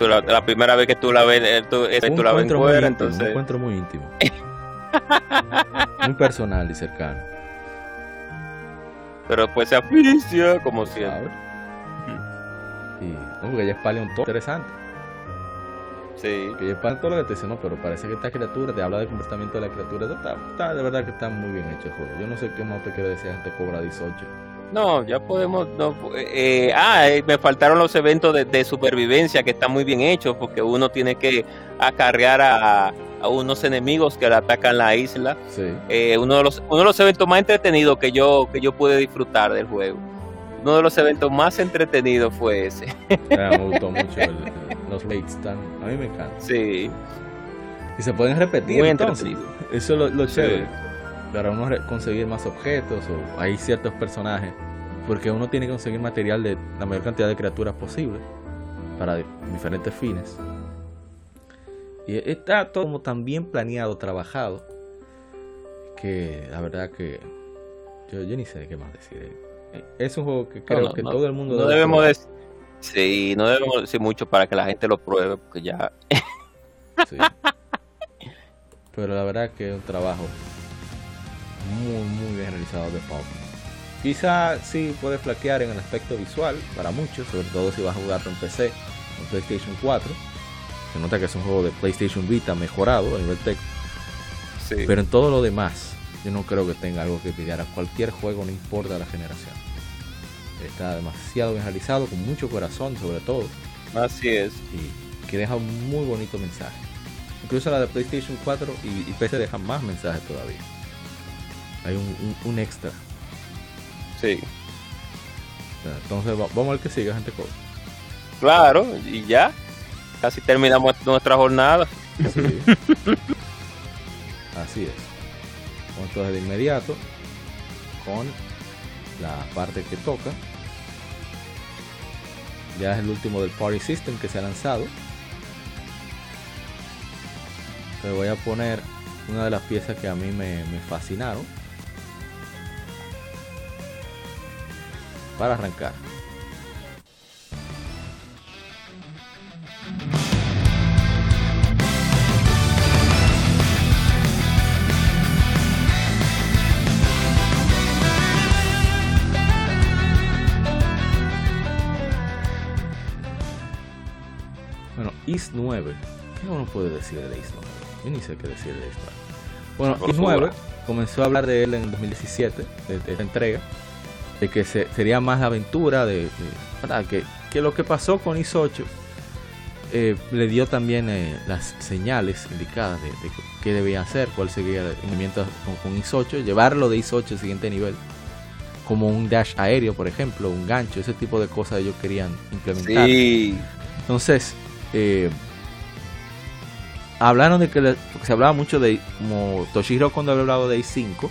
la, primera vez que tú la ves, eh, tú, eh, tú la ves fuera, entonces... Un encuentro muy íntimo. (laughs) muy personal y cercano. Pero pues se aficia, como siempre. Y, no, porque ella es paleontólogo interesante. Sí. Que para todo lo que te dice, no, pero parece que esta criatura te habla del comportamiento de la criatura. Está, de verdad que está muy bien hecho el juego. Yo no sé qué más te quiere decir gente Cobra 18. No, ya podemos. No, eh, ah, eh, me faltaron los eventos de, supervivencia que están muy bien hechos porque uno tiene que acarrear a, a unos enemigos que le atacan la isla. Sí. Eh, uno, de los, uno de los eventos más entretenidos que yo, que yo pude disfrutar del juego. Uno de los eventos más entretenidos fue ese. (laughs) me gustó mucho el, los raids están, a mí me encanta. Sí. Y se pueden repetir entonces. Eso es lo, chévere. Para uno conseguir más objetos o hay ciertos personajes. Porque uno tiene que conseguir material de la mayor cantidad de criaturas posible. Para diferentes fines. Y está todo como tan bien planeado, trabajado. Que la verdad que yo, yo ni sé qué más decir. Es un juego que creo que todo el mundo... No debemos decir Sí, no debemos decir mucho para que la gente lo pruebe, porque ya. sí. Pero la verdad que es un trabajo muy, muy bien realizado de Pau. Quizá sí puede flaquear en el aspecto visual para muchos, sobre todo si vas a jugarlo en PC o PlayStation 4. Se nota que es un juego de PlayStation Vita mejorado a nivel técnico. Pero en todo lo demás, yo no creo que tenga algo que pillar a cualquier juego, no importa la generación. Está demasiado bien realizado, con mucho corazón sobre todo. Así es. Y que deja un muy bonito mensaje. Incluso la de PlayStation 4 y, PC dejan más mensajes todavía. Hay un, extra. Sí. Entonces vamos al que sigue, gente. Claro, y ya. Casi terminamos nuestra jornada. Sí. Así es. Entonces de inmediato con la parte que toca. Ya es el último del Party System que se ha lanzado. Te voy a poner una de las piezas que a mí me, me fascinaron. Para arrancar. Is 9. ¿Qué uno puede decir de Is 9? Yo ni sé qué decir de Is 9. Bueno, Is 9 comenzó a hablar de él en 2017, de, esta entrega, de que sería más aventura, de, que, que, lo que pasó con Is 8 eh, le dio también eh, las señales indicadas de, qué debía hacer, cuál sería el movimiento con, con, Is 8, llevarlo de Is 8 al siguiente nivel, como un dash aéreo, por ejemplo, un gancho, ese tipo de cosas ellos querían implementar. Sí. Entonces, eh, hablaron de que se hablaba mucho de como Toshiro cuando había hablado de i5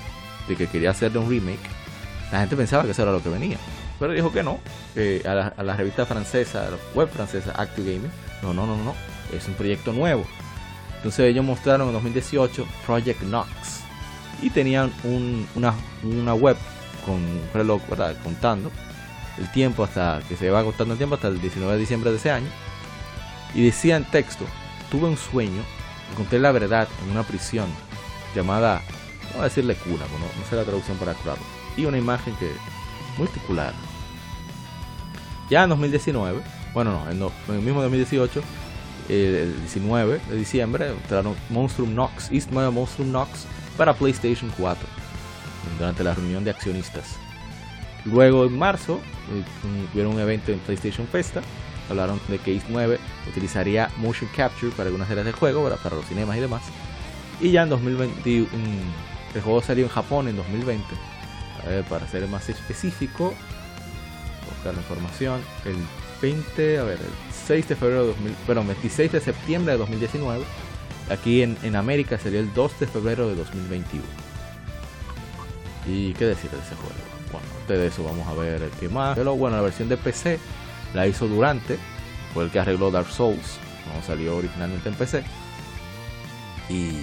de que quería hacerle un remake la gente pensaba que eso era lo que venía. Pero dijo que no a, la, revista francesa a la web francesa Active Gaming no no no no es un proyecto nuevo. Entonces ellos mostraron en 2018 Project Nox y tenían una, web con un reloj contando el tiempo hasta que se va contando el tiempo hasta el 19 de diciembre de ese año y decía en texto, tuve un sueño, encontré la verdad en una prisión llamada, no voy a decirle cuna, no, no sé la traducción para claro, y una imagen que muy particular. Ya en 2019, bueno, no, en, el mismo 2018, el 19 de diciembre, entraron Monstrum Nox, East Monstrum Nox para PlayStation 4, durante la reunión de accionistas. Luego en marzo, eh, tuvieron un evento en PlayStation Festa, hablaron de que East 9 utilizaría motion capture para algunas series de juego, para los cinemas y demás. Y ya en 2020, el juego salió en Japón en 2020. para ser más específico, buscar la información, el 20, a ver, el 6 de febrero de 2000, perdón, 26 de septiembre de 2019. Aquí en, en América sería el 2 de febrero de 2021. ¿Y qué decir de ese juego? Bueno, antes de eso vamos a ver qué más. Pero bueno, la versión de PC la hizo Durante, fue el que arregló Dark Souls, como salió originalmente en PC. Y.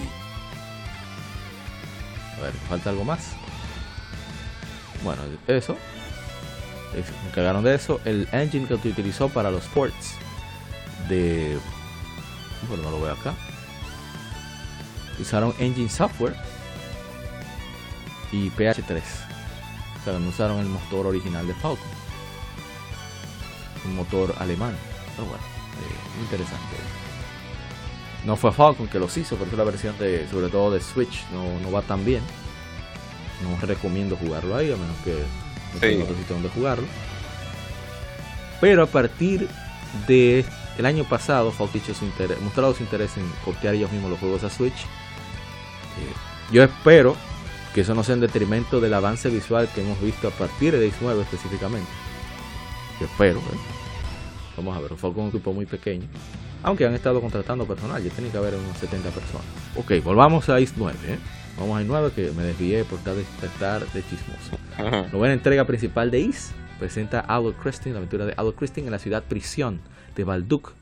A ver, falta algo más. Bueno, eso. Se encargaron de eso. El engine que utilizó para los ports de. Bueno, no lo veo acá. Usaron Engine Software y PH3. O sea, no usaron el motor original de Falcon un motor alemán. Pero bueno, eh, interesante. No fue Falcon que los hizo, pero la versión de, sobre todo de Switch, no, no va tan bien. No recomiendo jugarlo ahí, a menos que no tenga otro sitio donde jugarlo. Pero a partir de el año pasado, Falcon su interés, mostrado su interés en portear ellos mismos los juegos a Switch. Eh, yo espero que eso no sea en detrimento del avance visual que hemos visto a partir de X9 específicamente espero. ¿eh? Vamos a ver, fue con un equipo muy pequeño. Aunque han estado contratando personal, ya tiene que haber unos 70 personas. Ok, volvamos a IS 9. ¿eh? Vamos a IS 9 que me desvié por estar de, chismoso. La Novena entrega principal de IS presenta a Albert Christine, la aventura de Albert Christine en la ciudad prisión de Balduk,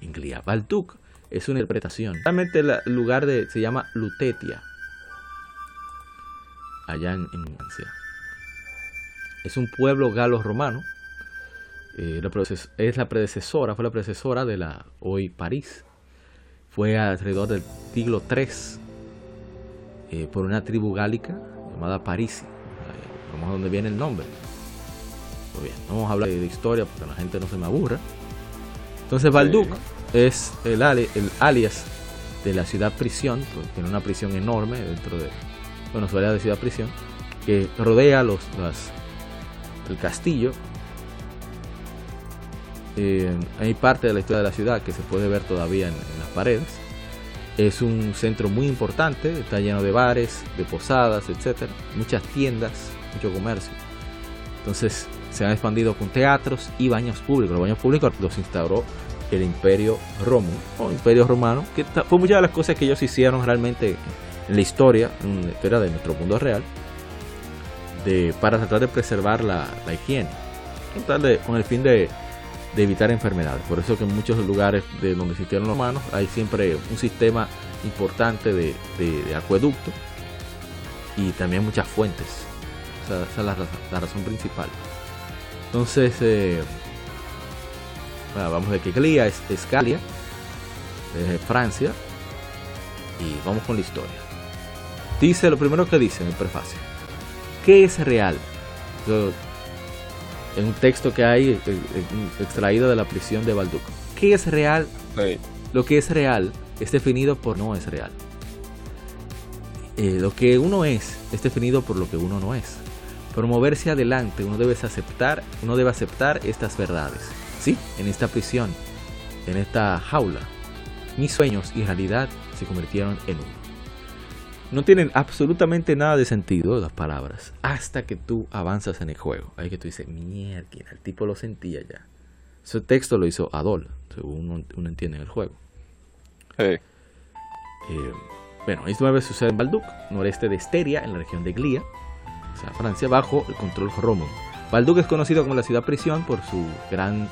Inglia. Balduk es una interpretación. Realmente el lugar de, se llama Lutetia, allá en, en Es un pueblo galo-romano eh, es la predecesora, fue la predecesora de la hoy París. Fue alrededor del siglo III eh, por una tribu gálica llamada Parisi. Vamos a donde viene el nombre. Muy bien, vamos a hablar de historia porque la gente no se me aburra. Entonces Balduk es el, el alias de la ciudad prisión, tiene una prisión enorme dentro de, bueno, su área de ciudad prisión, que rodea los, el castillo. Eh, hay parte de la historia de la ciudad que se puede ver todavía en, las paredes. Es un centro muy importante, está lleno de bares, de posadas, etcétera, muchas tiendas, mucho comercio. Entonces se han expandido con teatros y baños públicos. Los baños públicos los instauró el Imperio Romano o Imperio Romano, que fue muchas de las cosas que ellos hicieron realmente en la historia, en la historia de nuestro mundo real, de, para tratar de preservar la, higiene, con el fin de, evitar enfermedades. Por eso que en muchos lugares de donde existieron los romanos hay siempre un sistema importante de, acueducto y también muchas fuentes. esa es la, razón principal. Entonces, eh, vamos de que Glia es Escalia, de Francia, y vamos con la historia. Dice lo primero que dice en el prefacio. ¿Qué es real? En un texto que hay eh, eh, extraído de la prisión de Balduco. ¿Qué es real? Lo que es real es definido por no es real. Eh, lo que uno es es definido por lo que uno no es. Por moverse adelante uno debe aceptar, uno debe aceptar estas verdades. Sí, en esta prisión, en esta jaula, mis sueños y realidad se convirtieron en uno. No tienen absolutamente nada de sentido las palabras hasta que tú avanzas en el juego. Ahí que tú dices, mierda, el tipo lo sentía ya. Ese texto lo hizo Adol, según uno, entiende en el juego. Eh, bueno, esto vez sucede en Balduc, noreste de Esteria, en la región de Glia, o sea, Francia, bajo el control romano. Balduc es conocido como la ciudad prisión por su gran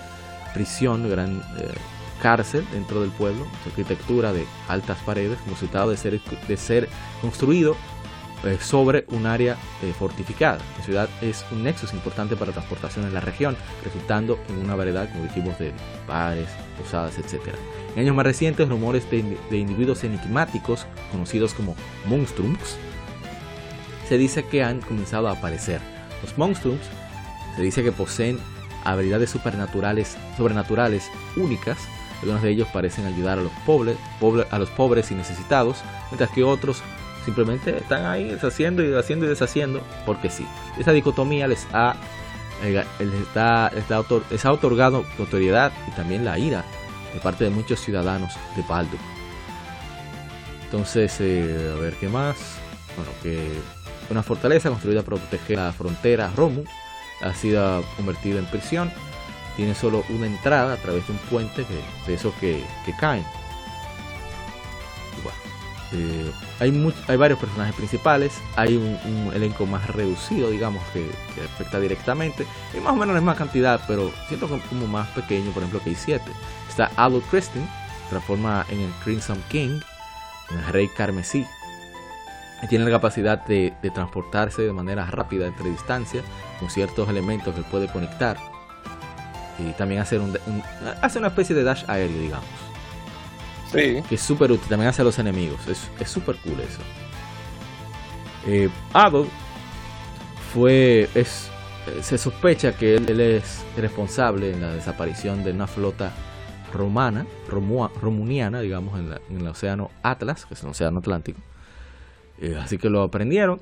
prisión, gran eh, cárcel dentro del pueblo, su arquitectura de altas paredes, como resultado de ser, de ser construido eh, sobre un área eh, fortificada. La ciudad es un nexo importante para transportación en la región, resultando en una variedad, como dijimos, de bares, posadas, etc. En años más recientes, rumores de, de individuos enigmáticos, conocidos como monstrums, se dice que han comenzado a aparecer. Los monstrums se dice que poseen habilidades supernaturales, sobrenaturales únicas. Algunos de ellos parecen ayudar a los pobres, a los pobres y necesitados, mientras que otros simplemente están ahí deshaciendo y deshaciendo y deshaciendo porque sí. Esa dicotomía les ha, eh, les, ha otorgado notoriedad y también la ira de parte de muchos ciudadanos de Baldur. Entonces, eh, a ver qué más. Bueno, que una fortaleza construida para proteger la frontera Romu ha sido convertida en prisión. Tiene solo una entrada a través de un puente que, de esos que, caen. Eh, hay, hay varios personajes principales, hay un, elenco más reducido, digamos, que, afecta directamente. Y más o menos la misma cantidad, pero siento como más pequeño, por ejemplo, que hay 7. Está Albert Christine, transforma en el Crimson King, en el Rey Carmesí, tiene la capacidad de, transportarse de manera rápida entre distancias con ciertos elementos que puede conectar y también hacer un, hace una especie de dash aéreo digamos. Sí. Que es súper útil también hace a los enemigos. Es súper cool eso. Eh, fue es se sospecha que él, es responsable en la desaparición de una flota romana romuniana digamos en, en el océano Atlas que es el océano Atlántico. Eh, así que lo aprendieron.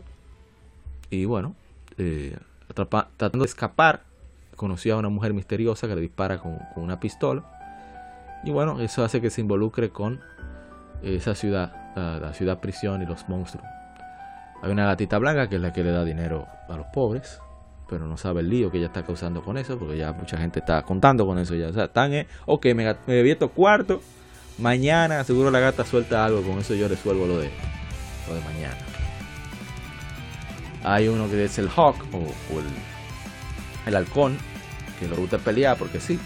Y bueno, eh, tratando de escapar, conoció a una mujer misteriosa que le dispara con, una pistola. Y bueno, eso hace que se involucre con esa ciudad, la, ciudad prisión y los monstruos. Hay una gatita blanca que es la que le da dinero a los pobres, pero no sabe el lío que ella está causando con eso, porque ya mucha gente está contando con eso. Ya, o sea, están, eh, ok, me, me bebí estos cuartos, mañana seguro la gata suelta algo, con eso yo resuelvo lo de de mañana. Hay uno que es el Hawk o, el, el, halcón, que lo gusta pelear porque sí.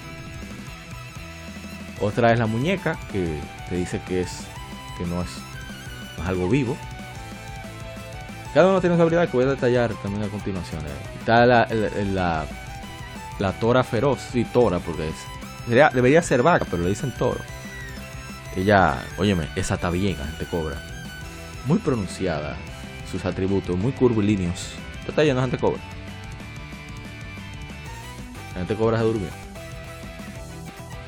Otra es la muñeca, que te dice que es que no es, algo vivo. Cada uno tiene su habilidad que voy a detallar también a continuación. Eh. Está la, la, tora feroz, sí, tora, porque es, debería, ser vaca, pero le dicen toro. Ella, óyeme, esa está bien, la gente cobra muy pronunciada, sus atributos muy curvilíneos. ¿Te está yendo gente cobra? La gente cobra se durmió.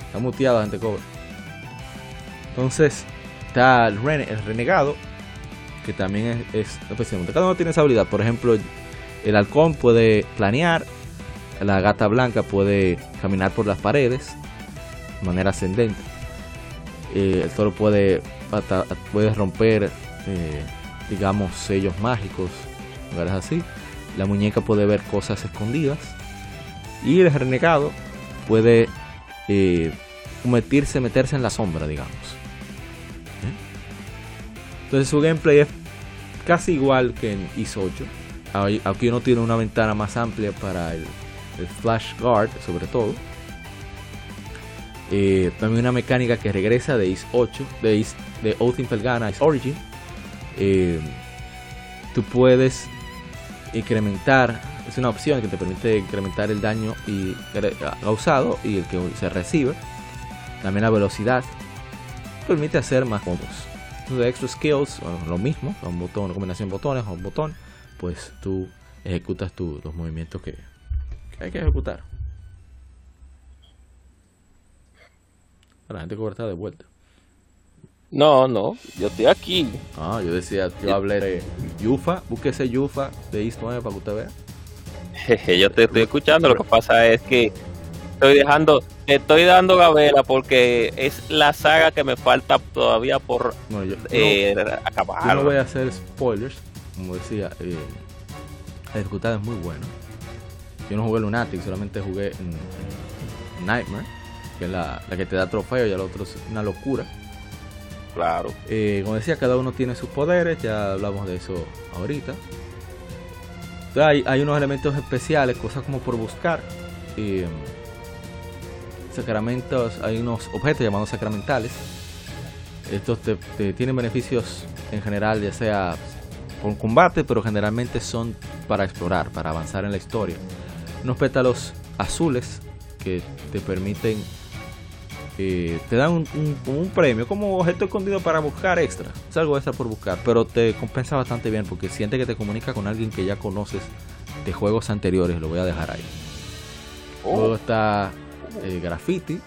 Está muteada la gente cobra. Entonces, está el, renegado, que también es, especialmente. Cada uno tiene esa habilidad. Por ejemplo, el halcón puede planear, la gata blanca puede caminar por las paredes de manera ascendente. Eh, el toro puede, puede romper, eh, digamos, sellos mágicos, lugares así. La muñeca puede ver cosas escondidas. Y el renegado puede eh, meterse, en la sombra, digamos. Entonces su gameplay es casi igual que en ISO 8. Aquí uno tiene una ventana más amplia para el, Flash Guard, sobre todo. Eh, también una mecánica que regresa de IS 8, de, Is, de Oath in Felgana, Is Origin. Eh, tú puedes incrementar, es una opción que te permite incrementar el daño y, causado y el que se recibe. También la velocidad permite hacer más combos de extra skills, lo mismo, un botón, una combinación de botones o un botón, pues tú ejecutas tu, los movimientos que, hay que ejecutar. La gente cobra de vuelta. No, no, yo estoy aquí. Ah, yo decía, yo hablé de Yufa, búsquese Yufa de East 9 para que usted vea. (laughs) yo te estoy escuchando, lo que pasa es que estoy dejando, estoy dando gavela porque es la saga que me falta todavía por eh, acabar. Yo no voy a hacer spoilers, como decía, eh, la dificultad es muy buena. Yo no jugué Lunatic, solamente jugué en, Nightmare, que es la, que te da trofeo y el otro es una locura. Claro. Eh, como decía, cada uno tiene sus poderes, ya hablamos de eso ahorita. Hay, hay unos elementos especiales, cosas como por buscar. Y, sacramentos, hay unos objetos llamados sacramentales. Estos te, tienen beneficios en general, ya sea con combate, pero generalmente son para explorar, para avanzar en la historia. Unos pétalos azules que te permiten, eh, te dan un, un, premio como objeto escondido para buscar extra. Es algo extra por buscar, pero te compensa bastante bien porque siente que te comunica con alguien que ya conoces de juegos anteriores. Lo voy a dejar ahí. Oh. Luego está eh, graffiti,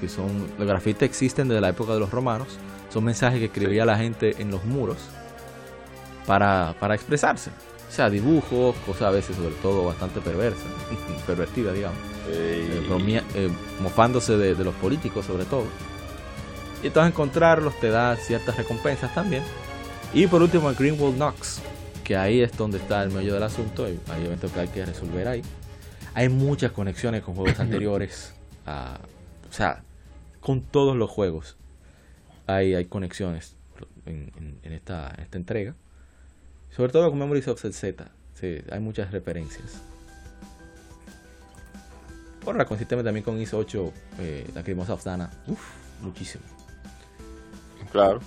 que son los grafitis existen desde la época de los romanos, son mensajes que escribía la gente en los muros para, para expresarse. O sea, dibujos, cosas a veces sobre todo bastante perversas, (laughs) pervertidas, digamos. Eh, eh, mofándose de, los políticos sobre todo. Y entonces encontrarlos te da ciertas recompensas también. Y por último el Greenwald Knox, que ahí es donde está el medio del asunto, hay eventos que hay que resolver ahí hay muchas conexiones con juegos (laughs) anteriores. o sea, con todos los juegos hay, hay conexiones en, esta, esta entrega. Sobre todo con Memories of Z. Sí, hay muchas referencias. Por la consistente también con ISO 8, eh, la Crimosa of Dana. Uf, muchísimo. Claro.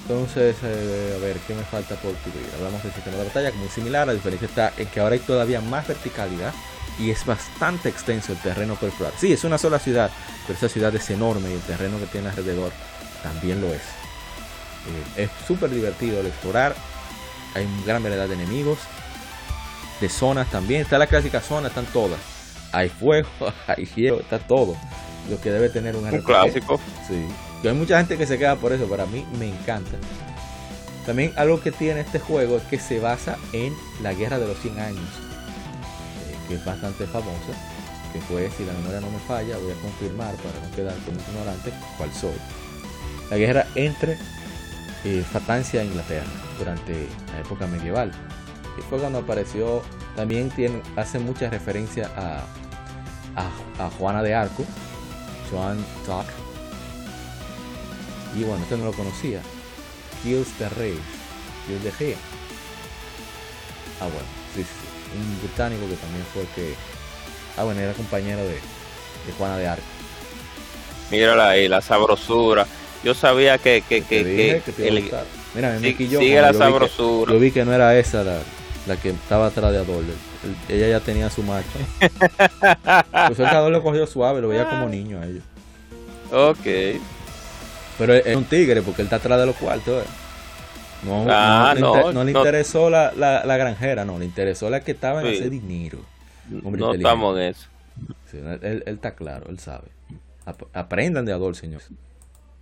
Entonces, eh, a ver, ¿qué me falta por cubrir? Hablamos del sistema de batalla, como muy similar. La diferencia está en que ahora hay todavía más verticalidad y es bastante extenso el terreno por explorar. Sí, es una sola ciudad, pero esa ciudad es enorme y el terreno que tiene alrededor también lo es. Eh, es súper divertido el explorar. Hay una gran variedad de enemigos, de zonas también. Está la clásica zona, están todas. Hay fuego, (laughs) hay hielo, está todo. Lo que debe tener un, un clásico. Sí. Y hay mucha gente que se queda por eso, para mí me encanta. También algo que tiene este juego es que se basa en la guerra de los 100 años que es bastante famosa, que fue, si la memoria no me falla, voy a confirmar para no quedar como ignorante cuál soy. La guerra entre eh, Francia e Inglaterra durante la época medieval. Y fue cuando apareció, también tiene, hace mucha referencia a, a, Juana de Arco, Joan Talk. Y bueno, este no lo conocía. Gilles de Rey, Gilles de Rey. Ah, bueno, sí, sí un británico que también fue que. Ah, bueno, era compañero de, de Juana de Arco. Mírala ahí, la sabrosura. Yo sabía que. que, que, Mira, me sigue la sabrosura. yo vi que no era esa la, la que estaba atrás de Adol. Ella ya tenía su macho. (laughs) pues el Adol lo cogió suave, lo veía como ah. niño a ellos. Ok. Pero es un tigre porque él está atrás de los cuartos. ¿eh? No, ah, no, le interesó la, la, granjera, no, le interesó la que estaba en ese dinero. no estamos en eso. él, está claro, él sabe. aprendan de Adol, señor.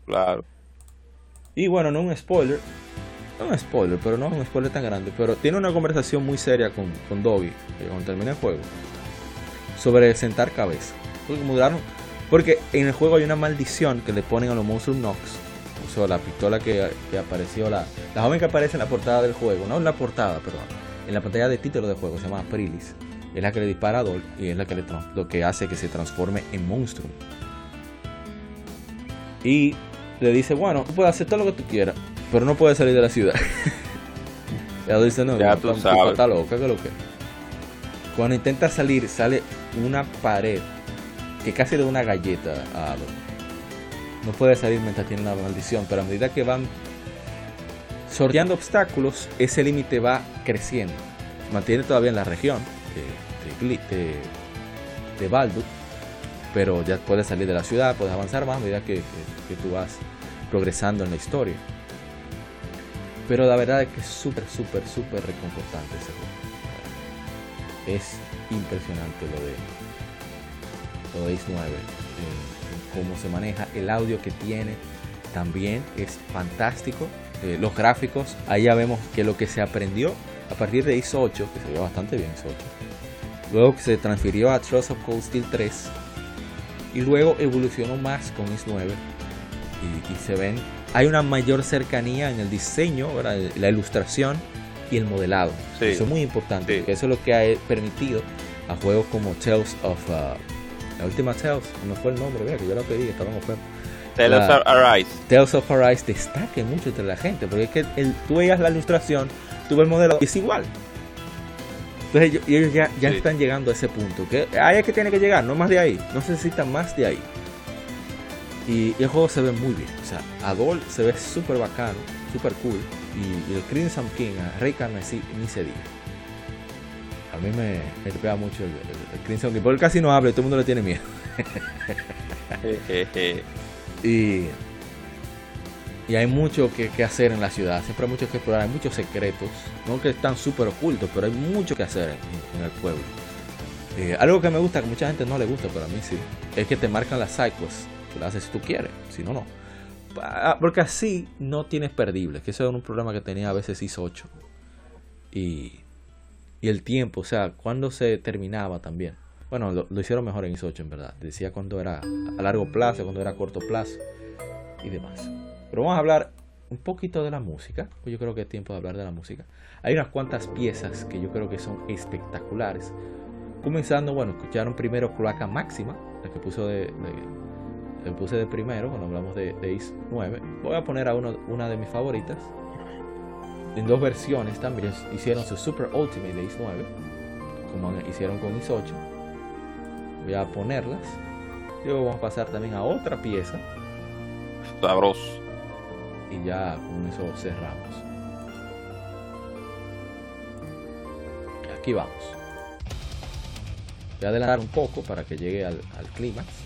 Claro. Y bueno, no un spoiler, un spoiler, pero no un spoiler tan grande, pero tiene una conversación muy seria con, con Dobby, eh, cuando termina el juego, sobre sentar cabeza. Porque, porque en el juego hay una maldición que le ponen a los monstruos Nox, o sea, la pistola que, apareció, la, la joven que aparece en la portada del juego, no en la portada, perdón, en la pantalla de título del juego, se llama Prilis, es la que le dispara a Dol y es la que le, lo que hace que se transforme en monstruo. Y le dice, bueno, tú puedes hacer todo lo que tú quieras, pero no puedes salir de la ciudad. (laughs) Ella dice, no, ya tú sabes. Está loca, que lo que. Cuando intenta salir, sale una pared que casi de una galleta a Adol. No puede salir mientras tiene una maldición, pero a medida que van sorteando obstáculos, ese límite va creciendo. Mantiene todavía en la región de, de, de, Baldur, pero ya puedes salir de la ciudad, puedes avanzar más a medida que, que tú vas progresando en la historia. Pero la verdad es que es súper, súper, súper reconfortante ese juego. Es impresionante lo de, lo de Ace 9, cómo se maneja, el audio que tiene también es fantástico. Eh, los gráficos, ya vemos que lo que se aprendió a partir de Ace 8, que se ve bastante bien Ace 8, luego que se transfirió a Trust of Cold Steel 3, y luego evolucionó más con Ace 9, y se ven hay una mayor cercanía en el diseño, la ilustración y el modelado. Eso es muy importante, eso es lo que ha permitido a juegos como Tales of... Uh, la última Tales, no fue el nombre, vea que yo la pedí, estaba en oferta. Tales of Arise. Tales of Arise destaque mucho entre la gente, porque es que el, tú veías la ilustración, tú ves el modelo y es igual. Entonces ellos, ya, ya están llegando a ese punto, que ahí es que tiene que llegar, no más de ahí, no se necesita más de ahí. Y, el juego se ve muy bien. O sea, Adol se ve súper bacano, súper cool. Y, el Crimson King, a Rey Carmesí, ni se diga. A mí me, me pega mucho el, Crimson King. Porque casi no habla y todo el mundo le tiene miedo. (laughs) y, y hay mucho que, que, hacer en la ciudad. Siempre hay mucho que explorar. Hay muchos secretos. No que están súper ocultos, pero hay mucho que hacer en, el pueblo. Eh, algo que me gusta, que mucha gente no le gusta, pero a mí sí, es que te marcan las cycles haces si tú quieres, si no, no. Ah, porque así no tienes perdibles, que eso es un problema que tenía a veces IS 8. Y, y el tiempo, o sea, cuando se terminaba también. Bueno, lo, hicieron mejor en IS 8 en verdad. Decía cuando era a largo plazo, cuando era a corto plazo y demás. Pero vamos a hablar un poquito de la música, pues yo creo que es tiempo de hablar de la música. Hay unas cuantas piezas que yo creo que son espectaculares. Comenzando, bueno, escucharon primero Cloaca Máxima, la que puso de le puse de primero cuando hablamos de, de 9. Voy a poner a uno, una de mis favoritas. En dos versiones también hicieron su Super Ultimate de Ace 9, como hicieron con Is 8. Voy a ponerlas. Y luego vamos a pasar también a otra pieza. Sabroso. Y ya con eso cerramos. Aquí vamos. Voy a adelantar un poco para que llegue al, al clímax.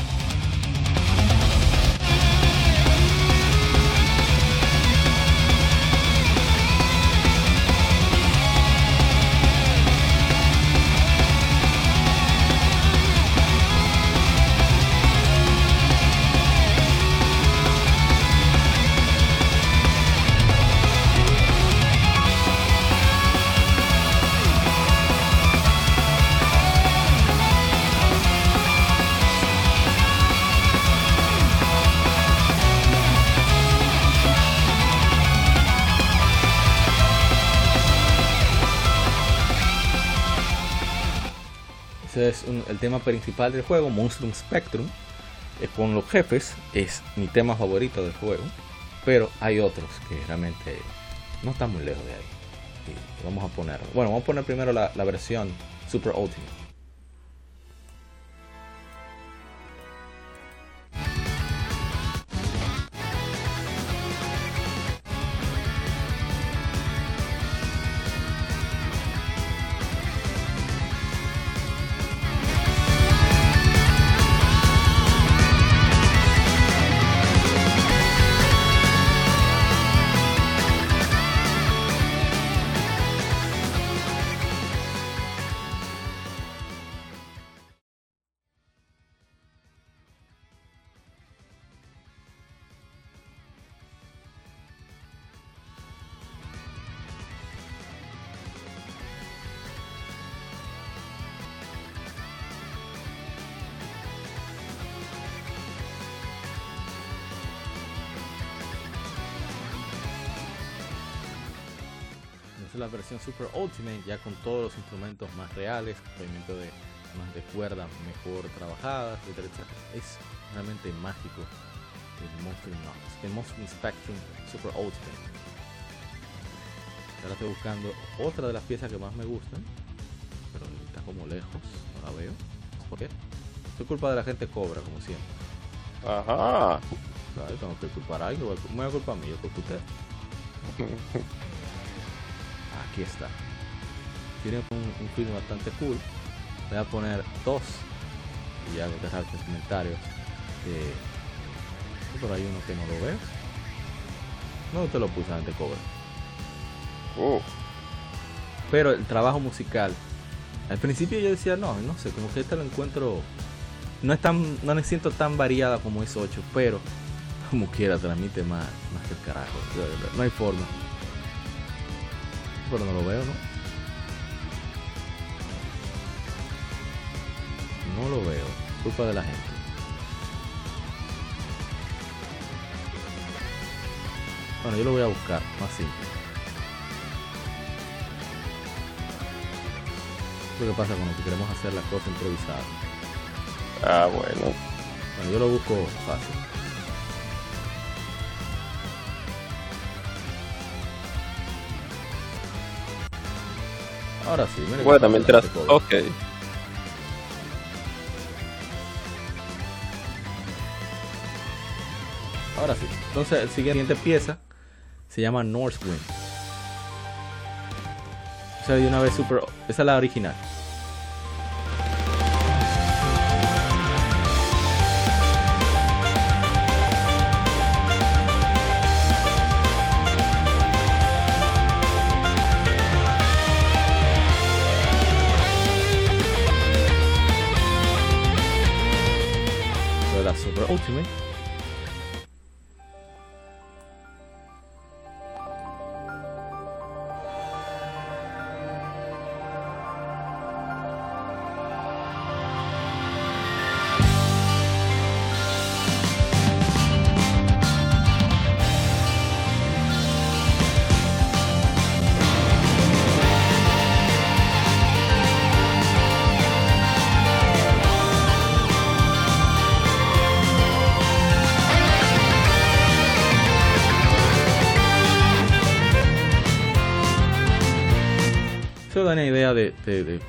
el tema principal del juego, Monstrum Spectrum. Eh, con los jefes es mi tema favorito del juego, pero hay otros que realmente no están muy lejos de ahí. vamos a poner, bueno, vamos a poner primero la, la versión Super Ultimate. Versión Super Ultimate, ya con todos los instrumentos más reales, movimiento de más de cuerda mejor trabajadas, etc, Es realmente mágico el Monster Knox, el Monster Spectrum Super Ultimate. Ahora estoy buscando otra de las piezas que más me gustan, pero está como lejos, no la veo. ¿Por qué? Es culpa de la gente cobra, como siempre. Ajá. Claro, tengo que culpar a alguien, me voy a culpar a mí, yo culpo usted. (laughs) Aquí está. Tiene un, un film bastante cool. Voy a poner dos y ya dejar los comentarios. Por ahí uno que no lo ve. No te lo puse antes cobra. Oh. Pero el trabajo musical. Al principio yo decía, no, no sé, como que este lo encuentro. No es tan, no me siento tan variada como es 8, pero como quiera transmite más, más que el carajo. No hay forma. Pero no lo veo, ¿no? No lo veo. Culpa de la gente. Bueno, yo lo voy a buscar, más simple. lo que pasa cuando queremos hacer las cosas improvisadas. Ah, bueno. Bueno, yo lo busco fácil. Ahora sí, mira. Bueno, mientras. Ok. Ahora sí. Entonces, el siguiente pieza se llama Northwind. O sea, de una vez super. Esa es la original.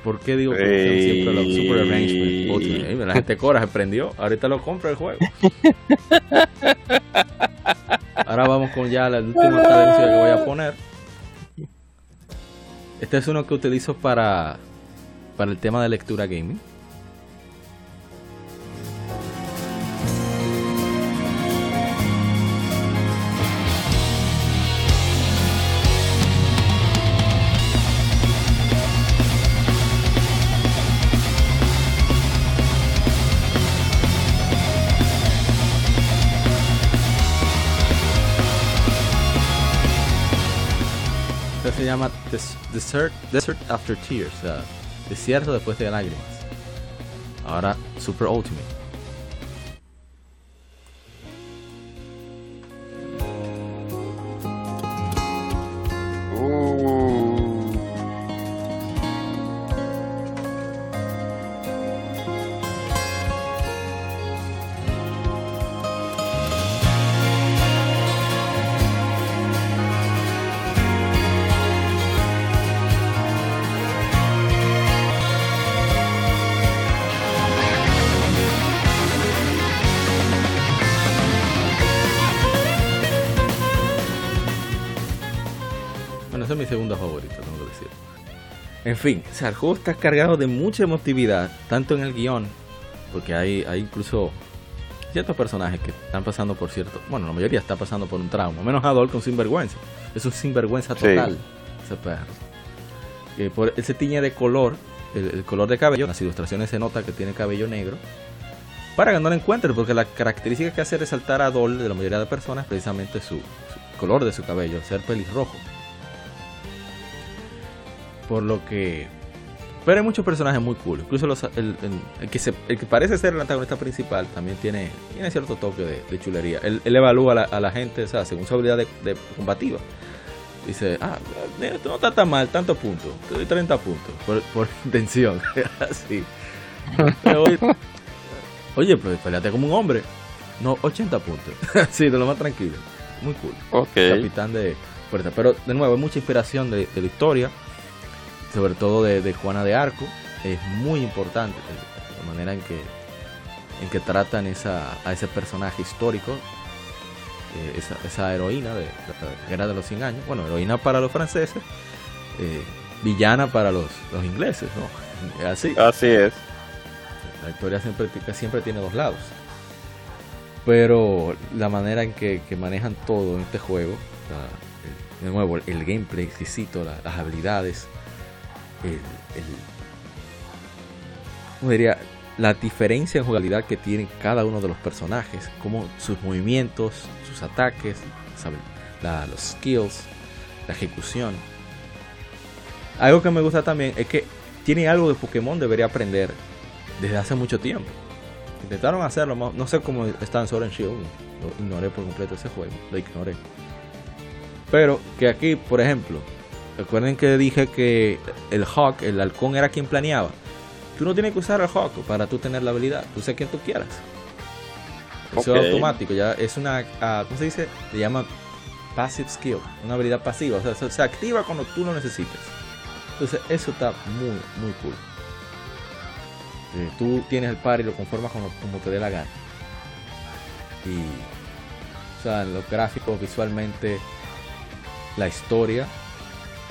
Por qué digo que siempre los super arrangement. La gente cora se prendió. Ahorita lo compra el juego. Ahora vamos con ya la última cadencia que voy a poner. Este es uno que utilizo para, para el tema de lectura gaming. Llama Desert, Desert After Tears, desierto después de lágrimas. Ahora Super Ultimate. mi fin, o sea, el juego está cargado de mucha emotividad, tanto en el guion, porque hay, hay incluso ciertos personajes que están pasando por cierto, bueno, la mayoría está pasando por un trauma, menos Adol con sinvergüenza. Es un sinvergüenza total, ese perro. Por, él se tiñe de color, el, color de cabello, en las ilustraciones se nota que tiene cabello negro, para que no lo encuentre, porque la característica que hace resaltar a Adol de la mayoría de personas es precisamente su, su color de su cabello, ser pelirrojo. Por lo que. Pero hay muchos personajes muy cool. Incluso el, que se, el, que parece ser el antagonista principal también tiene, tiene cierto toque de, chulería. Él, evalúa a la, gente, o sea, según su habilidad de, combativa. dice, ah, no está tan mal, tantos puntos, te doy 30 puntos por, por (laughs) intención. (laughs) Así. oye, pues peleate como un hombre. No, 80 puntos. (laughs) sí, de lo más tranquilo. Muy cool. Capitán de Puerta. Pero de nuevo, hay mucha inspiración de, la historia, sobre todo de, Juana de Arco. Es muy importante la manera en que, en que tratan esa, a ese personaje histórico eh, esa, heroína de, la guerra de los 100 años. Bueno, heroína para los franceses, eh, villana para los, los ingleses, ¿no? (laughs) Así. Así es. La historia siempre, siempre tiene dos lados. Pero la manera en que, manejan todo en este juego, de nuevo, el, gameplay exquisito, las habilidades, el, el diría? la diferencia en jugabilidad que tienen cada uno de los personajes, como sus movimientos, sus ataques, los skills, la ejecución. Algo que me gusta también es que tiene algo de Pokémon debería aprender desde hace mucho tiempo. Intentaron hacerlo, no sé cómo está en Sword and Shield, lo ignoré por completo ese juego, lo ignoré. Pero que aquí, por ejemplo, recuerden que dije que el Hawk, el halcón era quien planeaba. Tú no tienes que usar el Hawk para tú tener la habilidad. Tú sé quien tú quieras. Eso es automático. Ya es una. Ah, ¿Cómo se dice? Se llama passive skill. Una habilidad pasiva. O sea, se, activa cuando tú lo necesites. Entonces, eso está muy, muy cool. Eh, tú tienes el par y lo conformas como, como te dé la gana. Y. O sea, los gráficos, visualmente, la historia.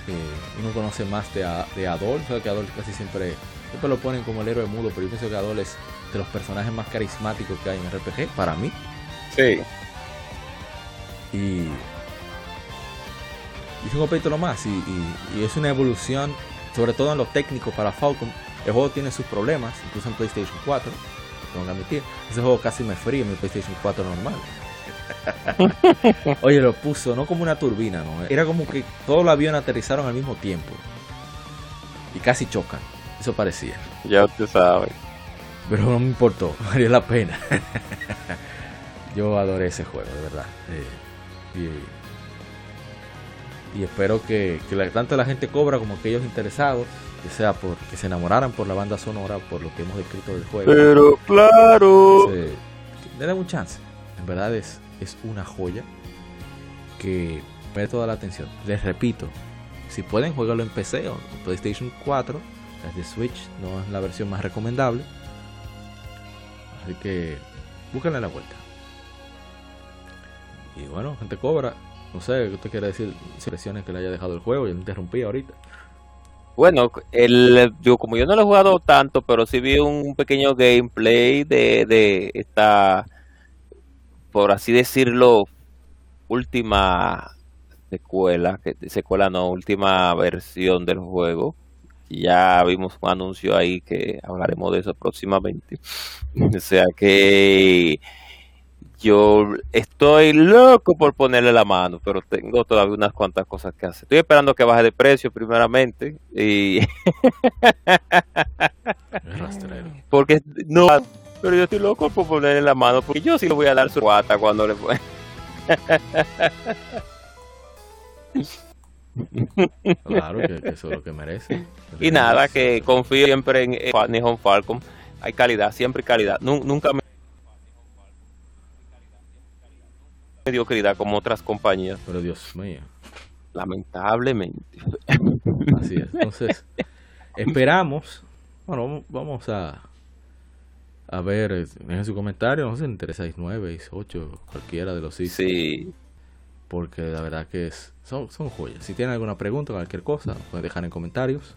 Eh, uno conoce más de, de Adol. O que Adol casi siempre Siempre lo ponen como el héroe mudo, pero yo pienso que Adol es de los personajes más carismáticos que hay en RPG, para mí. Sí. Y. Y es un capítulo más, y, y, es una evolución, sobre todo en lo técnico para Falcon. El juego tiene sus problemas, incluso en PlayStation 4, tengo que admitir. Ese juego casi me frío en mi PlayStation 4 normal. (laughs) Oye, lo puso no como una turbina, ¿no? Era como que todos los aviones aterrizaron al mismo tiempo. Y casi chocan. Eso parecía. Ya usted sabe. Pero no me importó, (laughs) valió la pena. (laughs) Yo adoré ese juego, de verdad. Eh, y, espero que, tanto la gente cobra como aquellos interesados, que sea por que se enamoraran por la banda sonora, por lo que hemos escrito del juego. Pero claro. le den un chance. En verdad es, es una joya que merece toda la atención. Les repito, si pueden, jugarlo en PC o en PlayStation 4 las de Switch no es la versión más recomendable. Así que búsquenle la vuelta. Y bueno, gente cobra. No sé, ¿qué usted quiere decir? Impresiones que le haya dejado el juego. Yo interrumpí ahorita. Bueno, el, yo, como yo no lo he jugado tanto, pero sí vi un pequeño gameplay de, de esta, por así decirlo, última secuela, que secuela no, última versión del juego ya vimos un anuncio ahí que hablaremos de eso próximamente. (laughs) O sea que yo estoy loco por ponerle la mano, pero tengo todavía unas cuantas cosas que hacer. Estoy esperando que baje de precio primeramente y (laughs) porque no, pero yo estoy loco por ponerle la mano porque yo sí le voy a dar su guata cuando le (laughs) Claro que, eso es lo que merece. Y nada, que confío siempre en Nihon Falcon. Hay calidad, siempre calidad. Nunca me mediocridad como otras compañías. Pero Dios mío. Lamentablemente. Así es. Entonces, esperamos. Bueno, vamos a a ver, en su comentario, no sé, entre 6, 9, 8, cualquiera de los sí. Sí porque la verdad que es, son, son joyas. Si tienen alguna pregunta o cualquier cosa, pueden dejar en comentarios.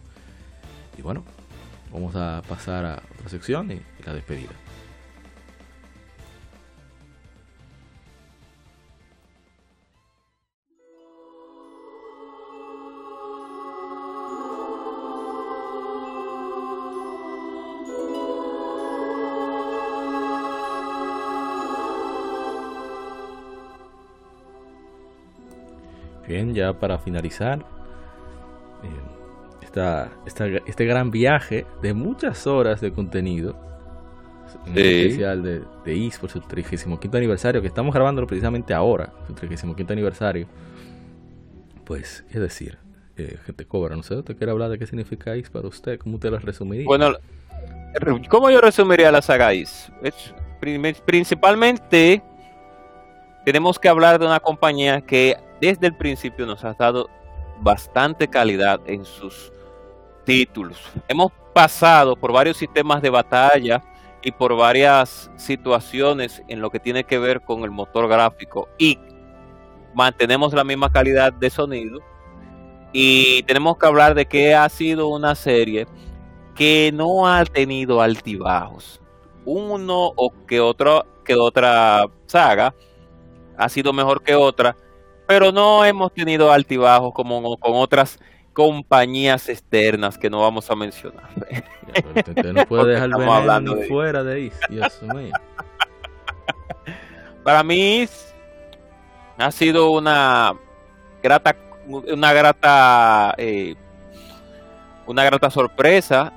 Y bueno, vamos a pasar a otra sección y la despedida. Ya para finalizar, eh, este gran viaje de muchas horas de contenido, un especial de, de por su 35 aniversario, que estamos grabando precisamente ahora, su 35 aniversario. Pues, es decir, eh, gente cobra, no sé, ¿usted quiere hablar de qué significa IS para usted? ¿Cómo usted lo resumiría? Bueno, ¿cómo yo resumiría la saga IS? Principalmente tenemos que hablar de una compañía que desde el principio nos ha dado bastante calidad en sus títulos. Hemos pasado por varios sistemas de batalla y por varias situaciones en lo que tiene que ver con el motor gráfico y mantenemos la misma calidad de sonido y tenemos que hablar de que ha sido una serie que no ha tenido altibajos. Uno o que otro que otra saga ha sido mejor que otra, pero no hemos tenido altibajos como con otras compañías externas que no vamos a mencionar. usted no puede dejar hablando fuera de ahí, Dios (laughs) mío. Para mí ha sido una grata, una grata, eh, una grata sorpresa,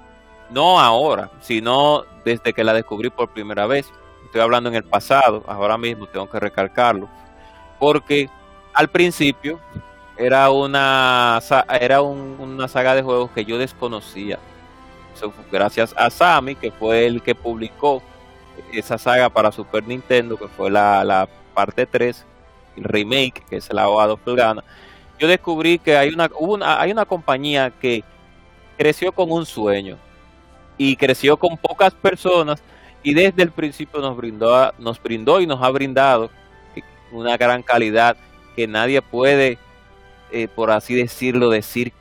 no ahora, sino desde que la descubrí por primera vez. Estoy hablando en el pasado, ahora mismo tengo que recalcarlo, porque al principio era una era una saga de juegos que yo desconocía. gracias a Sammy, que fue el que publicó esa saga para Super Nintendo, que fue la, parte 3, el remake, que es el abogado Fulgana. Yo descubrí que hay una, una, hay una compañía que creció con un sueño y creció con pocas personas y desde el principio nos brindó, nos brindó y nos ha brindado una gran calidad que nadie puede eh, por así decirlo, decir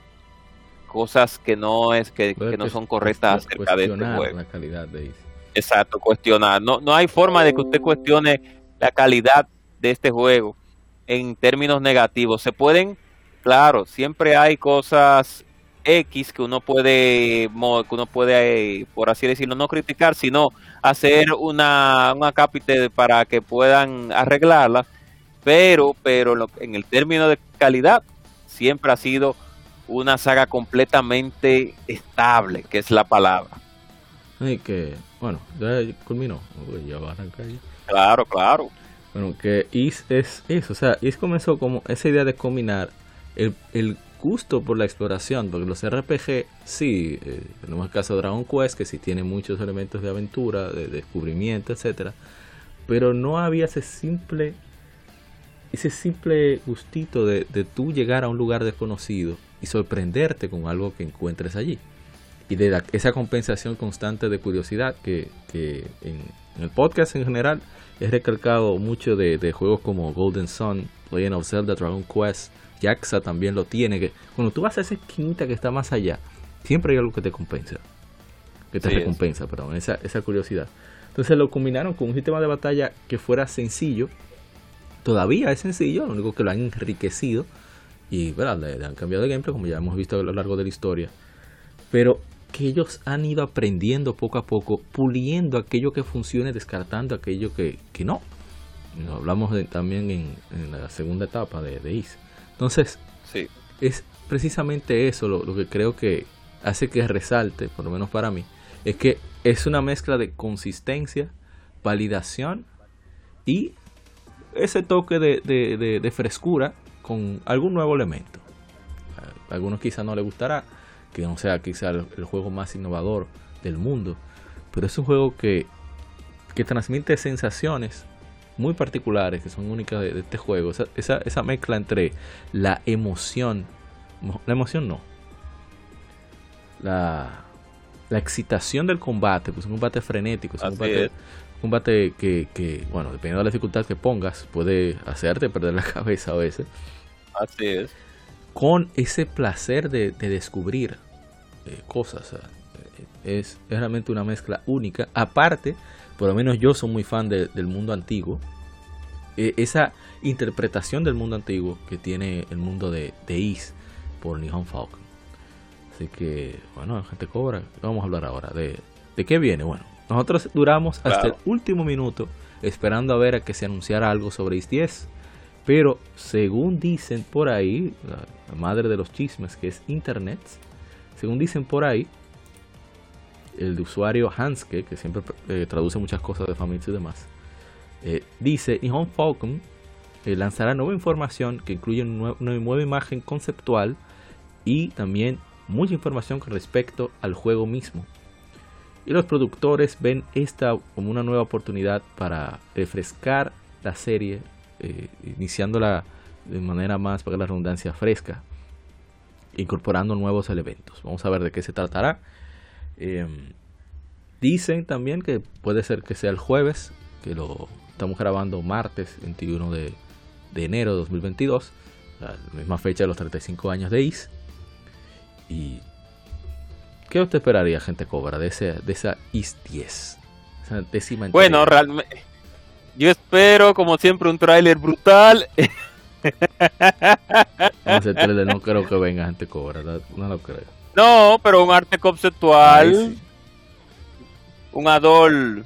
cosas que no es que, no son correctas acerca de este juego. La calidad de Exacto, cuestionar. No, no hay forma de que usted cuestione la calidad de este juego en términos negativos. Se pueden, claro, siempre hay cosas X que uno puede, que uno puede, por así decirlo, no criticar, sino hacer una, una cápite para que puedan arreglarlas. Pero, pero en el término de calidad, siempre ha sido una saga completamente estable, que es la palabra. Y que, bueno, ya culminó, ya va a arrancar Claro, claro. Bueno, que Is es eso, o sea, Is comenzó como esa idea de combinar el, el gusto por la exploración, porque los RPG, sí, eh, tenemos el caso de Dragon Quest, que sí tiene muchos elementos de aventura, de descubrimiento, etcétera, pero no había ese simple ese simple gustito de, de tú llegar a un lugar desconocido y sorprenderte con algo que encuentres allí. Y de esa compensación constante de curiosidad que, que en, el podcast en general he recalcado mucho de, de, juegos como Golden Sun, Legend of Zelda, Dragon Quest, Jaxa también lo tiene. Que cuando tú vas a esa esquinita que está más allá, siempre hay algo que te compensa. Que te recompensa, perdón, esa, esa curiosidad. Entonces lo combinaron con un sistema de batalla que fuera sencillo, todavía es sencillo, lo único que lo han enriquecido y ¿verdad? Le, han cambiado de gameplay, como ya hemos visto a lo largo de la historia. Pero que ellos han ido aprendiendo poco a poco, puliendo aquello que funcione, descartando aquello que, que no. Lo hablamos también en, la segunda etapa de, de Is. Entonces, sí. es precisamente eso lo, lo que creo que hace que resalte, por lo menos para mí, es que es una mezcla de consistencia, validación y ese toque de, frescura con algún nuevo elemento. A algunos quizá no les gustará, que no sea quizá el, juego más innovador del mundo, pero es un juego que, que transmite sensaciones muy particulares que son únicas de, este juego. Esa, esa, mezcla entre la emoción, la emoción no, la, la excitación del combate, pues un combate frenético, es un combate combate que, que, bueno, dependiendo de la dificultad que pongas, puede hacerte perder la (laughs) cabeza a veces. Así es. Con ese placer de, descubrir eh, cosas. Eh, es, realmente una mezcla única. Aparte, por lo menos yo soy muy fan del mundo antiguo. E, esa interpretación del mundo antiguo que tiene el mundo de, de Is por Nihon Falcon. Así que, bueno, gente cobra. Vamos a hablar ahora de, de qué viene. Bueno, nosotros duramos hasta el último minuto esperando a ver a que se anunciara algo sobre Is 10. Pero según dicen por ahí, la, madre de los chismes que es Internet, según dicen por ahí, el de usuario Hanske, que siempre eh, traduce muchas cosas de Famitsu y demás, eh, dice Nihon Falcon eh, lanzará nueva información que incluye una nueva imagen conceptual y también mucha información con respecto al juego mismo. Y los productores ven esta como una nueva oportunidad para refrescar la serie, eh, iniciándola de manera más, para la redundancia, fresca, incorporando nuevos elementos. Vamos a ver de qué se tratará. Em, dicen también que puede ser que sea el jueves, que lo estamos grabando martes 21 de, enero de 2022, la misma fecha de los 35 años de IS. Y ¿qué usted esperaría, gente cobra, de, ese, de esa IS 10? Esa décima bueno, realmente yo espero, como siempre, un tráiler brutal. (laughs) no, no creo que venga gente cobra, no lo creo. No, pero un arte conceptual. Un Adol.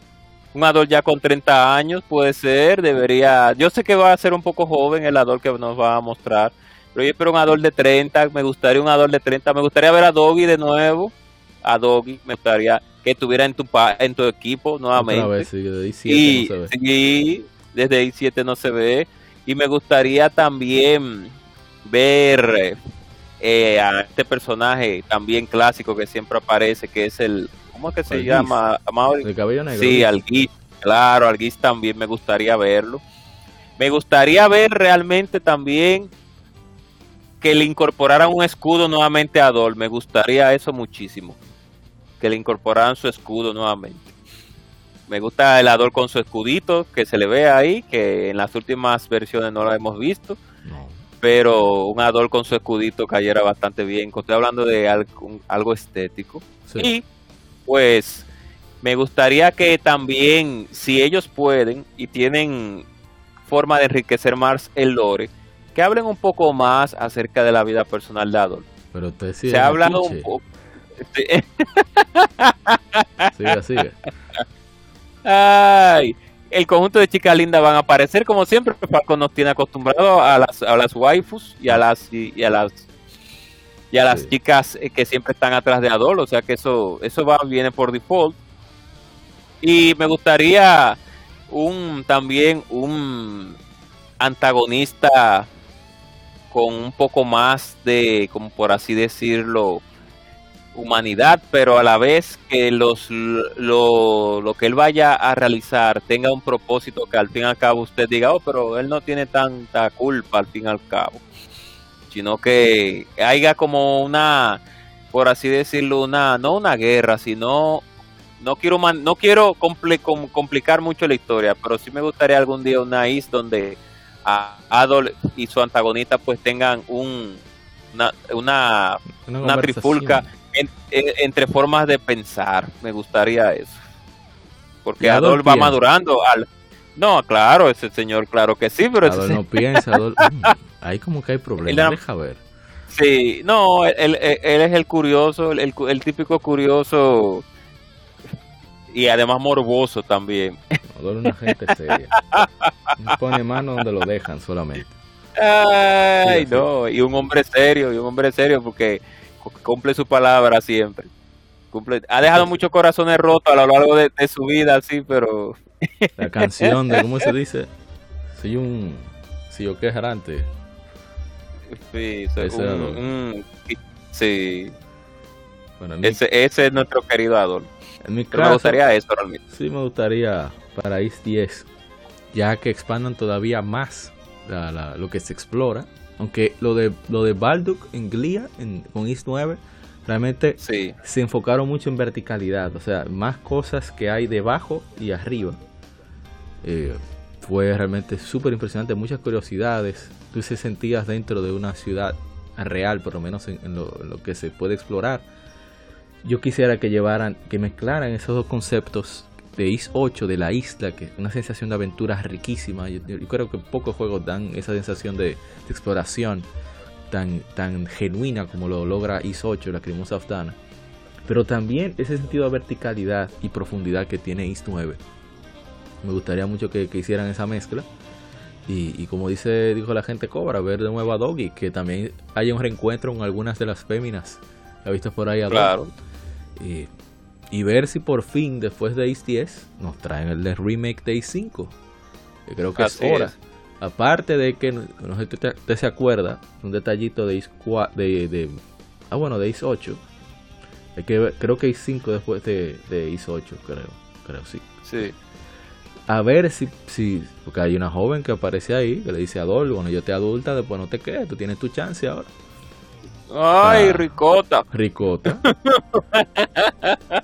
Un Adol ya con 30 años puede ser, debería. Yo sé que va a ser un poco joven el Adol que nos va a mostrar. Pero yo espero un Adol de 30. Me gustaría un Adol de 30. Me gustaría ver a Doggy de nuevo. A Doggy. Me gustaría que estuviera en tu, en tu equipo nuevamente. sí, desde I7 no se ve. desde I7 no se ve. Y me gustaría también ver eh, a este personaje también clásico que siempre aparece, que es el, ¿cómo es que se llama? El cabello negro. Sí, Alguís, claro, Alguís también me gustaría verlo. Me gustaría ver realmente también que le incorporaran un escudo nuevamente a Dol, me gustaría eso muchísimo. Que le incorporaran su escudo nuevamente. Me gusta el Adol con su escudito, que se le ve ahí, que en las últimas versiones no lo hemos visto. No pero un Adol con su escudito cayera bastante bien. Estoy hablando de algo, algo estético. Y pues me gustaría que también, si ellos pueden y tienen forma de enriquecer más el lore, que hablen un poco más acerca de la vida personal de Adol. Pero sí Se ha hablado un poco. (laughs) sigue, sigue. Ay, el conjunto de chicas lindas van a aparecer como siempre. Paco nos tiene acostumbrado a las, a las waifus y a las y, a las y a las chicas eh, que siempre están atrás de Adol, o sea que eso eso va viene por default. Y me gustaría un también un antagonista con un poco más de como por así decirlo humanidad, pero a la vez que los lo, lo, que él vaya a realizar tenga un propósito que al fin y al cabo usted diga, oh, pero él no tiene tanta culpa al fin y al cabo, sino que haya como una, por así decirlo, una no una guerra, sino no quiero no quiero complicar mucho la historia, pero sí me gustaría algún día una is donde Adol y su antagonista pues tengan un una, una, una trifulca entre formas de pensar. Me gustaría eso. Porque Adol, va madurando al... No, claro, ese señor, claro que sí, pero... Adol no (laughs) piensa, Adol... Mm, ahí como que hay problemas, deja ver. Sí, no, él, es el curioso, el, el, típico curioso y además morboso también. Adol es una gente seria. (laughs) No pone mano donde lo dejan solamente. Ay, no, y un hombre serio, y un hombre serio porque cumple su palabra siempre. Cumple, ha dejado muchos corazones rotos a lo largo de, su vida, sí, pero... (laughs) La canción de, ¿cómo se dice? Si un... Si yo quejarante. Sí, sí. Bueno, ese, ese, es nuestro querido Adol. En mi caso, me gustaría eso realmente. Sí, me gustaría para IS 10, ya que expandan todavía más lo que se explora aunque lo de lo de Balduk en Glia, en, con East 9, realmente se enfocaron mucho en verticalidad, o sea, más cosas que hay debajo y arriba. Eh, fue realmente súper impresionante, muchas curiosidades. Tú se sentías dentro de una ciudad real, por lo menos en, lo, en, lo, que se puede explorar. Yo quisiera que llevaran, que mezclaran esos dos conceptos de Is 8 de la isla, que es una sensación de aventura riquísima. Yo, creo que pocos juegos dan esa sensación de, exploración tan, tan genuina como lo logra Is 8, la Crimosa of Dana. Pero también ese sentido de verticalidad y profundidad que tiene Is 9. Me gustaría mucho que, hicieran esa mezcla. Y, como dice dijo la gente Cobra, ver de nuevo a Doggy, que también haya un reencuentro con algunas de las féminas que ha visto por ahí a Claro. Y y ver si por fin, después de Ace 10, nos traen el remake de Ace 5. Que creo que es hora. aparte de que no sé si usted se acuerda, un detallito de Is de, de, ah bueno, de Is 8. que, creo que Is 5 después de, de Is 8, creo, creo sí. Sí. A ver si, si, porque hay una joven que aparece ahí, que le dice a Dol, bueno, yo te adulta, después no te quedes, tú tienes tu chance ahora. Ay, ah, ricota. Ricota. (laughs)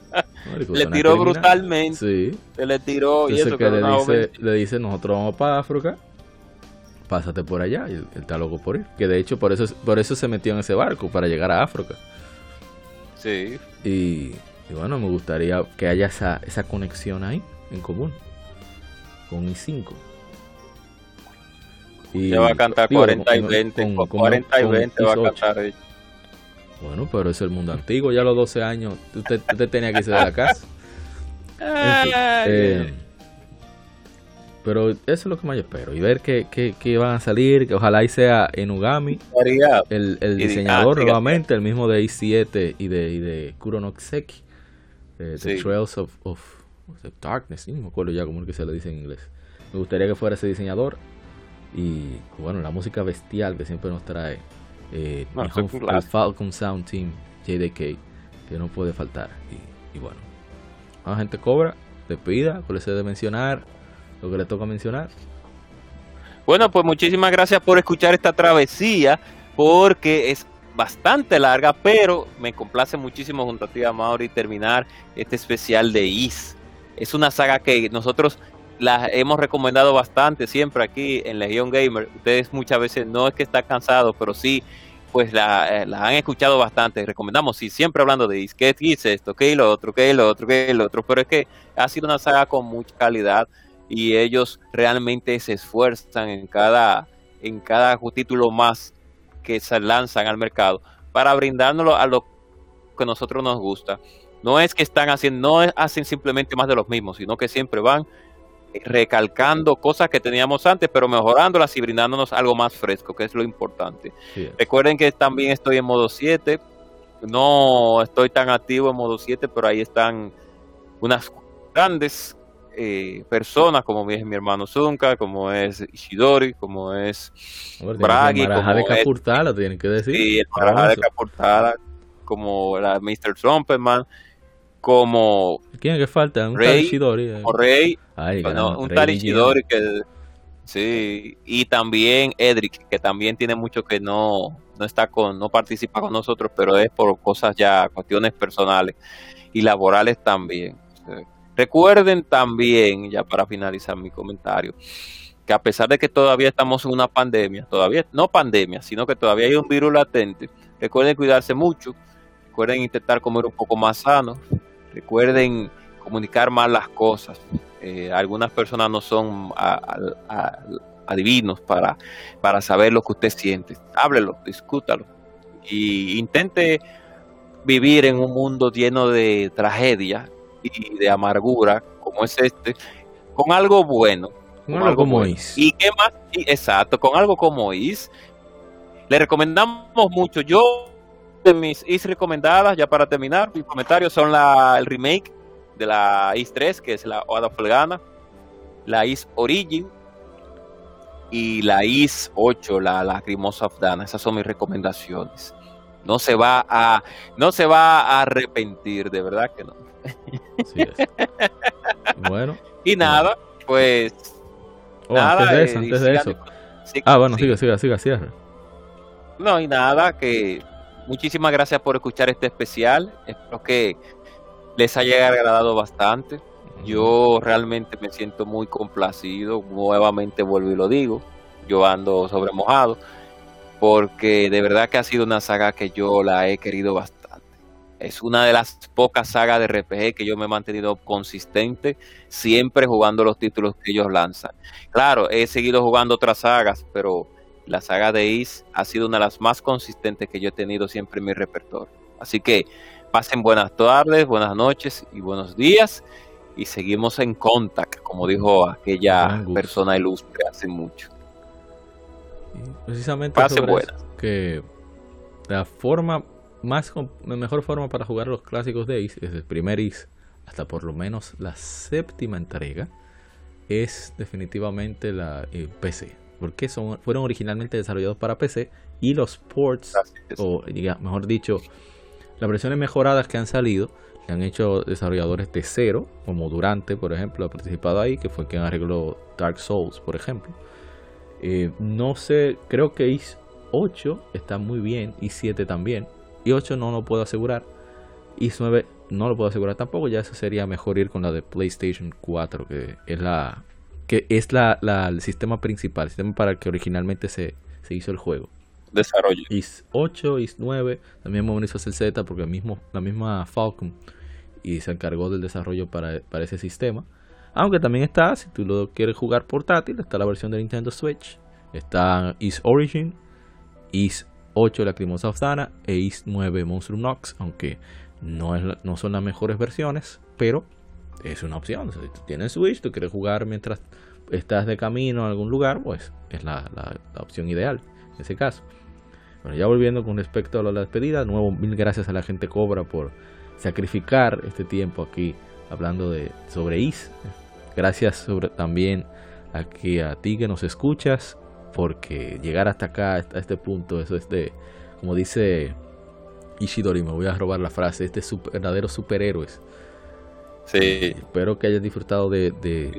le tiró brutalmente. Sí. Se le tiró y eso que le dice, le dice, nosotros vamos para África, pásate por allá. Y él, está loco por ir. Que de hecho por eso, por eso se metió en ese barco, para llegar a África. Sí. Y, bueno, me gustaría que haya esa, esa conexión ahí, en común, con I5. Y, ya va a cantar 40 y 20. 40 y 20 va a cantar. Bueno, pero es el mundo antiguo. Ya a los 12 años usted, tenía que irse de la casa. Eh, pero eso es lo que más espero. Y ver que, que, van a salir. Que ojalá y sea Enugami. El, el diseñador nuevamente. El mismo de i7 y de, y de Kuronokseki. Eh, the Trails of, of, Darkness. No me acuerdo ya cómo es que se le dice en inglés. Me gustaría que fuera ese diseñador. Y bueno, la música bestial que siempre nos trae eh, el Falcon Sound Team JDK, que no puede faltar. Y, bueno, a la gente cobra, despida, por eso de mencionar lo que le toca mencionar. Bueno, pues muchísimas gracias por escuchar esta travesía, porque es bastante larga, pero me complace muchísimo junto a ti, Mauri, terminar este especial de Is. Es una saga que nosotros la hemos recomendado bastante siempre aquí en Legion Gamer. Ustedes muchas veces no es que están cansados, pero sí, pues la, eh, han escuchado bastante. Recomendamos, sí, siempre hablando de qué dice esto, qué lo otro, qué lo otro, qué lo otro. Pero es que ha sido una saga con mucha calidad y ellos realmente se esfuerzan en cada, en cada título más que se lanzan al mercado para brindárnoslo a lo que nosotros nos gusta. No es que están haciendo, no hacen simplemente más de los mismos, sino que siempre van recalcando cosas que teníamos antes, pero mejorándolas y brindándonos algo más fresco, que es lo importante. Recuerden que también estoy en modo 7, no estoy tan activo en modo 7, pero ahí están unas grandes eh, personas, como es mi hermano Zunka, como es Ishidori, como es Bragi, como de Capurtala, tienen que decir. Sí, el de Capurtala, como la Mr. Trumpetman como ¿Quién que falta? Un Rey, eh. Rey, un Rey que sí, y también Edric, que también tiene mucho que no no está con no participa con nosotros, pero es por cosas ya cuestiones personales y laborales también. Recuerden también, ya para finalizar mi comentario, que a pesar de que todavía estamos en una pandemia, todavía no pandemia, sino que todavía hay un virus latente, recuerden cuidarse mucho, recuerden intentar comer un poco más sano, Recuerden comunicar más las cosas. Eh, algunas personas no son adivinos para, para saber lo que usted siente. Háblelo, discútalo. Y intente vivir en un mundo lleno de tragedia y de amargura, como es este, con algo bueno. Con algo como is. ¿Y qué más? exacto, con algo como is. Le recomendamos mucho. Yo de mis is recomendadas, ya para terminar, mis comentarios son la, el remake de la is 3, que es la Oda Folgana, la is Origin y la is 8, la Lacrimosa of Dana. Esas son mis recomendaciones. No se va a, no se va a arrepentir, de verdad que no. Bueno. Y nada, pues. Oh, nada, antes de eso, eh, antes de eso. ah, bueno, siga, siga, siga, cierra. No, y nada, que muchísimas gracias por escuchar este especial. Espero que les haya agradado bastante. Yo realmente me siento muy complacido. Nuevamente vuelvo y lo digo. Yo ando sobre mojado. Porque de verdad que ha sido una saga que yo la he querido bastante. Es una de las pocas sagas de RPG que yo me he mantenido consistente, siempre jugando los títulos que ellos lanzan. Claro, he seguido jugando otras sagas, pero la saga de Is ha sido una de las más consistentes que yo he tenido siempre en mi repertorio. Así que pasen buenas tardes, buenas noches y buenos días y seguimos en contacto, como dijo aquella persona ilustre hace mucho. precisamente pasen buenas. que la forma más la mejor forma para jugar los clásicos de Is, desde el primer Is hasta por lo menos la séptima entrega, es definitivamente la eh, PC porque son, fueron originalmente desarrollados para PC y los ports, o mejor dicho, las versiones mejoradas que han salido, que han hecho desarrolladores de cero, como Durante, por ejemplo, ha participado ahí, que fue quien arregló Dark Souls, por ejemplo. Eh, no sé, creo que Is 8 está muy bien, y 7 también. Y 8 no lo puedo asegurar. Is 9 no lo puedo asegurar tampoco, ya eso sería mejor ir con la de PlayStation 4, que es la que es la, el sistema principal, el sistema para el que originalmente se, se hizo el juego. Desarrollo. IS 8, IS 9, también hizo el Z porque el mismo, la misma Falcon y se encargó del desarrollo para, para ese sistema. Aunque también está, si tú lo quieres jugar portátil, está la versión de Nintendo Switch, está IS Origin, IS 8 Lacrimosa of Dana e IS 9 Monstrum Nox, aunque no, es, no son las mejores versiones, pero es una opción. si tú tienes Switch, tú quieres jugar mientras estás de camino a algún lugar, pues es la, opción ideal en ese caso. Bueno, ya volviendo con respecto a la despedida, de nuevo mil gracias a la gente Cobra por sacrificar este tiempo aquí hablando de sobre Is. Gracias sobre, también aquí a ti que nos escuchas, porque llegar hasta acá, hasta este punto, eso es de, como dice Ishidori, me voy a robar la frase, este super, verdaderos superhéroes Sí. espero que hayas disfrutado de, de,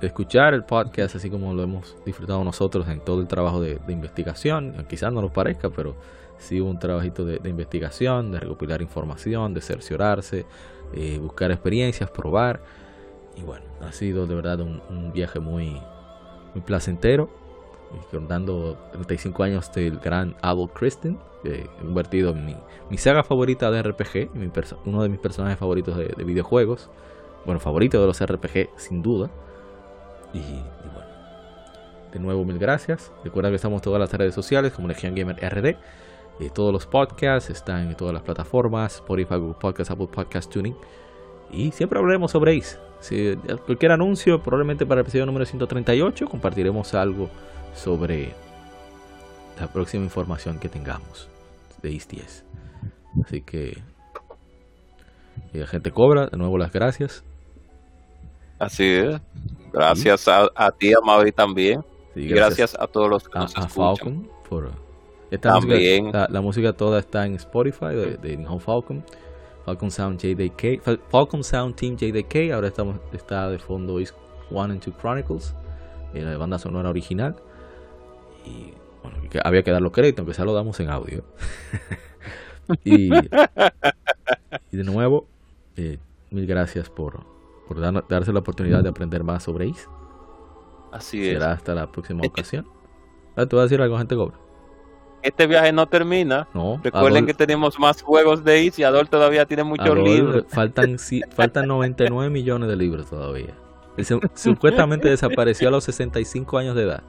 escuchar el podcast, así como lo hemos disfrutado nosotros en todo el trabajo de, investigación. Quizás no nos parezca, pero sí un trabajito de, investigación, de recopilar información, de cerciorarse, eh, buscar experiencias, probar. Y bueno, ha sido de verdad un, viaje muy, muy placentero. Contando 35 años del gran Adol Kristen he convertido en mi, saga favorita de RPG, uno de mis personajes favoritos de, videojuegos. Bueno, favorito de los RPG, sin duda. Y, bueno, de nuevo, mil gracias. Recuerda que estamos en todas las redes sociales como Legion Gamer RD. Todos los podcasts están en todas las plataformas: Spotify, Google Podcasts, Apple Podcast Tuning. Y siempre hablaremos sobre Ace. Si, cualquier anuncio, probablemente para el episodio número 138, compartiremos algo sobre la próxima información que tengamos de ISTS. Así que y la gente cobra, de nuevo las gracias. Así es. Gracias a, ti, a Mavi también. y gracias a todos los que nos escuchan. por también. la, música toda está en Spotify de, de Falcon. Falcon Sound JDK, Falcon Sound Team JDK, ahora estamos está de fondo is One and Two Chronicles, eh, la banda sonora original. Y había que dar los créditos, aunque ya lo damos en audio. (laughs) y, de nuevo, eh, mil gracias por, por darse la oportunidad de aprender más sobre Ace. Así Será hasta la próxima este ocasión. Ah, ¿Te voy a decir algo, gente cobra? Este viaje no termina. No, Recuerden que tenemos más juegos de Ace y Adol todavía tiene muchos libros. Faltan, (laughs) faltan 99 millones de libros todavía. supuestamente desapareció a los 65 años de edad.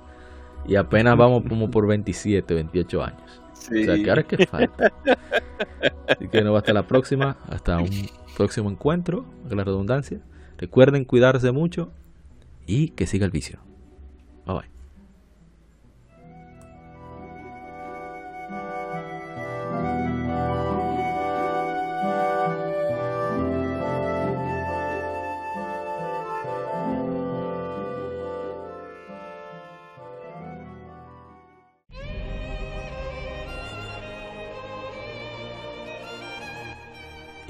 Y apenas vamos como por 27, 28 años. O sea, que ahora es que falta. Así que nos va hasta la próxima, hasta un próximo encuentro, la redundancia. Recuerden cuidarse mucho y que siga el vicio. Bye bye.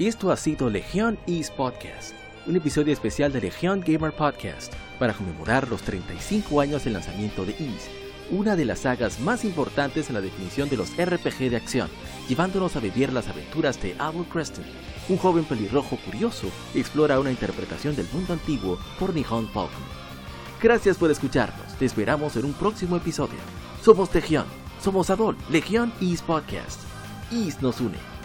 Esto ha sido Legión East Podcast, un episodio especial de Legión Gamer Podcast para conmemorar los 35 años del lanzamiento de East, una de las sagas más importantes en la definición de los RPG de acción, llevándonos a vivir las aventuras de Abel Creston, un joven pelirrojo curioso explora una interpretación del mundo antiguo por Nihon Falcon. Gracias por escucharnos, te esperamos en un próximo episodio. Somos Legión, somos Adol, Legión East Podcast. East nos une.